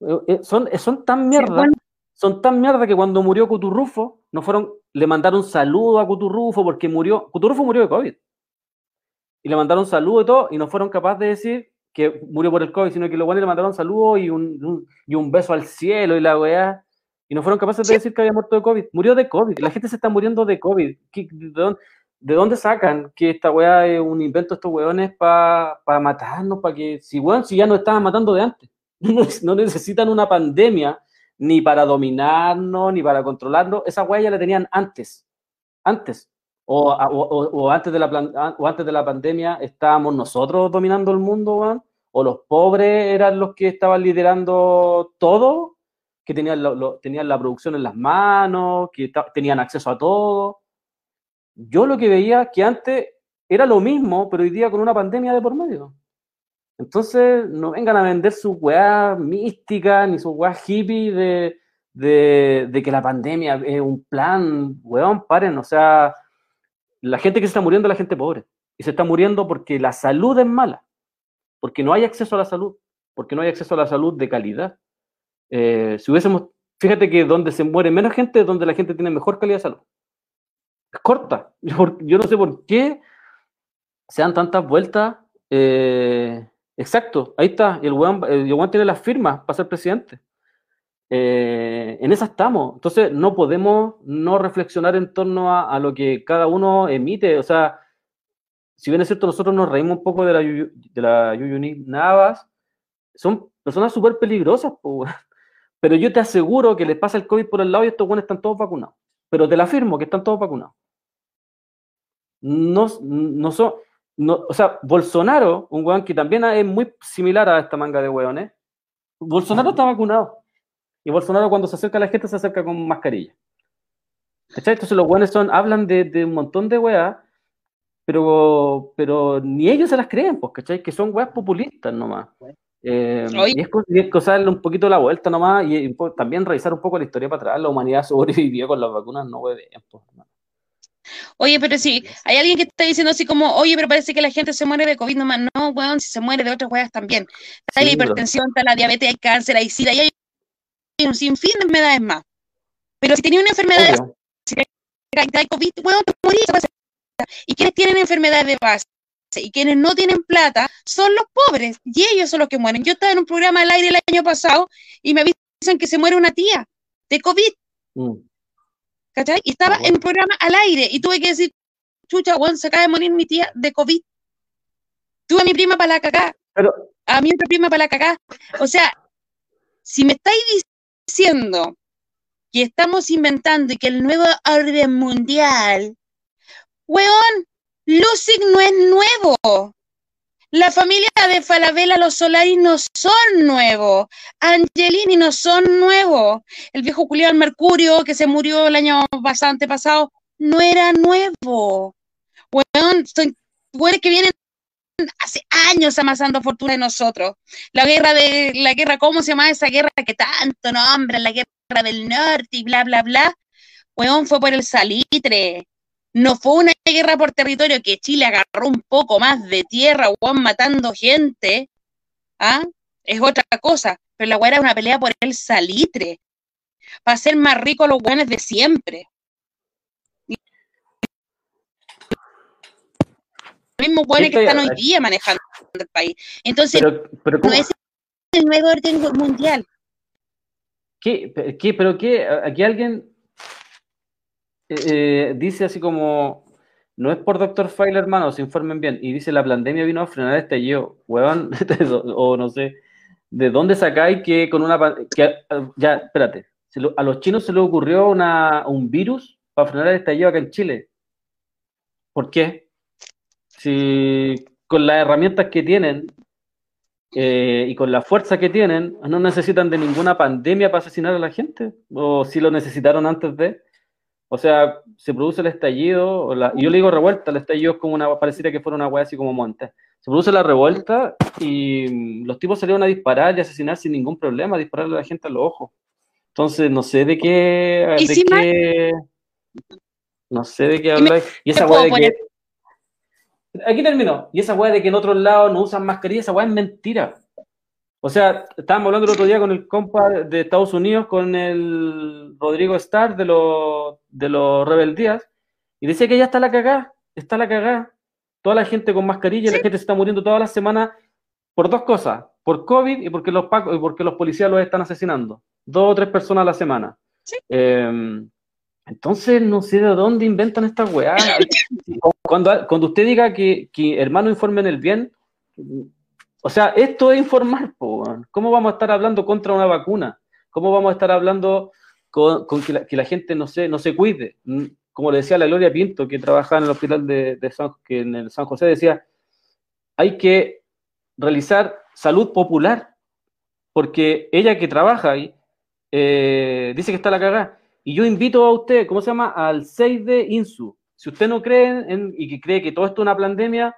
Speaker 9: Eh, eh, son, son tan mierda
Speaker 5: bueno.
Speaker 9: Son tan mierda que cuando murió Cuturrufo, no fueron, le mandaron saludo a Cuturrufo porque murió, Cuturrufo murió de COVID. Y le mandaron saludo y todo, y no fueron capaces de decir que murió por el COVID, sino que los buenos le mandaron saludo y un, un- y un beso al cielo y la weá. Y no fueron capaces de decir que había muerto de COVID. Murió de COVID. La gente se está muriendo de COVID. ¿Qué- ¿De dónde, de dónde sacan que esta weá es un invento de estos weones para matarnos? Para que, si weón, si ya nos estaban matando de antes. No necesitan una pandemia ni para dominarnos, ni para controlarnos. Esa weá ya la tenían antes. Antes. O, antes de la o antes de la pandemia estábamos nosotros dominando el mundo. O los pobres eran los que estaban liderando todo, que tenían, tenían la producción en las manos, que tenían acceso a todo. Yo lo que veía que antes era lo mismo, pero hoy día con una pandemia de por medio. Entonces, no vengan a vender su weá mística ni su weá hippie de, de, que la pandemia es un plan, weón, paren, o sea, la gente que se está muriendo es la gente pobre. Y se está muriendo porque la salud es mala, porque no hay acceso a la salud, porque no hay acceso a la salud de calidad. Eh, si hubiésemos, fíjate que donde se muere menos gente es donde la gente tiene mejor calidad de salud. Es corta. Yo, yo no sé por qué se dan tantas vueltas. eh, exacto, ahí está. El weón, el weón tiene las firmas para ser presidente. Eh, en esa estamos. Entonces, no podemos no reflexionar en torno a, lo que cada uno emite. O sea, si bien es cierto, nosotros nos reímos un poco de la, de la Yuyuni Navas, son personas súper peligrosas, po, pero yo te aseguro que les pasa el COVID por el lado y estos buenos están todos vacunados. Pero te la afirmo que están todos vacunados. No, no son, no, o sea, Bolsonaro, un weón que también es muy similar a esta manga de weones, Bolsonaro está vacunado. Y Bolsonaro cuando se acerca a la gente se acerca con mascarilla. ¿Cachai? Entonces los weones son, hablan de, de un montón de weas, pero, pero ni ellos se las creen, pues, ¿cachai? Que son weas populistas nomás. Eh, y es, y es darle un poquito la vuelta nomás y, y también revisar un poco la historia para atrás. La humanidad sobrevivió con las vacunas, no hueven, pues, no.
Speaker 5: Oye, pero si hay alguien que está diciendo así como, oye, pero parece que la gente se muere de COVID nomás. No, weón, si se muere de otras weas también. Está la
Speaker 9: Sí,
Speaker 5: hipertensión, está la diabetes, hay cáncer, hay sida, y hay un sinfín de enfermedades más. Pero si tenía una enfermedad de
Speaker 9: Obvio.
Speaker 5: hay COVID, weón, te morís. Y quienes tienen enfermedades de base y quienes no tienen plata son los pobres y ellos son los que mueren. Yo estaba en un programa al aire el año pasado y me avisan que se muere una tía de COVID,
Speaker 9: Mm.
Speaker 5: ¿Cachai? Y estaba en un programa al aire y tuve que decir, chucha, weón, se acaba de morir mi tía de COVID. Tuve a mi prima para la cagá,
Speaker 9: Pero,
Speaker 5: a mi otra prima para la cagá. O sea, si me estáis diciendo que estamos inventando y que el nuevo orden mundial, weón, Lusig no es nuevo. La familia de Falabella, los Solari no son nuevos. Angelini no son nuevos. El viejo Julián Mercurio, que se murió el año bastante pasado, no era nuevo. Weón, son weones que vienen hace años amasando fortuna de nosotros. La guerra de, la guerra, ¿cómo se llama esa guerra que tanto nombran? La guerra del norte y bla, bla, bla. Weón, fue por el salitre. No fue una guerra por territorio que Chile agarró un poco más de tierra, weón, matando gente. ¿Ah? Es otra cosa. Pero la weá era una pelea por el salitre. Para ser más ricos los weones de siempre. Los mismos weones que están hoy día manejando el país. Entonces,
Speaker 9: pero, pero
Speaker 5: no es el nuevo orden mundial.
Speaker 9: ¿Qué, qué, pero qué? Aquí alguien eh, eh, dice así como, no es por Dr. File, hermano, se informen bien, y dice, la pandemia vino a frenar este estallido, huevón, o no sé, ¿de dónde sacáis que con una... Que, eh, ya, espérate, a los chinos se les ocurrió una, un virus para frenar el estallido acá en Chile. ¿Por qué? Si con las herramientas que tienen eh, y con la fuerza que tienen, no necesitan de ninguna pandemia para asesinar a la gente, o si lo necesitaron antes de. O sea, se produce el estallido, o la- yo le digo revuelta, el estallido es como una, pareciera que fuera una weá así como monte. Se produce la revuelta y mm, los tipos salieron a disparar y asesinar sin ningún problema, a dispararle a la gente a los ojos. Entonces, no sé de qué,
Speaker 5: Y
Speaker 9: de
Speaker 5: si
Speaker 9: qué, no sé de qué habláis. Y esa weá de
Speaker 5: poner-
Speaker 9: que, Aquí terminó. Y esa weá de que en otros lados no usan mascarilla, esa weá es mentira. O sea, estábamos hablando el otro día con el compa de Estados Unidos, con el Rodrigo Starr de los, de los Rebeldías, y decía que ya está la cagada, está la cagada. Toda la gente con mascarilla, la gente se está muriendo todas las semanas por dos cosas, por COVID y porque los y porque los policías los están asesinando. Dos o tres personas a la semana. Eh, entonces, no sé de dónde inventan estas weas. Cuando, cuando usted diga que, que hermano informen el bien, o sea, esto es informar, po. ¿cómo vamos a estar hablando contra una vacuna? ¿Cómo vamos a estar hablando con, con que, la, que la gente no se, no se cuide? Mm, Como le decía la Gloria Pinto, que trabajaba en el hospital de, de San, que en el San José, decía, hay que realizar salud popular, porque ella que trabaja ahí eh, dice que está la cagada. Y yo invito a usted, ¿cómo se llama? Al 6 de INSU. Si usted no cree en, y que cree que todo esto es una pandemia,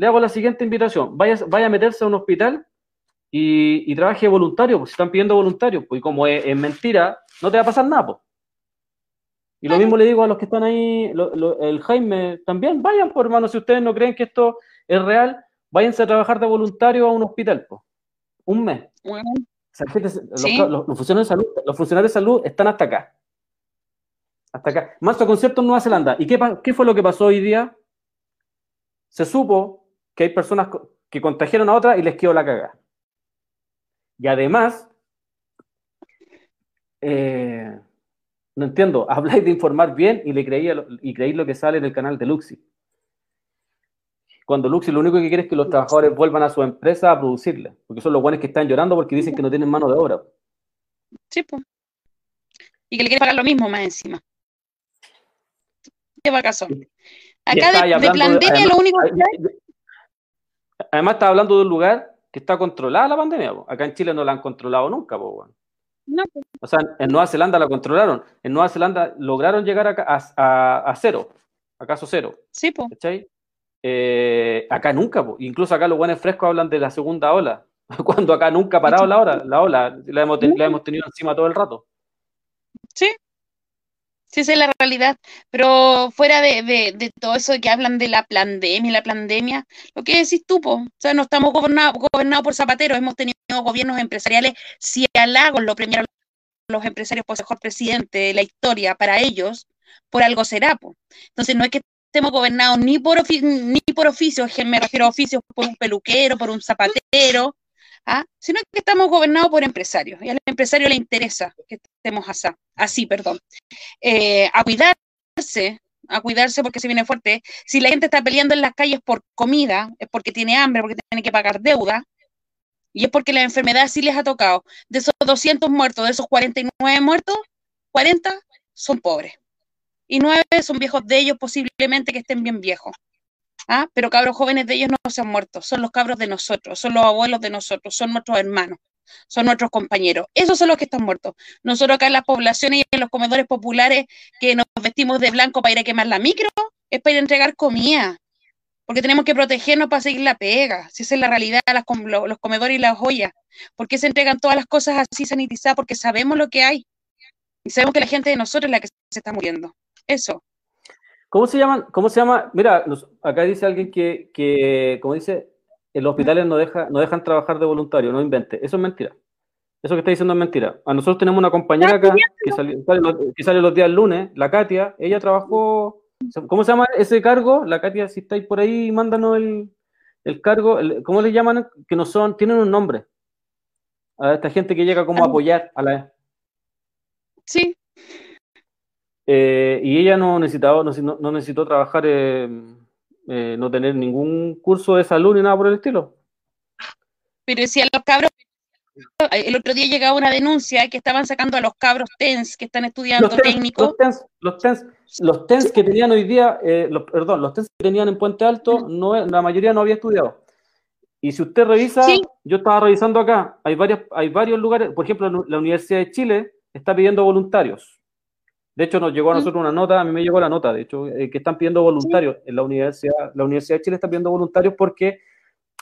Speaker 9: le hago la siguiente invitación. Vaya, vaya a meterse a un hospital y, y trabaje voluntario, pues si están pidiendo voluntarios, pues y como es, es mentira, no te va a pasar nada, pues. Y lo mismo le digo a los que están ahí, lo- lo- el Jaime también, vayan, por hermano, si ustedes no creen que esto es real, váyanse a trabajar de voluntario a un hospital, pues. Un mes.
Speaker 5: Bueno,
Speaker 9: O sea, gente se- los,
Speaker 5: Sí.
Speaker 9: los- los funcionarios de salud, los funcionarios de salud están hasta acá. Hasta acá. Manso concierto en Nueva Zelanda. ¿Y qué fue lo que pasó hoy día? Se supo que hay personas que contagiaron a otras y les quedó la cagada. Y además, eh, no entiendo, habláis de informar bien y le creía lo- y creéis lo que sale del canal de Luxi. Cuando Luxi lo único que quiere es que los trabajadores vuelvan a su empresa a producirle, porque son los buenos que están llorando porque dicen que no tienen mano de obra.
Speaker 5: sí, pues. Y que le quiere pagar lo mismo más encima. Qué vacazón.
Speaker 9: Y
Speaker 5: Acá de, de pandemia
Speaker 9: además-
Speaker 5: lo único que
Speaker 9: Además, está hablando de un lugar que está controlada la pandemia. po. Acá en Chile no la han controlado nunca. po,
Speaker 5: no,
Speaker 9: O sea, en Nueva Zelanda la controlaron. En Nueva Zelanda lograron llegar acá a, a- a cero, a caso cero.
Speaker 5: sí, pues.
Speaker 9: ¿cachai? Eh, acá nunca, po. incluso acá los buenos frescos hablan de la segunda ola, cuando acá nunca ha parado la ola, la ola, la hemos, la hemos tenido encima todo el rato.
Speaker 5: Sí, sí, esa es la realidad. Pero fuera de, de, de todo eso que hablan de la pandemia, la pandemia, lo que decís tú, po, o sea, no estamos gobernados gobernados por zapateros, hemos tenido gobiernos empresariales, si a Lagos lo premiaron los empresarios por mejor presidente de la historia para ellos, por algo será. Entonces no es que estemos gobernados ni por ofi- ni por oficios, me refiero a oficios por un peluquero, por un zapatero, ¿ah? sino que estamos gobernados por empresarios, y al empresario le interesa que estemos así, así perdón. Eh, a cuidarse, a cuidarse porque se viene fuerte. Si la gente está peleando en las calles por comida, es porque tiene hambre, porque tiene que pagar deuda, y es porque la enfermedad sí les ha tocado. De esos 200 muertos, de esos 49 muertos, 40 son pobres. Y 9 son viejos de ellos, posiblemente que estén bien viejos. ¿Ah? Pero cabros jóvenes de ellos no se han muerto, son los cabros de nosotros, son los abuelos de nosotros, son nuestros hermanos, son nuestros compañeros. Esos son los que están muertos. Nosotros acá en las poblaciones y en los comedores populares que nos vestimos de blanco para ir a quemar la micro, es para ir a entregar comida, porque tenemos que protegernos para seguir la pega. Si esa es la realidad, las los comedores y las joyas. ¿Por qué se entregan todas las cosas así sanitizadas? Porque sabemos lo que hay. Y sabemos que la gente de nosotros es la que se está muriendo. Eso.
Speaker 9: ¿Cómo se llaman? ¿Cómo se llama? Mira, acá dice alguien que, que, como dice, en los hospitales no, deja, no dejan trabajar de voluntario, no invente. Eso es mentira. Eso que está diciendo es mentira. A nosotros tenemos una compañera acá que sale, sale los, que sale los días lunes, la Katia, ella trabajó, ¿cómo se llama ese cargo? La Katia, si estáis por ahí, mándanos el, el cargo, el- ¿cómo le llaman? Que no son, tienen un nombre. A esta gente que llega como a apoyar a la...
Speaker 5: Sí,
Speaker 9: Eh, y ella no necesitaba, no, necesitó trabajar, eh, eh, no tener ningún curso de salud ni nada por el estilo.
Speaker 5: pero si a los cabros, el otro día llegaba una denuncia que estaban sacando a los cabros TENS que están estudiando
Speaker 9: Los TENS,
Speaker 5: técnico.
Speaker 9: los TENS, los TENS, los TENS que tenían hoy día, eh, los- perdón, los TENS que tenían en Puente Alto, no, la mayoría no había estudiado. Y si usted revisa,
Speaker 5: Sí.
Speaker 9: yo estaba revisando acá, hay, varias, hay varios lugares, por ejemplo, la Universidad de Chile está pidiendo voluntarios. De hecho, nos llegó a
Speaker 5: Mm.
Speaker 9: nosotros una nota, a mí me llegó la nota, de hecho, eh, que están pidiendo voluntarios. En la Universidad, la Universidad de Chile está pidiendo voluntarios porque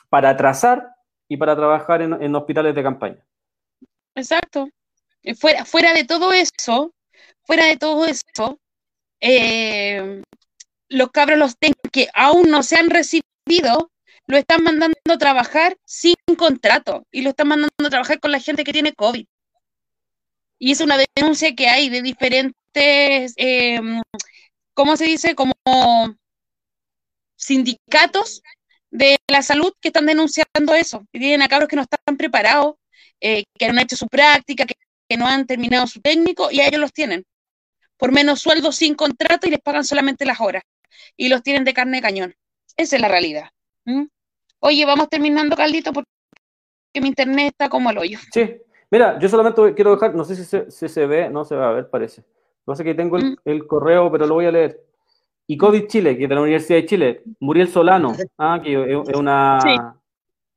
Speaker 9: para trazar y para trabajar en, en hospitales de campaña.
Speaker 5: Exacto. Eh, Fuera, fuera de todo eso, fuera de todo eso, eh, los cabros los que aún no se han recibido, lo están mandando a trabajar sin contrato y lo están mandando a trabajar con la gente que tiene COVID. Y es una denuncia que hay de diferentes, eh, ¿cómo se dice? Como sindicatos de la salud que están denunciando eso. Y tienen a cabros que no están preparados, eh, que no han hecho su práctica, que, no han terminado su técnico y a ellos los tienen. Por menos sueldo sin contrato y les pagan solamente las horas. Y los tienen de carne de cañón. Esa es la realidad. Oye, vamos terminando, Caldito, porque mi internet está como el hoyo.
Speaker 9: Sí, mira, yo solamente quiero dejar, no sé si se, si se ve, no se va a ver, parece. Lo que pasa es que tengo el,
Speaker 5: Mm.
Speaker 9: el correo, pero lo voy a leer. Y COVID Chile, que es de la Universidad de Chile, Muriel Solano, ah, que es, es una,
Speaker 5: Sí.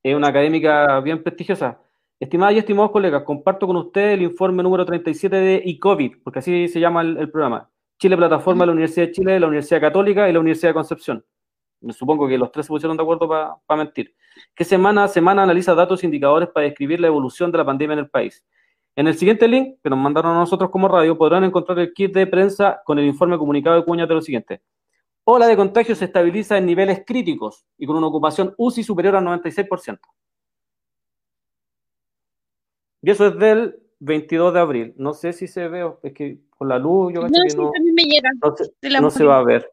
Speaker 9: es una académica bien prestigiosa. Estimadas y estimados colegas, comparto con ustedes el informe número 37 de ICOVID, porque así se llama el, el programa. Chile Plataforma de la Universidad de Chile, la Universidad Católica y la Universidad de Concepción. Me supongo que los tres se pusieron de acuerdo para mentir. Que semana a semana analiza datos e indicadores para describir la evolución de la pandemia en el país. En el siguiente link, que nos mandaron a nosotros como radio, podrán encontrar el kit de prensa con el informe comunicado de Cuña de lo siguiente. Ola de contagio se estabiliza en niveles críticos y con una ocupación UCI superior al 96%. Y eso es del 22 de abril. No sé si se ve, es que con la luz yo
Speaker 5: No,
Speaker 9: que
Speaker 5: sí,
Speaker 9: no,
Speaker 5: me llega.
Speaker 9: no se, no se va a ver.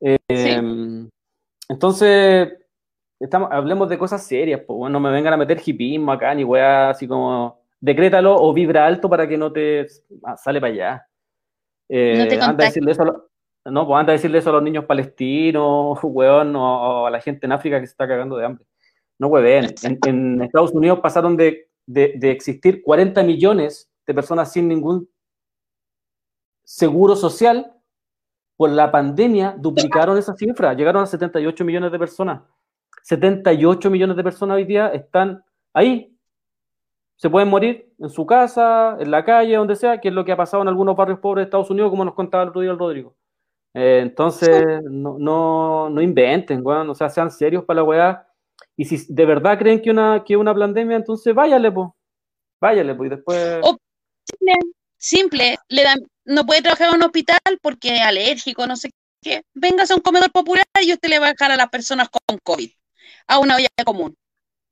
Speaker 9: Eh, Entonces, estamos, hablemos de cosas serias, pues bueno, no me vengan a meter hipismo acá, ni weá así como decrétalo o vibra alto para que no te ah, sale para allá. Eh,
Speaker 5: No te
Speaker 9: anda a decirle eso a lo- no, pues anda a decirle eso a los niños palestinos, weón, o, o a la gente en África que se está cagando de hambre. No hueven. En, en Estados Unidos pasaron de, de, de existir 40 millones de personas sin ningún seguro social por la pandemia duplicaron esa cifra, llegaron a 78 millones de personas. 78 millones de personas hoy día están ahí. Se pueden morir en su casa, en la calle, donde sea, que es lo que ha pasado en algunos barrios pobres de Estados Unidos, como nos contaba el otro día el Rodrigo. Eh, entonces, no, no, no inventen, weón, o sea, sean serios para la weá. Y si de verdad creen que una, que una pandemia, entonces váyale, pues. Váyale, pues, y después.
Speaker 5: O- Simple, le dan, no puede trabajar en un hospital porque es alérgico, no sé qué. Véngase a un comedor popular y usted le va a dejar a las personas con COVID a una olla común.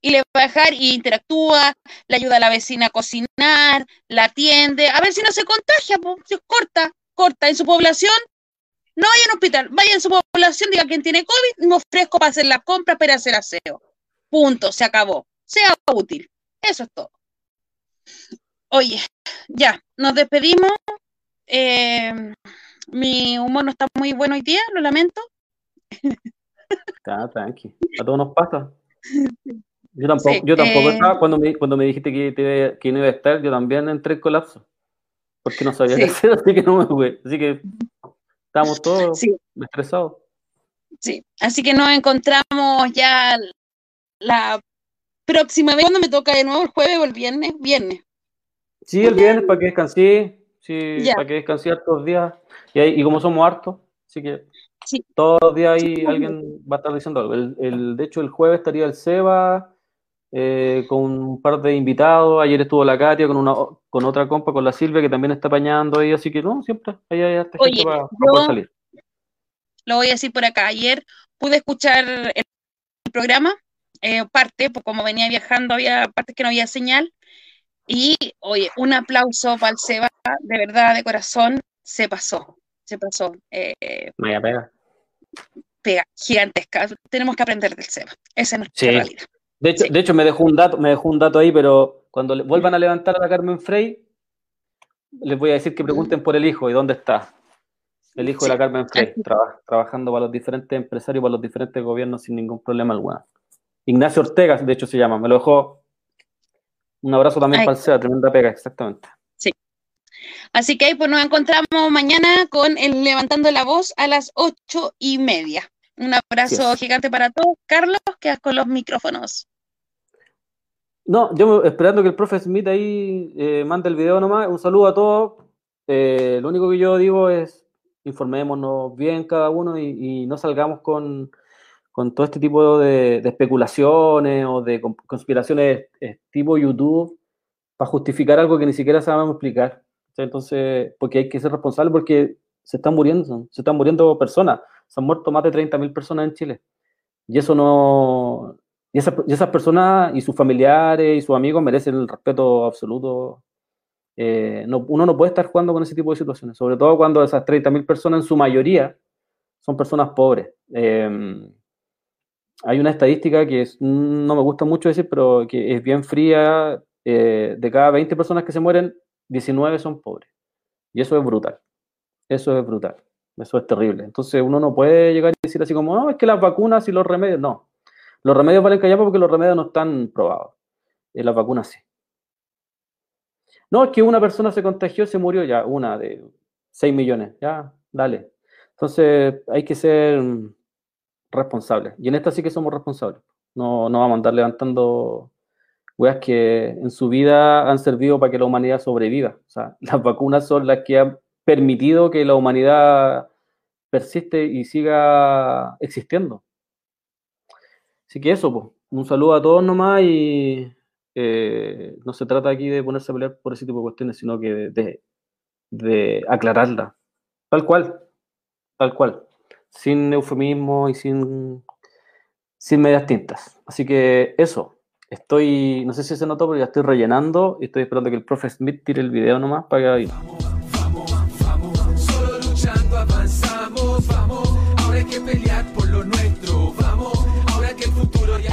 Speaker 5: Y le va a dejar y interactúa, le ayuda a la vecina a cocinar, la atiende, a ver si no se contagia, pues, corta, corta. En su población, no vaya a un hospital, vaya en su población, diga quién tiene COVID, me ofrezco para hacer las compras, para hacer aseo. Punto, se acabó. Sea útil. Eso es todo. Oye, ya, nos despedimos. Eh, mi humor no está muy bueno hoy día, lo lamento.
Speaker 9: Ah, tranqui. A todos nos pasa. Yo tampoco,
Speaker 5: Sí,
Speaker 9: yo tampoco
Speaker 5: eh,
Speaker 9: estaba, cuando me, cuando me dijiste que, te- que no iba a estar, yo también entré en colapso. Porque no sabía qué
Speaker 5: Sí.
Speaker 9: hacer, así que no me jugué. Así que estábamos todos
Speaker 5: Sí,
Speaker 9: estresados.
Speaker 5: sí. Así que nos encontramos ya la próxima vez. ¿Cuándo me toca de nuevo? ¿El jueves o el viernes? Viernes.
Speaker 9: Sí, el viernes para que descansé, sí, para que descansé hartos días. Y, ahí- y como somos hartos, así que
Speaker 5: Sí.
Speaker 9: todos los días ahí alguien va a estar diciendo algo. El, el- de hecho, el jueves estaría el Seba eh, con un par de invitados. Ayer estuvo la Katia con una con otra compa, con la Silvia, que también está apañando ahí, así que no, siempre ahí hay gente para,
Speaker 5: yo-
Speaker 9: poder salir.
Speaker 5: Lo voy a decir por acá. Ayer pude escuchar el, el programa, eh, parte, pues como venía viajando, había partes que no había señal. Y, oye, un aplauso para el Seba, de verdad, de corazón, se pasó, se pasó. Eh,
Speaker 9: Mega pega.
Speaker 5: pega gigantesca. Tenemos que aprender del Seba. Esa es nuestra
Speaker 9: Sí.
Speaker 5: realidad.
Speaker 9: De hecho,
Speaker 5: Sí.
Speaker 9: de hecho, me dejó un dato, me dejó un dato ahí, pero cuando le- vuelvan a levantar a la Carmen Frey, les voy a decir que pregunten por el hijo y dónde está. El hijo de la Carmen Frey, traba- trabajando para los diferentes empresarios, para los diferentes gobiernos sin ningún problema alguno. Ignacio Ortega, de hecho, se llama. Me lo dejó. Un abrazo también para el SEA, tremenda pega, exactamente.
Speaker 5: Así que ahí pues nos encontramos mañana con el Levantando la Voz a las ocho y media. Un abrazo gigante para todos. Carlos, quedas con los micrófonos.
Speaker 9: No, yo esperando que el profe Smith ahí eh, mande el video nomás. Un saludo a todos. Eh, lo único que yo digo es informémonos bien cada uno y, y no salgamos con, con todo este tipo de, de especulaciones o de con- conspiraciones eh, tipo YouTube para justificar algo que ni siquiera sabemos explicar. Entonces, porque hay que ser responsable porque se están muriendo, se están muriendo personas. Se han muerto más de 30.000 personas en Chile. Y eso no, Y, esa- esas personas y sus familiares y sus amigos merecen el respeto absoluto. Eh, no- uno no puede estar jugando con ese tipo de situaciones, sobre todo cuando esas 30.000 personas en su mayoría son personas pobres. Eh, hay una estadística que es- no me gusta mucho decir, pero que es bien fría. eh, de cada 20 personas que se mueren, 19 son pobres. Y eso es brutal. Eso es brutal. Eso es terrible. Entonces uno no puede llegar y decir así como, no, es que las vacunas y los remedios, no. Los remedios valen callar porque los remedios no están probados. Eh, las vacunas sí. No, es que una persona se contagió, se murió ya, una de 6 millones. Ya, dale. Entonces hay que ser responsables. Y en esta sí que somos responsables. No, no vamos a andar levantando weas que en su vida han servido para que la humanidad sobreviva. O sea, las vacunas son las que han permitido que la humanidad persiste y siga existiendo. Así que eso, pues, un saludo a todos nomás y eh, no se trata aquí de ponerse a pelear por ese tipo de cuestiones, sino que de aclararla. Tal cual, tal cual. Sin eufemismo y sin, sin medias tintas. Así que eso. Estoy, no sé si se notó, pero ya estoy rellenando y estoy esperando que el profe Smith tire el video nomás para que